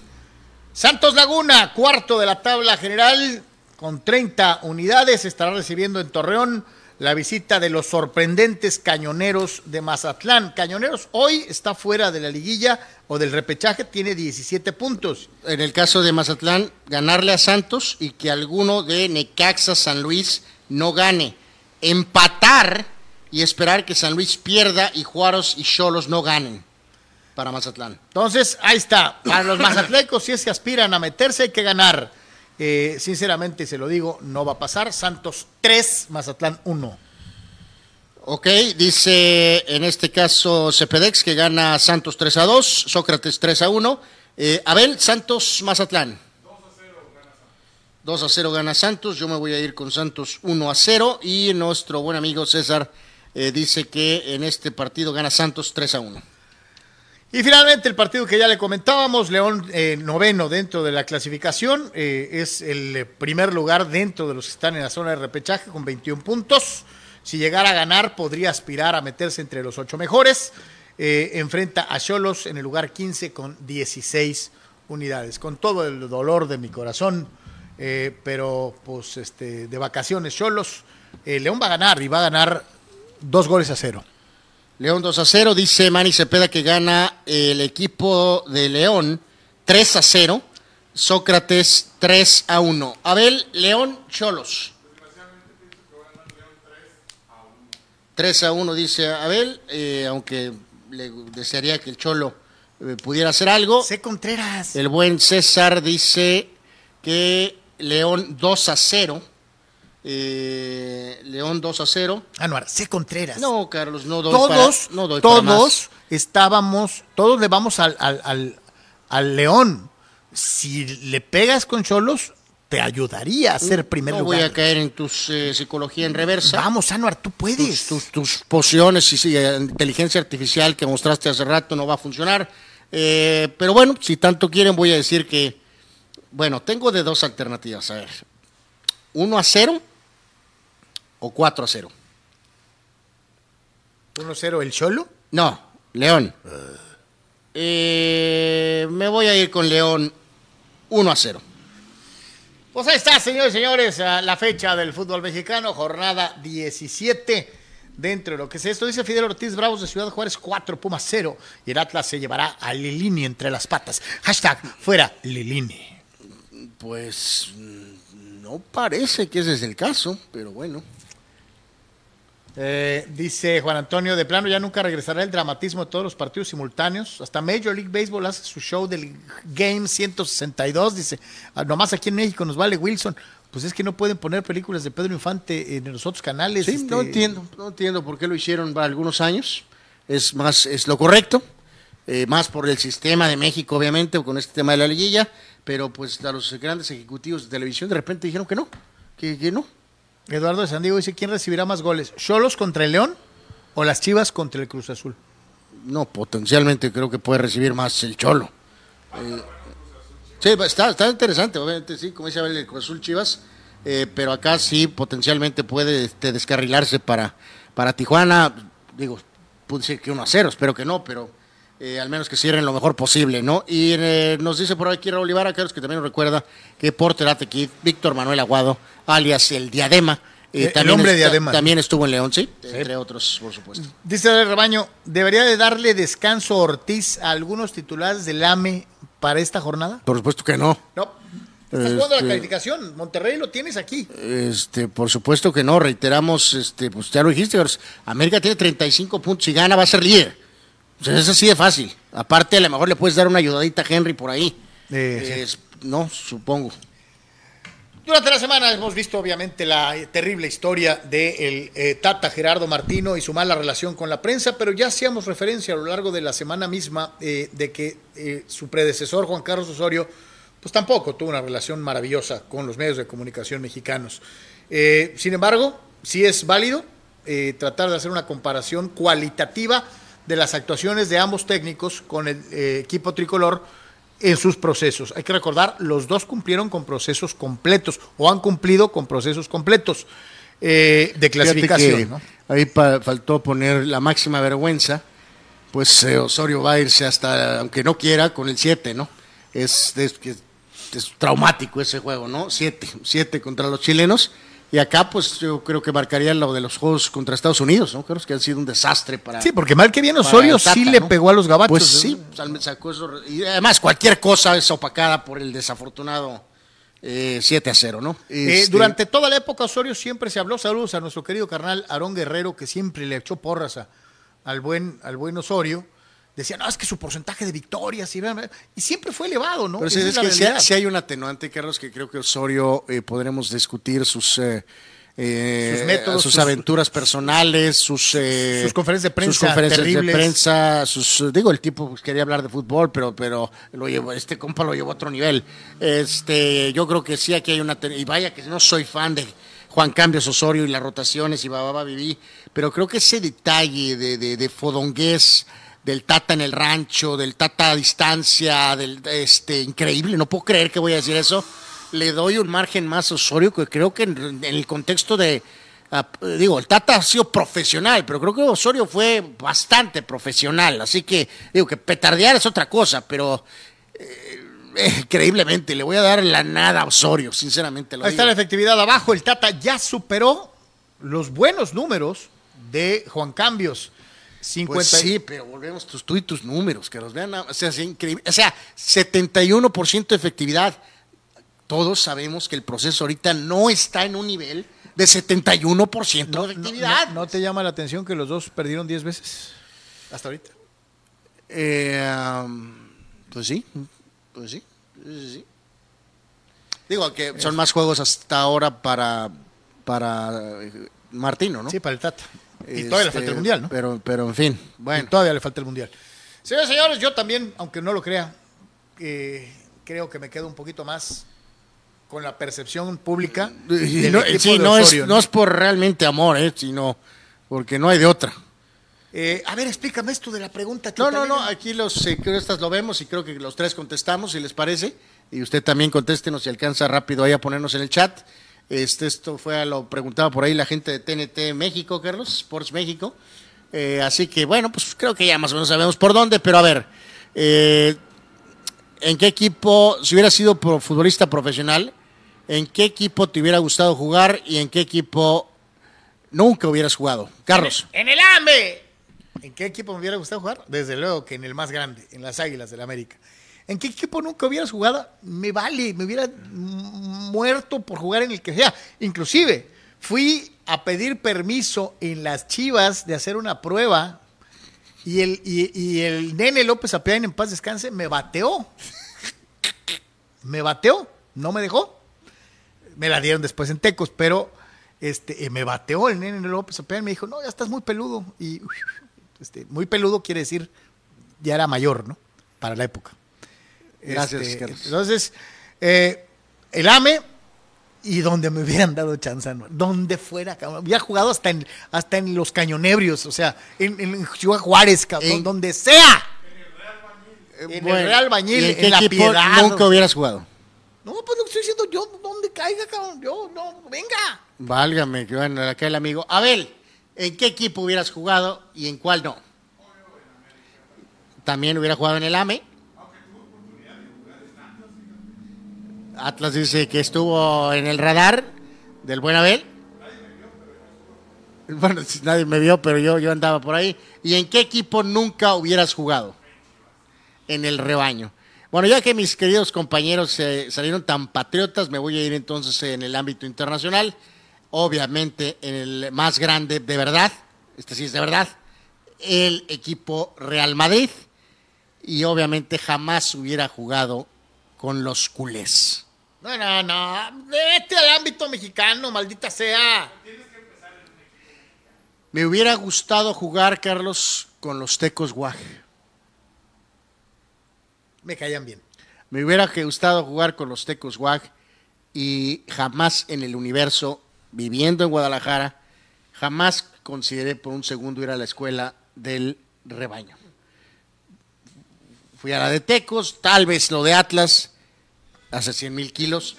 Santos Laguna, cuarto de la tabla general, con 30 unidades, estará recibiendo en Torreón la visita de los sorprendentes cañoneros de Mazatlán. Cañoneros hoy está fuera de la liguilla o del repechaje, tiene 17 puntos. en el caso de Mazatlán, ganarle a Santos y que alguno de Necaxa San Luis no gane. Empatar y esperar que San Luis pierda y Juaros y Cholos no ganen para Mazatlán. Entonces, ahí está. Para los mazatlecos, si es que aspiran a meterse, hay que ganar. Eh, sinceramente, se lo digo, no va a pasar. Santos 3, Mazatlán 1. Ok, dice en este caso Cepedex que gana Santos 3 a 2, Sócrates 3 a 1. Eh, Abel, Santos, Mazatlán. 2 a 0 gana Santos, yo me voy a ir con Santos 1 a 0 y nuestro buen amigo César eh, dice que en este partido gana Santos 3 a 1. Y finalmente el partido que ya le comentábamos, León eh, noveno dentro de la clasificación, eh, es el eh, primer lugar dentro de los que están en la zona de repechaje con 21 puntos. Si llegara a ganar, podría aspirar a meterse entre los ocho mejores. Enfrenta a Cholos en el lugar 15 con 16 unidades. Con todo el dolor de mi corazón, pero pues este, de vacaciones Cholos, León va a ganar y va a ganar dos goles a cero. León 2 a 0, dice Manny Cepeda que gana el equipo de León 3 a 0, Sócrates 3 a 1. Abel, León, Cholos. 3 a 1 dice Abel, eh, aunque le desearía que el Cholo eh, pudiera hacer algo. C. Contreras. El buen César dice que León 2 a 0. Eh, León 2 a 0. Anuar, C. Contreras. No, Carlos, no doy todos, para, no doy todos estábamos, todos le vamos al, al, al, al León. Si le pegas con Cholos, te ayudaría a ser primer no lugar. voy a caer en tu psicología en reversa. Vamos, Anuar, tú puedes. tus, tus pociones y sí, eh, inteligencia artificial que mostraste hace rato no va a funcionar. Eh, pero bueno, si tanto quieren, voy a decir que. Bueno, tengo de dos alternativas. A ver: 1 a 0 o 4 a 0. 1-0 el Cholo. No, León. Eh, me voy a ir con León 1 a 0. Pues ahí está, señores y señores, la fecha del fútbol mexicano, jornada 17. Dentro de lo que es esto, dice Fidel Ortiz Bravos de Ciudad Juárez 4, Pumas 0. Y el Atlas se llevará a Lilini entre las patas. Hashtag fuera Lilini. Pues mm, no parece que ese es el caso, pero bueno. Eh, dice Juan Antonio, de plano ya nunca regresará el dramatismo de todos los partidos simultáneos. Hasta Major League Baseball hace su show del Game 162. Dice, "Ah, nomás aquí en México nos vale Wilson. Pues es que no pueden poner películas de Pedro Infante en los otros canales. Sí, este, no entiendo, no entiendo por qué lo hicieron para algunos años. Es más, es lo correcto, eh, más por el sistema de México, obviamente, con este tema de la liguilla, pero pues a los grandes ejecutivos de televisión de repente dijeron que no, que, que no. Eduardo de San Diego dice, ¿quién recibirá más goles? ¿Cholos contra el León o las Chivas contra el Cruz Azul? No, potencialmente creo que puede recibir más el Cholo. Eh, sí, está, está interesante, obviamente, sí, como dice Abel, el Cruz Azul Chivas, eh, pero acá sí potencialmente puede este, descarrilarse para, para Tijuana. Digo, puede decir que 1 a 0, espero que no, pero eh, al menos que cierren lo mejor posible, ¿no? Y eh, nos dice por aquí Raúl Ibarra, que también nos recuerda que Porter Atequid, Víctor Manuel Aguado, alias el Diadema, eh, El también, hombre está- diadema. también estuvo en León, sí, entre otros, por supuesto. Dice el rebaño, ¿debería de darle descanso Ortiz a algunos titulares del AME para esta jornada? Por supuesto que no. No. Estás jugando la Este- calificación. Monterrey lo tienes aquí. Este, por supuesto que no, reiteramos, este, pues ya lo dijiste, América tiene 35 puntos y gana, va a ser líder. O sea, es así de fácil. Aparte, a lo mejor le puedes dar una ayudadita a Henry por ahí. Eh, sí. No, supongo. Durante la semana hemos visto obviamente la eh, terrible historia del Tata Gerardo Martino y su mala relación con la prensa, pero ya hacíamos referencia a lo largo de la semana misma eh, de que eh, su predecesor Juan Carlos Osorio pues tampoco tuvo una relación maravillosa con los medios de comunicación mexicanos. Eh, sin embargo, sí es válido eh, tratar de hacer una comparación cualitativa de las actuaciones de ambos técnicos con el eh, equipo tricolor en sus procesos. Hay que recordar, los dos cumplieron con procesos completos o han cumplido con procesos completos eh, de clasificación. que ¿no? Ahí pa- faltó poner la máxima vergüenza. Pues eh, Osorio va a irse hasta, aunque no quiera, con el 7, ¿no? Es, es, que- es traumático ese juego, ¿no? 7, 7 contra los chilenos. Y acá, pues yo creo que marcaría lo de los juegos contra Estados Unidos, ¿no? Creo que han sido un desastre para. Sí, porque mal que bien Osorio Tata, sí le ¿no? pegó a los gabachos. Pues sí, pues, al- sacó eso. Y además, cualquier cosa es opacada por el desafortunado eh, 7 a 0, ¿no? Eh, Este, durante toda la época Osorio siempre se habló, saludos a nuestro querido carnal Aarón Guerrero, que siempre le echó porras a- al, buen, al buen Osorio. Decía, no, es que su porcentaje de victorias, y, y siempre fue elevado, ¿no? Pero es que sí hay un atenuante, Carlos, que creo que Osorio eh, podremos discutir sus, eh, eh, Sus métodos, sus sus- aventuras personales, sus, eh, Sus conferencias de prensa sus conferencias de prensa, sus, digo, el tipo pues, quería hablar de fútbol, pero, pero lo llevó, este compa lo llevó a otro nivel. Este, yo creo que sí aquí hay una y vaya que no soy fan de Juan Cambios Osorio y las rotaciones y bababa viví, pero creo que ese detalle de, de, de fodongués del Tata en el rancho, del Tata a distancia, del este increíble, no puedo creer que voy a decir eso. Le doy un margen más a Osorio que creo que en, en el contexto de ah, digo, el Tata ha sido profesional, pero creo que Osorio fue bastante profesional, así que digo que petardear es otra cosa, pero eh, increíblemente le voy a dar la nada a Osorio, sinceramente lo Ahí está la efectividad abajo. El Tata ya superó los buenos números de Juan Cambios. 50 Pues sí, pero volvemos tus, tú y tus números, que los vean. O sea, es increíble. O sea, 71% de efectividad. Todos sabemos que el proceso ahorita no está en un nivel de 71% No, de efectividad. no- ¿no te llama la atención que los dos perdieron 10 veces? Hasta ahorita. Eh, pues sí, pues sí, sí, sí. Digo que son más juegos hasta ahora para, para eh, Martino, ¿no? Sí, para el Tata. Y todavía le Este, falta el Mundial, ¿no? Pero, pero en fin, Y bueno. todavía le falta el Mundial. Señores, señores, yo también, aunque no lo crea, eh, creo que me quedo un poquito más con la percepción pública. Del no, sí, no, es, no es por realmente amor, ¿eh? sino porque no hay de otra. Eh, a ver, explícame esto de la pregunta. No, no, no, aquí los eh, estas lo vemos y creo que los tres contestamos, si les parece. Y usted también contéstenos si alcanza rápido ahí a ponernos en el chat. Este, esto fue a lo preguntaba por ahí la gente de TNT México, Carlos, Sports México. Eh, así que bueno, pues creo que ya más o menos sabemos por dónde, pero a ver, eh, ¿en qué equipo, si hubiera sido pro- futbolista profesional, en qué equipo te hubiera gustado jugar y en qué equipo nunca hubieras jugado? Carlos. En el AME. ¿En qué equipo me hubiera gustado jugar? Desde luego que en el más grande, en las Águilas del América. ¿En qué equipo nunca hubieras jugado? Me vale, me hubiera muerto por jugar en el que sea. Inclusive, fui a pedir permiso en las Chivas de hacer una prueba y el, y, el nene López Apeán, en paz descanse, me bateó. Me bateó, no me dejó. Me la dieron después en Tecos, pero este, eh, me bateó el nene López Apeán, me dijo, no, ya estás muy peludo. Y este, muy peludo quiere decir, ya era mayor, ¿no? Para la época. Gracias, Este. Entonces, eh, el AME Y donde me hubieran dado chance, ¿no? donde fuera, cabrón. Había jugado hasta en, hasta en los cañonebrios, o sea, en, en Ciudad Juárez, cabrón, En- donde sea. En Bueno, el Real Bañil, ¿y en, en qué la equipo Piedad. nunca hubieras jugado? No, pues lo que estoy diciendo yo, donde caiga, cabrón. Yo, no, venga. Válgame, que bueno, acá el amigo. Abel, ¿en qué equipo hubieras jugado y en cuál no? También hubiera jugado en el AME. Atlas dice que estuvo en el radar del buen Abel. Bueno, nadie me vio, pero yo, yo andaba por ahí. ¿Y en qué equipo nunca hubieras jugado? En el rebaño. Bueno, ya que mis queridos compañeros eh, salieron tan patriotas, me voy a ir entonces en el ámbito internacional. Obviamente en el más grande de verdad, este sí es de verdad, el equipo Real Madrid. Y obviamente jamás hubiera jugado con los culés. No, no, no. Vete al ámbito mexicano, maldita sea. Me hubiera gustado jugar, Carlos, con los Tecos Guaj. Me caían bien. Me hubiera gustado jugar con los Tecos Guaj y jamás en el universo, viviendo en Guadalajara, jamás consideré por un segundo ir a la escuela del rebaño. Fui a la de Tecos, tal vez lo de Atlas, hace 100 mil kilos.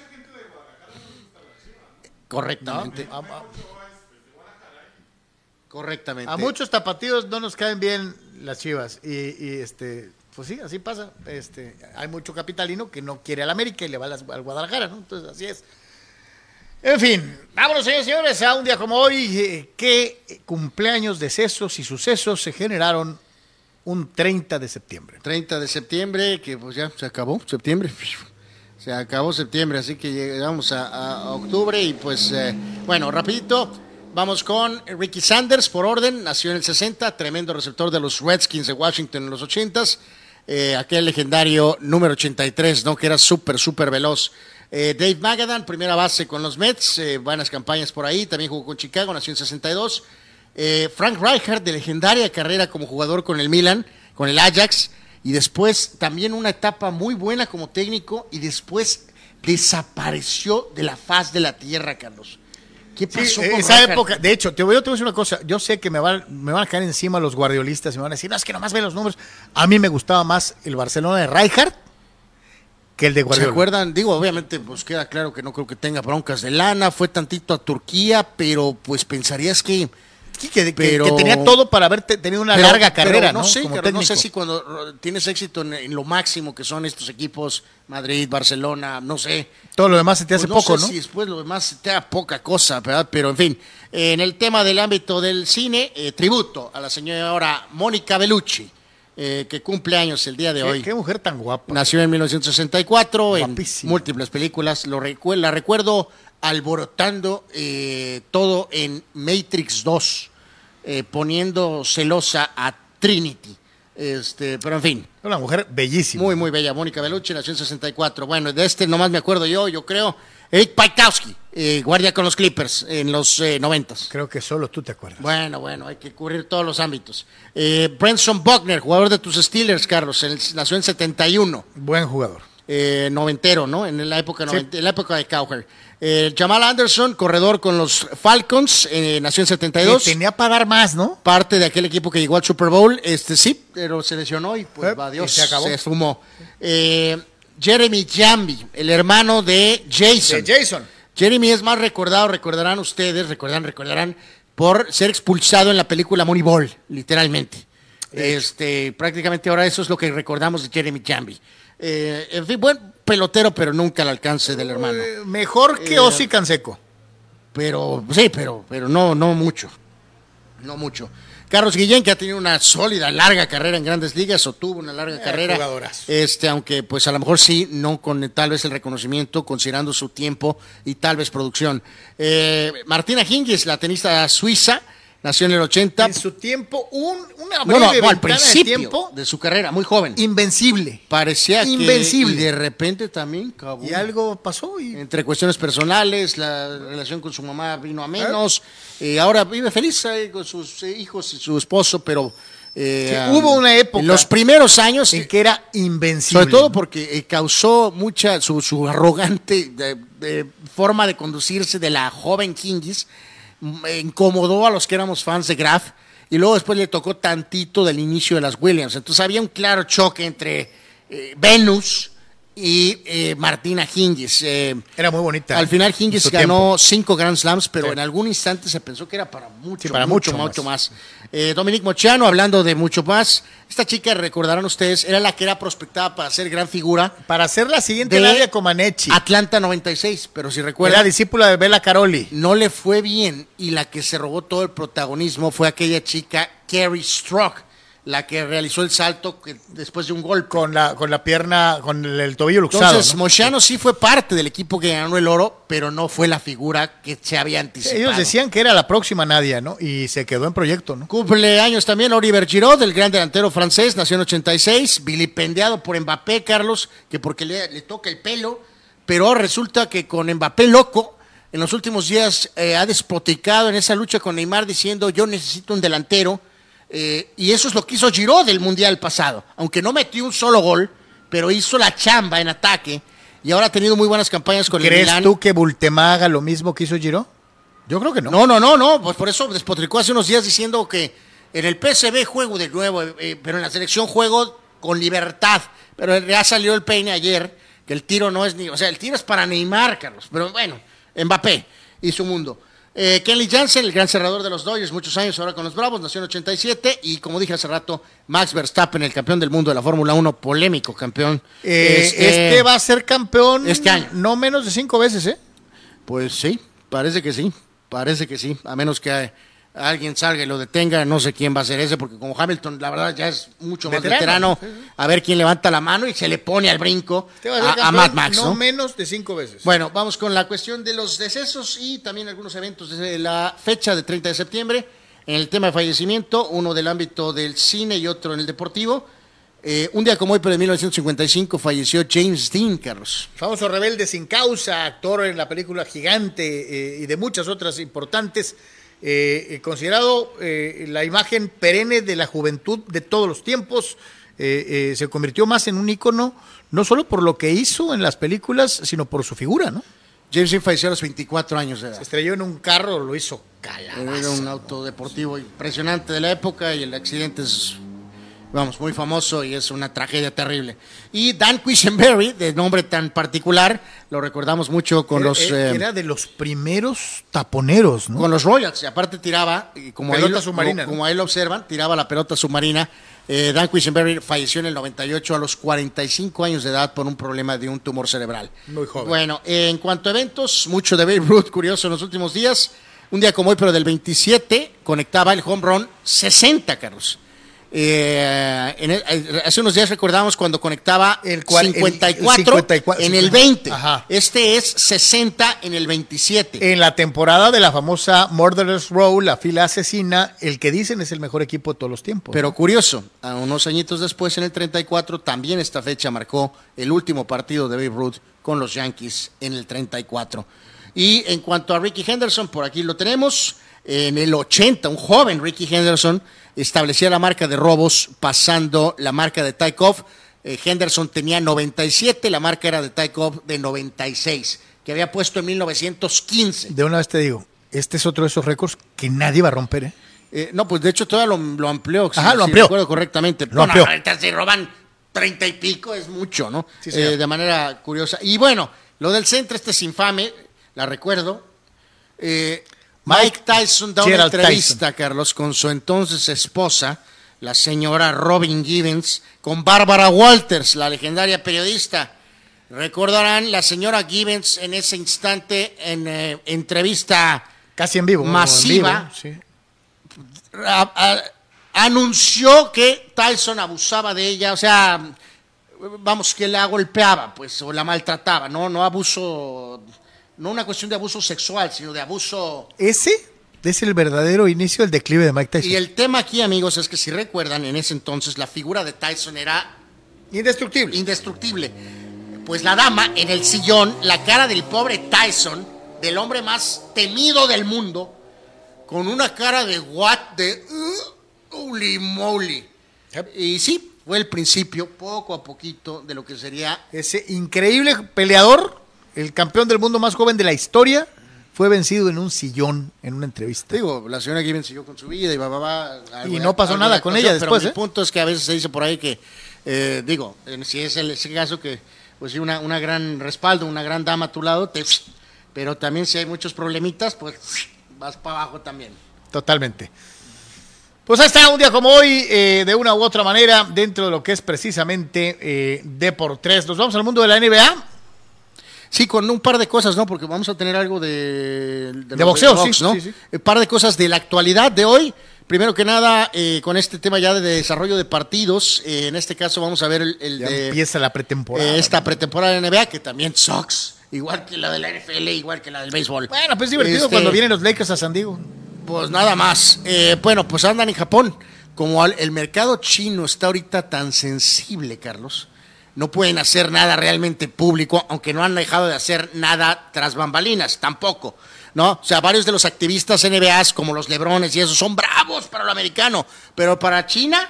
Correctamente. A, a- Correctamente. a muchos tapatíos no nos caen bien las chivas. Y, y, este, pues sí, así pasa. Este, hay mucho capitalino que no quiere al América y le va las- al Guadalajara, ¿no? Entonces, así es. En fin, vámonos, señores y señores, a un día como hoy. eh, ¿Qué cumpleaños, decesos y sucesos se generaron un 30 de septiembre? 30 de septiembre, que pues ya se acabó, septiembre. Se acabó septiembre, así que llegamos a, octubre y pues, eh, bueno, rapidito, vamos con Ricky Sanders, por orden, nació en el 60, tremendo receptor de los Redskins de Washington en los 80s, eh, aquel legendario número 83, ¿no? Que era súper, súper veloz. Eh, Dave Magadan, primera base con los Mets, eh, buenas campañas por ahí, también jugó con Chicago, nació en 62. Eh, Frank Rijkaard, de legendaria carrera como jugador con el Milan, con el Ajax, y después también una etapa muy buena como técnico, y después desapareció de la faz de la tierra, Carlos. ¿Qué pasó eh, con esa época, de hecho, te voy, a decir una cosa, yo sé que me van, me van a caer encima los guardiolistas y me van a decir, no, es que nomás ve los números. A mí me gustaba más el Barcelona de Rijkaard que el de ¿Se Guardiola. acuerdan? Digo, obviamente, pues queda claro que no creo que tenga broncas de lana, fue tantito a Turquía, pero pues pensarías que... Sí, que, que- Pero- que tenía todo para haber te- tenido una Pero- larga carrera, no ¿no? sé, Carlos, no sé si cuando tienes éxito en, en lo máximo que son estos equipos, Madrid, Barcelona, no sé. Todo lo demás se te hace Pues poco, sé ¿no? si después lo demás te da poca cosa, ¿verdad? Pero en fin, eh, en el tema del ámbito del cine, eh, tributo a la señora Mónica Bellucci, eh, que cumple años el día de ¿Qué, hoy. qué mujer tan guapa. Nació en 1964 en múltiples películas. Lo recu- la recuerdo alborotando eh, todo en Matrix 2, eh, poniendo celosa a Trinity. Este, pero en fin, Una mujer bellísima. muy, muy bella. Mónica Bellucci nació en 64. Bueno, de este nomás me acuerdo yo, yo creo. Eric Paikowski, eh, guardia con los Clippers en los eh, 90 Creo que solo tú te acuerdas. bueno, bueno, hay que cubrir todos los ámbitos. Branson Buckner, jugador de tus Steelers, Carlos, en el- nació en 71, Buen jugador. eh, noventero, ¿no? En la época, Sí. noventa- en la época de Cowher. Eh, Jamal Anderson, corredor con los Falcons, eh, nació en 72. Que tenía para dar más, ¿no? Parte de aquel equipo que llegó al Super Bowl, este sí, pero se lesionó y pues Eh, Dios, se acabó. esfumó. Eh, Jeremy Jambi, el hermano de Jason. De Jason. Jeremy es más recordado, recordarán ustedes, recordarán, recordarán, por ser expulsado en la película Moneyball, literalmente. Este, prácticamente ahora eso es lo que recordamos de Jeremy Jambi. En fin, buen pelotero, pero nunca al alcance del hermano. Eh, mejor que Eh, Ozzy Canseco. Pero, sí, pero, pero no, no mucho. No mucho. Carlos Guillén, que ha tenido una sólida, larga carrera en grandes ligas, o tuvo una larga carrera. jugadorazo. Este, aunque pues a lo mejor sí, no con eh, tal vez el reconocimiento, considerando su tiempo y tal vez producción. Eh, Martina Hingis, la tenista suiza, nació en el 80. En su tiempo, un, una breve no, no, al de principio tiempo de su carrera, muy joven. invencible. Parecía que Invencible. y de repente también acabó. Y algo pasó y entre cuestiones personales, la relación con su mamá vino a menos. eh, ahora vive feliz eh, con sus eh, hijos y su esposo, pero Eh, Sí, hubo una época En los primeros años. En que era invencible. Sobre todo porque eh, causó mucha su, su arrogante de- de forma de conducirse de la joven Hingis, eh, incomodó a los que éramos fans de Graf y luego después le tocó tantito del inicio de las Williams. Entonces había un claro choque entre eh, Venus y eh, Martina Hingis. Eh, Era muy bonita. al final Hingis ganó tiempo. cinco Grand Slams, pero Sí. en algún instante se pensó que era para mucho, Sí, para mucho, mucho mucho más. Eh, Dominic Mochiano, hablando de mucho más, esta chica, recordarán ustedes, era la que era prospectada para ser gran figura Para ser la siguiente de Nadia Comaneci. Atlanta 96, pero si Era recuerdan, discípula de Bella Caroli. no le fue bien y la que se robó todo el protagonismo fue aquella chica Carrie Strock, la que realizó el salto que- después de un golpe. Con la, con la pierna, con el, el tobillo luxado. Entonces, ¿no? Mochiano sí fue parte del equipo que ganó el oro, pero no fue la figura que se había anticipado. Ellos decían que era la próxima Nadia, ¿no? Y se quedó en proyecto, ¿no? Cumpleaños también Oliver Giroud, el gran delantero francés, nació en 86, vilipendiado por Mbappé, Carlos, que porque le, le toca el pelo, pero resulta que con Mbappé loco, en los últimos días eh, ha despoticado en esa lucha con Neymar diciendo yo necesito un delantero, eh, y eso es lo que hizo Giroud del Mundial pasado, aunque no metió un solo gol, pero hizo la chamba en ataque, y ahora ha tenido muy buenas campañas con el ¿Crees Milán. tú que Bultemá haga lo mismo que hizo Giro? Yo creo que no. No, no, no, no, pues por eso despotricó hace unos días diciendo que en el PSV juego de nuevo, eh, eh, pero en la selección juego con libertad. Pero ya salió el peine ayer, que el tiro no es ni, o sea, el tiro es para Neymar, Carlos, pero bueno, Mbappé y su mundo. Eh, Kenley Jansen, el gran cerrador de los Dodgers, muchos años ahora con los Bravos, nació en 87 y como dije hace rato, Max Verstappen, el campeón del mundo de la Fórmula 1, polémico campeón. Eh, Este, este va a ser campeón este año. no menos de cinco veces, ¿eh? Pues sí, parece que sí, parece que sí, a menos que alguien salga y lo detenga, no sé quién va a ser ese, porque como Hamilton, la verdad, ya es mucho más Veterano, veterano, a ver quién levanta la mano y se le pone al brinco a a, a Mad Max, no, ¿no? menos de cinco veces. Bueno, vamos con la cuestión de los decesos y también algunos eventos desde la fecha de 30 de septiembre. En el tema de fallecimiento, uno del ámbito del cine y otro en el deportivo. Eh, un día como hoy, pero de 1955, falleció James Dean, Carlos. Famoso rebelde sin causa, actor en la película Gigante eh, y de muchas otras importantes, eh, considerado eh, la imagen perenne de la juventud de todos los tiempos, eh, eh, se convirtió más en un ícono, no solo por lo que hizo en las películas, sino por su figura, ¿no? James Dean falleció a los 24 años de edad. Se estrelló en un carro, lo hizo Era calabaza. un auto deportivo impresionante de la época y el accidente es, vamos, muy famoso y es una tragedia terrible. Y Dan Quisenberry, de nombre tan particular, lo recordamos mucho con Era- los... era, eh, era de los primeros taponeros, ¿no? con los Royals, y aparte tiraba, y como, ahí Pelota lo, submarina, como, ¿no? como ahí lo observan, tiraba la pelota submarina. Eh, Dan Quisenberry falleció en el 98 a los 45 años de edad por un problema de un tumor cerebral. Muy joven. Bueno, eh, en cuanto a eventos, mucho de Babe Ruth, curioso en los últimos días. Un día como hoy, pero del 27, conectaba el home run 60, Carlos. Eh, en el- eh, hace unos días recordamos cuando conectaba El el cual- el- el 54, 54, en el 20. Ajá. Este es 60 en el 27. En la temporada de la famosa Murderers Row, la fila asesina, el que dicen es el mejor equipo de todos los tiempos. Pero ¿no? curioso, a unos añitos después, en el 34, también esta fecha marcó el último partido de Babe Ruth con los Yankees en el 34. Y en cuanto a Ricky Henderson, por aquí lo tenemos. En el 80, un joven Ricky Henderson establecía la marca de robos pasando la marca de Taikov. Eh, Henderson tenía 97, la marca era de Taikov de 96, que había puesto en 1915. de una vez te digo, este es otro de esos récords que nadie va a romper, ¿eh? Eh, no, pues de hecho todavía lo, lo amplió. si- Ajá, lo si amplió. recuerdo correctamente. Lo No, no, amplió. se roban treinta y pico, es mucho, ¿no? Sí. Eh, de manera curiosa. Y bueno, lo del centro, este es infame, la recuerdo. Eh, Mike, Tyson da una entrevista, Carlos, con su entonces esposa, la señora Robin Givens, con Bárbara Walters, la legendaria periodista. Recordarán la señora Givens en ese instante en eh, entrevista Casi en vivo. Masiva. en vivo, sí. a- a- anunció que Tyson abusaba de ella, o sea, vamos, que la golpeaba, pues, o la maltrataba, no, no abuso, no una cuestión de abuso sexual, sino de abuso. Ese es el verdadero inicio del declive de Mike Tyson. Y el tema aquí, amigos, es que si recuerdan, en ese entonces la figura de Tyson era Indestructible. indestructible. Pues la dama en el sillón, la cara del pobre Tyson, del hombre más temido del mundo, con una cara de what, de... "Uh, holy moly. Y sí, fue el principio, poco a poquito, de lo que sería Ese increíble peleador, el campeón del mundo más joven de la historia, fue vencido en un sillón en una entrevista. Digo, la señora Given siguió con su vida y va, va, va, algo Y no pasó nada con ella después, Pero ¿eh? mi punto es que a veces se dice por ahí que, eh, digo, si es el, ese caso que, pues sí, una, una gran respaldo, una gran dama a tu lado, te, pero también si hay muchos problemitas, pues vas para abajo también. Totalmente. Pues ahí está, un día como hoy, eh, de una u otra manera, dentro de lo que es precisamente eh, D por 3. Nos vamos al mundo de la NBA. Sí, con un par de cosas, ¿no? Porque vamos a tener algo de... De boxeo, sí, ¿no? sí, sí. Un par de cosas de la actualidad de hoy. Primero que nada, eh, con este tema ya de desarrollo de partidos, eh, en este caso vamos a ver el, el Ya de... empieza la pretemporada. Eh, esta pretemporada de NBA, que también sucks, igual que la de la NFL, igual que la del béisbol. Bueno, pues es divertido Este, cuando vienen los Lakers a San Diego. Pues nada más. Eh, bueno, pues andan en Japón. Como el mercado chino está ahorita tan sensible, Carlos, no pueden hacer nada realmente público, aunque no han dejado de hacer nada tras bambalinas, tampoco. ¿No? O sea, varios de los activistas NBAs, como los Lebrones y eso, son bravos para lo americano, pero para China,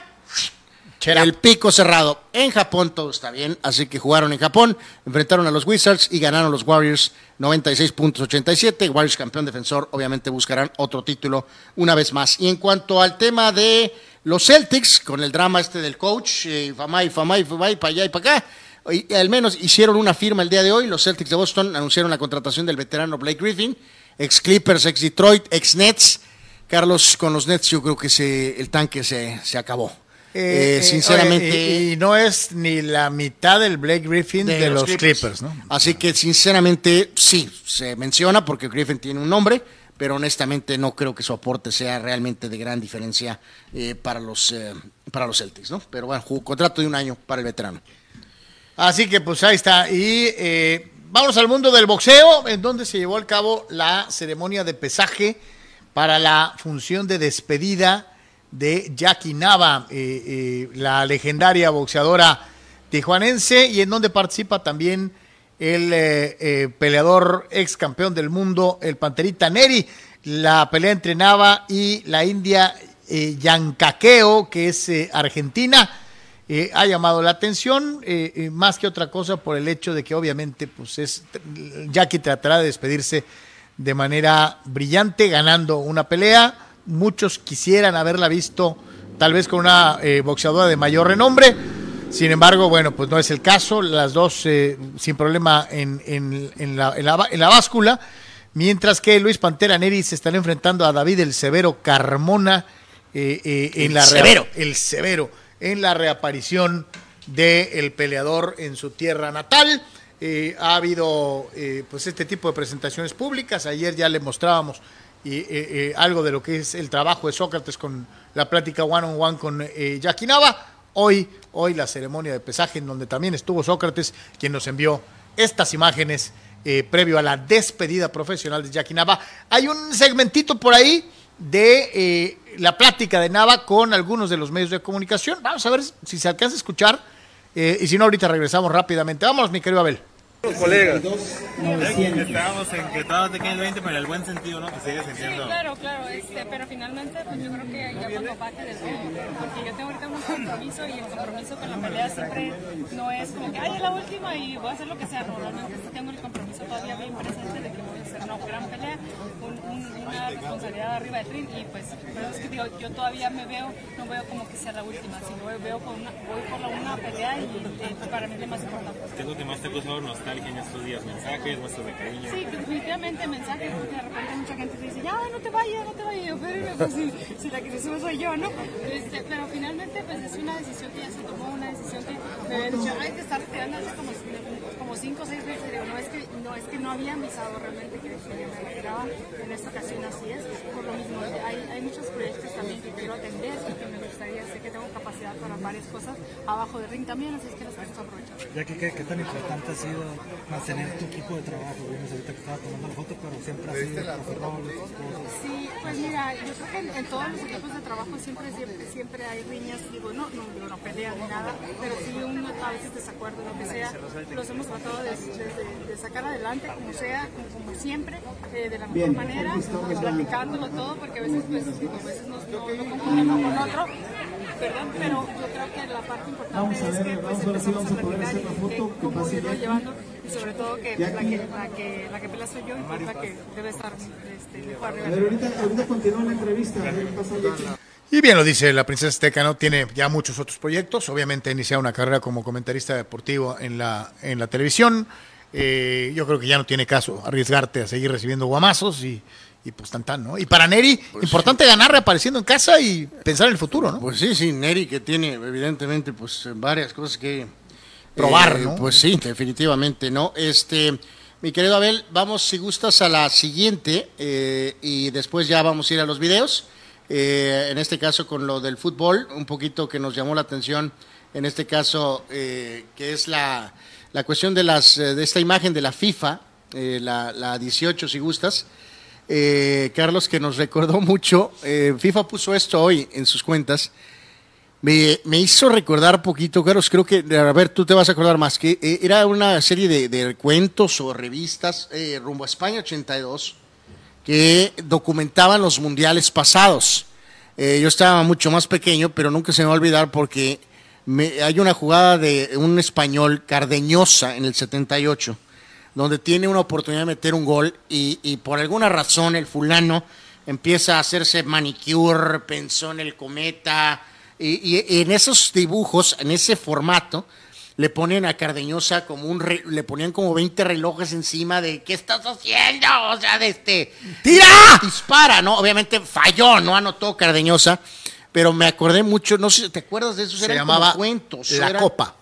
el pico cerrado. En Japón todo está bien, así que jugaron en Japón, enfrentaron a los Wizards y ganaron los Warriors 96 puntos 87. Warriors campeón defensor, obviamente buscarán otro título una vez más. Y en cuanto al tema de los Celtics, con el drama este del coach, eh, Famay, Famay, Famay, para allá y para acá, y al menos hicieron una firma el día de hoy. Los Celtics de Boston anunciaron la contratación del veterano Blake Griffin, ex Clippers, ex Detroit, ex Nets. Carlos, con los Nets yo creo que se, el tanque se, se acabó. Eh, Eh, eh, sinceramente. oye, y, y no es ni la mitad del Blake Griffin de, los, Clippers, ¿no? Así que sinceramente sí, se menciona porque Griffin tiene un nombre, pero honestamente no creo que su aporte sea realmente de gran diferencia eh, para, los, eh, para los Celtics, ¿no? Pero bueno, contrato de un año para el veterano. Así que pues ahí está. Y eh, vamos al mundo del boxeo, en donde se llevó a cabo la ceremonia de pesaje para la función de despedida de Jackie Nava, la legendaria boxeadora tijuanense, y en donde participa también el eh, eh, peleador ex campeón del mundo, el Panterita Neri. La pelea entre Nava y la India eh, Yancaqueo, que es eh, argentina ha llamado la atención, más que otra cosa por el hecho de que obviamente pues es Jackie tratará de despedirse de manera brillante, ganando una pelea. Muchos quisieran haberla visto tal vez con una boxeadora de mayor renombre. Sin embargo, bueno, pues no es el caso. Las dos eh, sin problema en, en- en la, en la- en la báscula. Mientras que Luis Pantera Neri se están enfrentando a David el Severo Carmona eh, eh, en El la Severo. el Severo en la reaparición del peleador en su tierra natal. Eh, ha habido eh, pues este tipo de presentaciones públicas. Ayer ya le mostrábamos eh, algo de lo que es el trabajo de Sócrates con la plática one on one con eh, Jackie Nava. Hoy, hoy la ceremonia de pesaje en donde también estuvo Sócrates, quien nos envió estas imágenes eh, previo a la despedida profesional de Jackie Nava. Hay un segmentito por ahí de eh, la plática de Nava con algunos de los medios de comunicación. Vamos a ver si se alcanza a escuchar eh, y si no, ahorita regresamos rápidamente. Vámonos, mi querido Abel. Estábamos en que todos te queden 20, pero en el buen sentido, ¿no? Que sigues Sí, sintiendo. claro, claro, este, pero finalmente pues yo creo que ya cuando baje del porque yo tengo ahorita un compromiso y el compromiso con la pelea siempre no es como que, ay, es la última y voy a hacer lo que sea, no, realmente sí tengo el compromiso todavía bien presente de que voy a hacer una gran pelea, un- un- una responsabilidad arriba del ring y pues, pero es que digo, yo todavía me veo, no veo como que sea la última, sino veo, veo con una, voy por la una pelea y eh, para mí es lo más importante. ¿Qué es lo que más te ha causado nostalgia en estos días? ¿Mensajes, muestras de cariño? Sí, que definitivamente mensajes, porque de repente mucha gente te dice, ya, no te vayas, no te vayas, yo, pero pues, si, si la que se sube soy yo, ¿no? Este, pero finalmente, pues es una decisión que ya se tomó, una decisión que me habían dicho, ay, te estás retirando hace como, como cinco o seis veces, no es que no, es que no había avisado realmente que, que me retiraba, en esta ocasión así es, por lo mismo, hay, muchos proyectos también que quiero atender que tengo capacidad para varias cosas abajo del ring también, así es que las quiero aprovechar. Ya que, ¿qué, qué tan importante ha sido mantener tu equipo de trabajo? Vimos ahorita que estaba tomando la foto, pero siempre ha sido. Sí, pues mira, yo creo que en, en todos los equipos de trabajo siempre, siempre, siempre hay riñas, digo, no, no, digo, no peleas ni nada, pero sí un, a veces desacuerdo, lo que sea, los hemos tratado de, de- de sacar adelante como sea, como, como siempre, eh, de la mejor manera, platicándolo todo, porque a veces, pues, digo, a veces nos, no, no con otro, perdón, pero yo creo que la parte importante es que pues empezamos a platicar y que cómo irlo llevando y sobre todo que la que, la que, la que pela soy yo y que es la que debe estar este, mejor arriba. ahorita, ahorita continúa la entrevista, a ver. Y bien lo dice la princesa Azteca, ¿no? Tiene ya muchos otros proyectos. Obviamente ha iniciado una carrera como comentarista deportivo en la, en la televisión. Eh, yo creo que ya no tiene caso arriesgarte a seguir recibiendo guamazos y, y pues tan tan, ¿no? Y para Neri, importante ganar reapareciendo en casa y pensar en el futuro, ¿no? Pues sí, sí, Neri que tiene evidentemente pues varias cosas que Probar, eh, ¿no? Pues sí, definitivamente, ¿no? Este, mi querido Abel, vamos si gustas a la siguiente eh, y después ya vamos a ir a los videos. Eh, en este caso con lo del fútbol, un poquito que nos llamó la atención, en este caso eh, que es la, la cuestión de las eh, de esta imagen de la FIFA, la, la 18 si gustas. Eh, Carlos, que nos recordó mucho, eh, FIFA puso esto hoy en sus cuentas. Me, me hizo recordar poquito, Carlos, creo que, a ver, tú te vas a acordar más, que eh, era una serie de, de cuentos o revistas eh, rumbo a España 82 que documentaban los mundiales pasados. Yo estaba mucho más pequeño, pero nunca se me va a olvidar porque hay una jugada de un español, Cardeñosa, en el 78, donde tiene una oportunidad de meter un gol y, y por alguna razón el fulano empieza a hacerse manicure, pensó en el cometa, y, y en esos dibujos, en ese formato, le ponen a Cardeñosa como un, re- le ponían como 20 relojes encima de ¿qué estás haciendo? O sea, de este, ¡tira! Dispara, ¿no? Obviamente falló, no anotó Cardeñosa, pero me acordé mucho, no sé, si ¿te acuerdas de esos? Se Eran llamaba como cuentos. La Copa.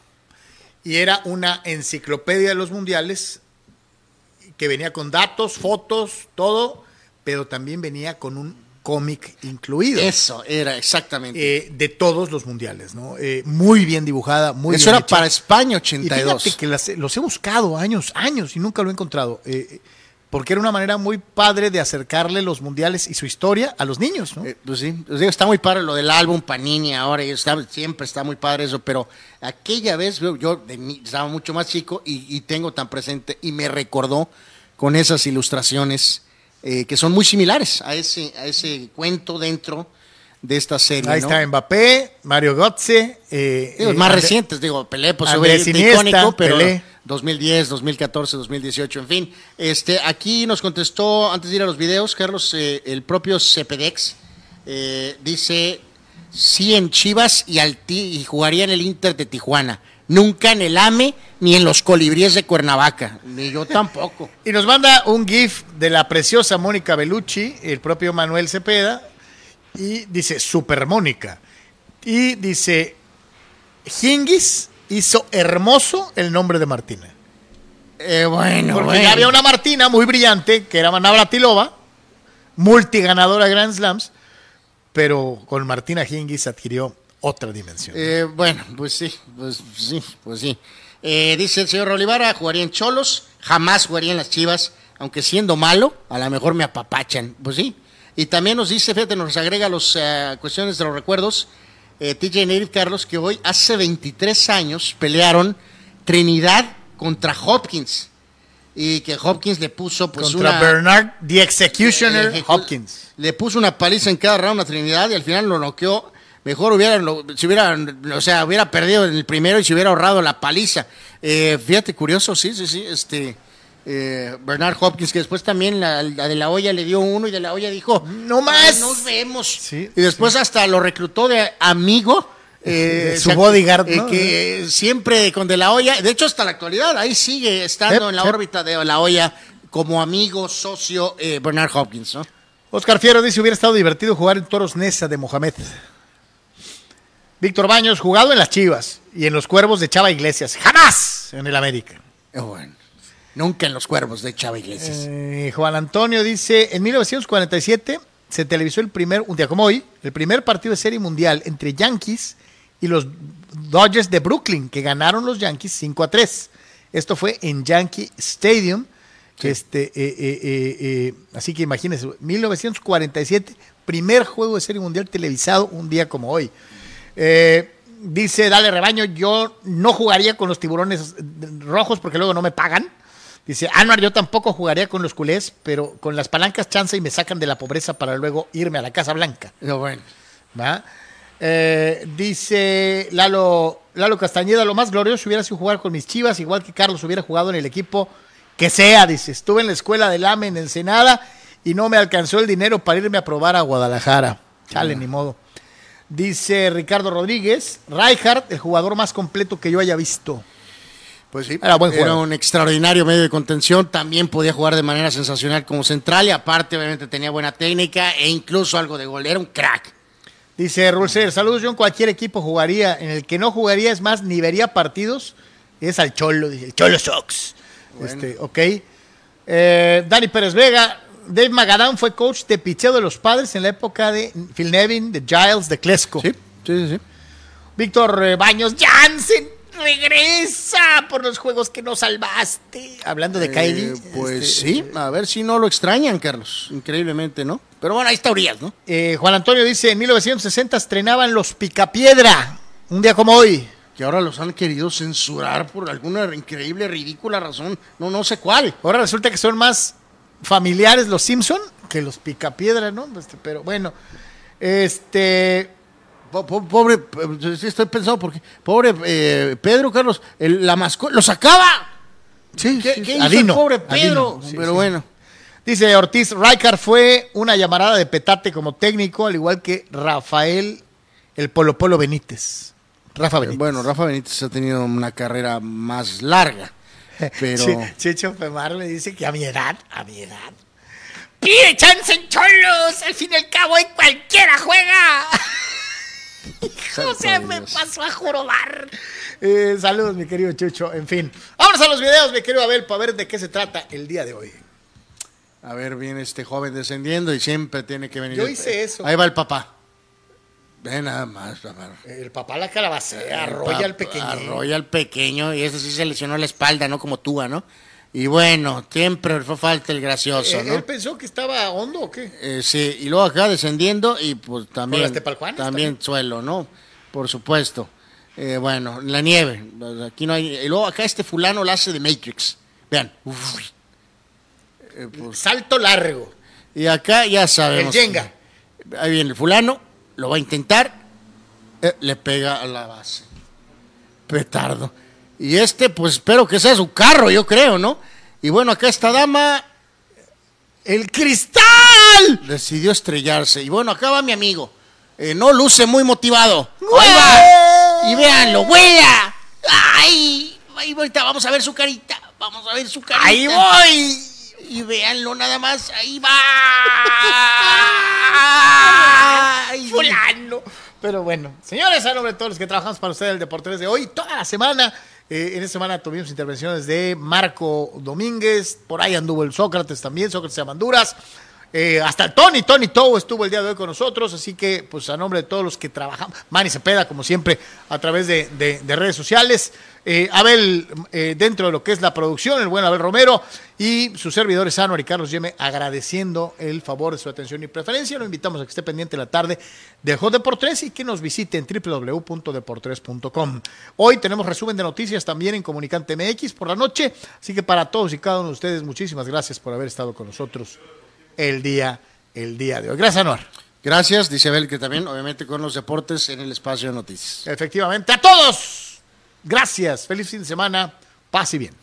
Y era una enciclopedia de los mundiales que venía con datos, fotos, todo, pero también venía con un cómic incluido. Eso, era exactamente. eh, de todos los mundiales, ¿no? Eh, muy bien dibujada, muy Eso bien era hecha. para España Y 82. fíjate que las- los he buscado años, años y nunca lo he encontrado. eh, porque era una manera muy padre de acercarle los mundiales y su historia a los niños, ¿no? Pues sí, digo, está muy padre lo del álbum Panini ahora, y está, siempre está muy padre eso, pero aquella vez yo, yo de estaba mucho más chico y, y tengo tan presente y me recordó con esas ilustraciones eh, que son muy similares a ese, a ese cuento dentro de esta serie. Ahí ¿no? está Mbappé, Mario Götze. eh, Digo, eh, más recientes, digo, Pelé, pues obviamente Iniesta, icónico, pero Pelé. 2010, 2014, 2018, en fin. Este, aquí nos contestó, antes de ir a los videos, Carlos, eh, el propio Cepedex, eh, dice, sí en Chivas y, al Ti- y jugaría en el Inter de Tijuana. Nunca en el AME ni en los colibríes de Cuernavaca. Ni yo tampoco. Y nos manda un GIF de la preciosa Mónica Bellucci, el propio Manuel Cepeda, y dice Super Mónica. Y dice, Hingis hizo hermoso el nombre de Martina. Eh, bueno, Porque bueno. ya había una Martina muy brillante, que era Navratilova, multiganadora de Grand Slams, pero con Martina Hingis adquirió otra dimensión. Eh, bueno, pues sí, pues sí, pues sí. Eh, dice el señor Olivara, jugaría en Cholos, jamás jugaría en las Chivas, aunque siendo malo, a lo mejor me apapachan. Pues sí. Y también nos dice, fíjate, nos agrega las cuestiones de los recuerdos, eh, TJ Native Carlos, que hoy, hace 23 años, pelearon Trinidad contra Hopkins. Y que Hopkins le puso pues Contra una... Bernard, The Executioner Eh, Hopkins. Le puso una paliza en cada round a Trinidad y al final lo noqueó. Mejor hubiera, lo- si hubiera, o sea, hubiera perdido en el primero y se hubiera ahorrado la paliza. Eh, fíjate, curioso, sí, sí, sí. Este, eh, Bernard Hopkins, que después también la, la de la olla le dio uno y de la olla dijo, No más. "Ay, nos vemos. Sí, y después hasta lo reclutó de amigo. eh, Su o sea, bodyguard, eh, siempre con de la olla, de hecho hasta la actualidad, ahí sigue estando en la órbita de la olla como amigo, socio, eh, Bernard Hopkins, ¿no? Oscar Fiero dice, hubiera estado divertido jugar en Toros Nesa de Mohamed. Víctor Baños, jugado en las Chivas y en los Cuervos de Chava Iglesias. Jamás en el América. Eh, Bueno, nunca en los cuervos de Chava Iglesias. Eh, Juan Antonio dice, en 1947 se televisó el primer, un día como hoy, el primer partido de serie mundial entre Yankees y los Dodgers de Brooklyn, que ganaron los Yankees 5 a 3. Esto fue en Yankee Stadium. Este, eh, eh, eh, eh, así que imagínense, 1947, primer juego de serie mundial televisado un día como hoy. Eh, dice, dale rebaño, yo no jugaría con los tiburones rojos porque luego no me pagan. Dice, Anuar, yo tampoco jugaría con los culés, pero con las palancas chance y me sacan de la pobreza para luego irme a la Casa Blanca. Pero bueno. ¿Va? Eh, dice Lalo, Lalo Castañeda, lo más glorioso hubiera sido jugar con mis chivas, igual que Carlos hubiera jugado en el equipo que sea, dice. Estuve en la escuela del AME en Ensenada y no me alcanzó el dinero para irme a probar a Guadalajara. Chale, ni modo. Dice Ricardo Rodríguez, Rijkaard, el jugador más completo que yo haya visto. Pues sí, Era buen era jugador. un extraordinario medio de contención. También podía jugar de manera sensacional como central y aparte, obviamente, tenía buena técnica e incluso algo de gol. Era un crack. Dice Rulser, saludos, yo en cualquier equipo jugaría. En el que no jugaría, es más, ni vería partidos, es al Cholo, dice el Cholo Sox. Este, ok. Eh, Dani Pérez Vega, Dave Magadán fue coach de picheo de los padres en la época de Phil Nevin, de Giles, de Clesco. Sí, sí, sí. Víctor eh, Baños, Jansen, regresa por los juegos que no salvaste. Hablando de Kylie. Eh, pues este, sí, a ver si no lo extrañan, Carlos. Increíblemente, ¿no? Pero bueno, ahí está Urias, ¿no? eh, Juan Antonio dice, en 1960 estrenaban los Picapiedra, un día como hoy. Que ahora los han querido censurar por alguna increíble, ridícula razón. No, no sé cuál. Ahora resulta que son más familiares los Simpson que los Picapiedra, ¿no? Este, pero bueno, este... Po- po- Pobre, eh, sí estoy pensando porque, pobre eh, Pedro, Carlos, el- la mascota, lo sacaba. Sí, ¿Qué, sí, qué hizo Adino, el pobre Pedro? Adino, sí, Pero sí. bueno. Dice Ortiz, Rijkaard fue una llamarada de petate como técnico, al igual que Rafael el Polo Polo Benítez. Rafa Benítez. Bueno, Rafa Benítez ha tenido una carrera más larga, pero... Sí, Checho Femar me dice que a mi edad, a mi edad. ¡Pide chance en cholos! Al fin y al cabo, en cualquiera juega. Hijo, se me pasó a jorobar. Eh, saludos, mi querido Chucho. En fin, vámonos a los videos, mi querido Abel, para ver de qué se trata el día de hoy. A ver, viene este joven descendiendo y siempre tiene que venir. Yo el- hice eso. Ahí va el papá. Ve nada más, papá. El papá la calabacea, arrolla al pequeño. Arrolla al pequeño y ese sí se lesionó la espalda, ¿no? Como tú, ¿no? Y bueno, siempre fue falta el gracioso, Eh, ¿no? ¿Él pensó que estaba hondo o qué? Eh, sí, y luego acá descendiendo y pues también, las Tepaljuanas también suelo, ¿no? Por supuesto. Eh, bueno, la nieve, aquí no hay... Y luego acá este fulano la hace de Matrix. Vean. Uf. Eh, pues, Salto largo. y acá ya sabemos. El Jenga. Ahí viene el fulano, lo va a intentar, eh, le pega a la base. Petardo. Y este, pues espero que sea su carro, yo creo, ¿no? Y bueno, acá esta dama ¡El cristal! decidió estrellarse. Y bueno, acá va mi amigo. Eh, no luce muy motivado. Ahí va. Y véanlo, vuela. ¡Ay! Ahí ahorita vamos a ver su carita. Vamos a ver su carita. ¡Ahí voy! Y véanlo nada más. Ahí va. Fulano. Pero bueno, señores, a nombre de todos los que trabajamos para ustedes el Deportes de hoy, toda la semana, eh, en esta semana tuvimos intervenciones de Marco Domínguez, por ahí anduvo el Sócrates también, Sócrates de Amanduras, eh, hasta el Tony, Tony Tow estuvo el día de hoy con nosotros, así que pues a nombre de todos los que trabajamos, Manny Cepeda, como siempre, a través de, de- de redes sociales, eh, Abel, eh, dentro de lo que es la producción, el buen Abel Romero y sus servidores Anuar y Carlos Yeme, agradeciendo el favor de su atención y preferencia. Lo invitamos a que esté pendiente la tarde del Hot Deportes y que nos visite en www.deportres.com. Hoy tenemos resumen de noticias también en Comunicante MX por la noche, así que para todos y cada uno de ustedes, muchísimas gracias por haber estado con nosotros el día, el día de hoy. Gracias, Anuar. Gracias, dice Abel, que también, obviamente, con los deportes en el espacio de noticias. Efectivamente, a todos. Gracias. Feliz fin de semana. Paz y bien.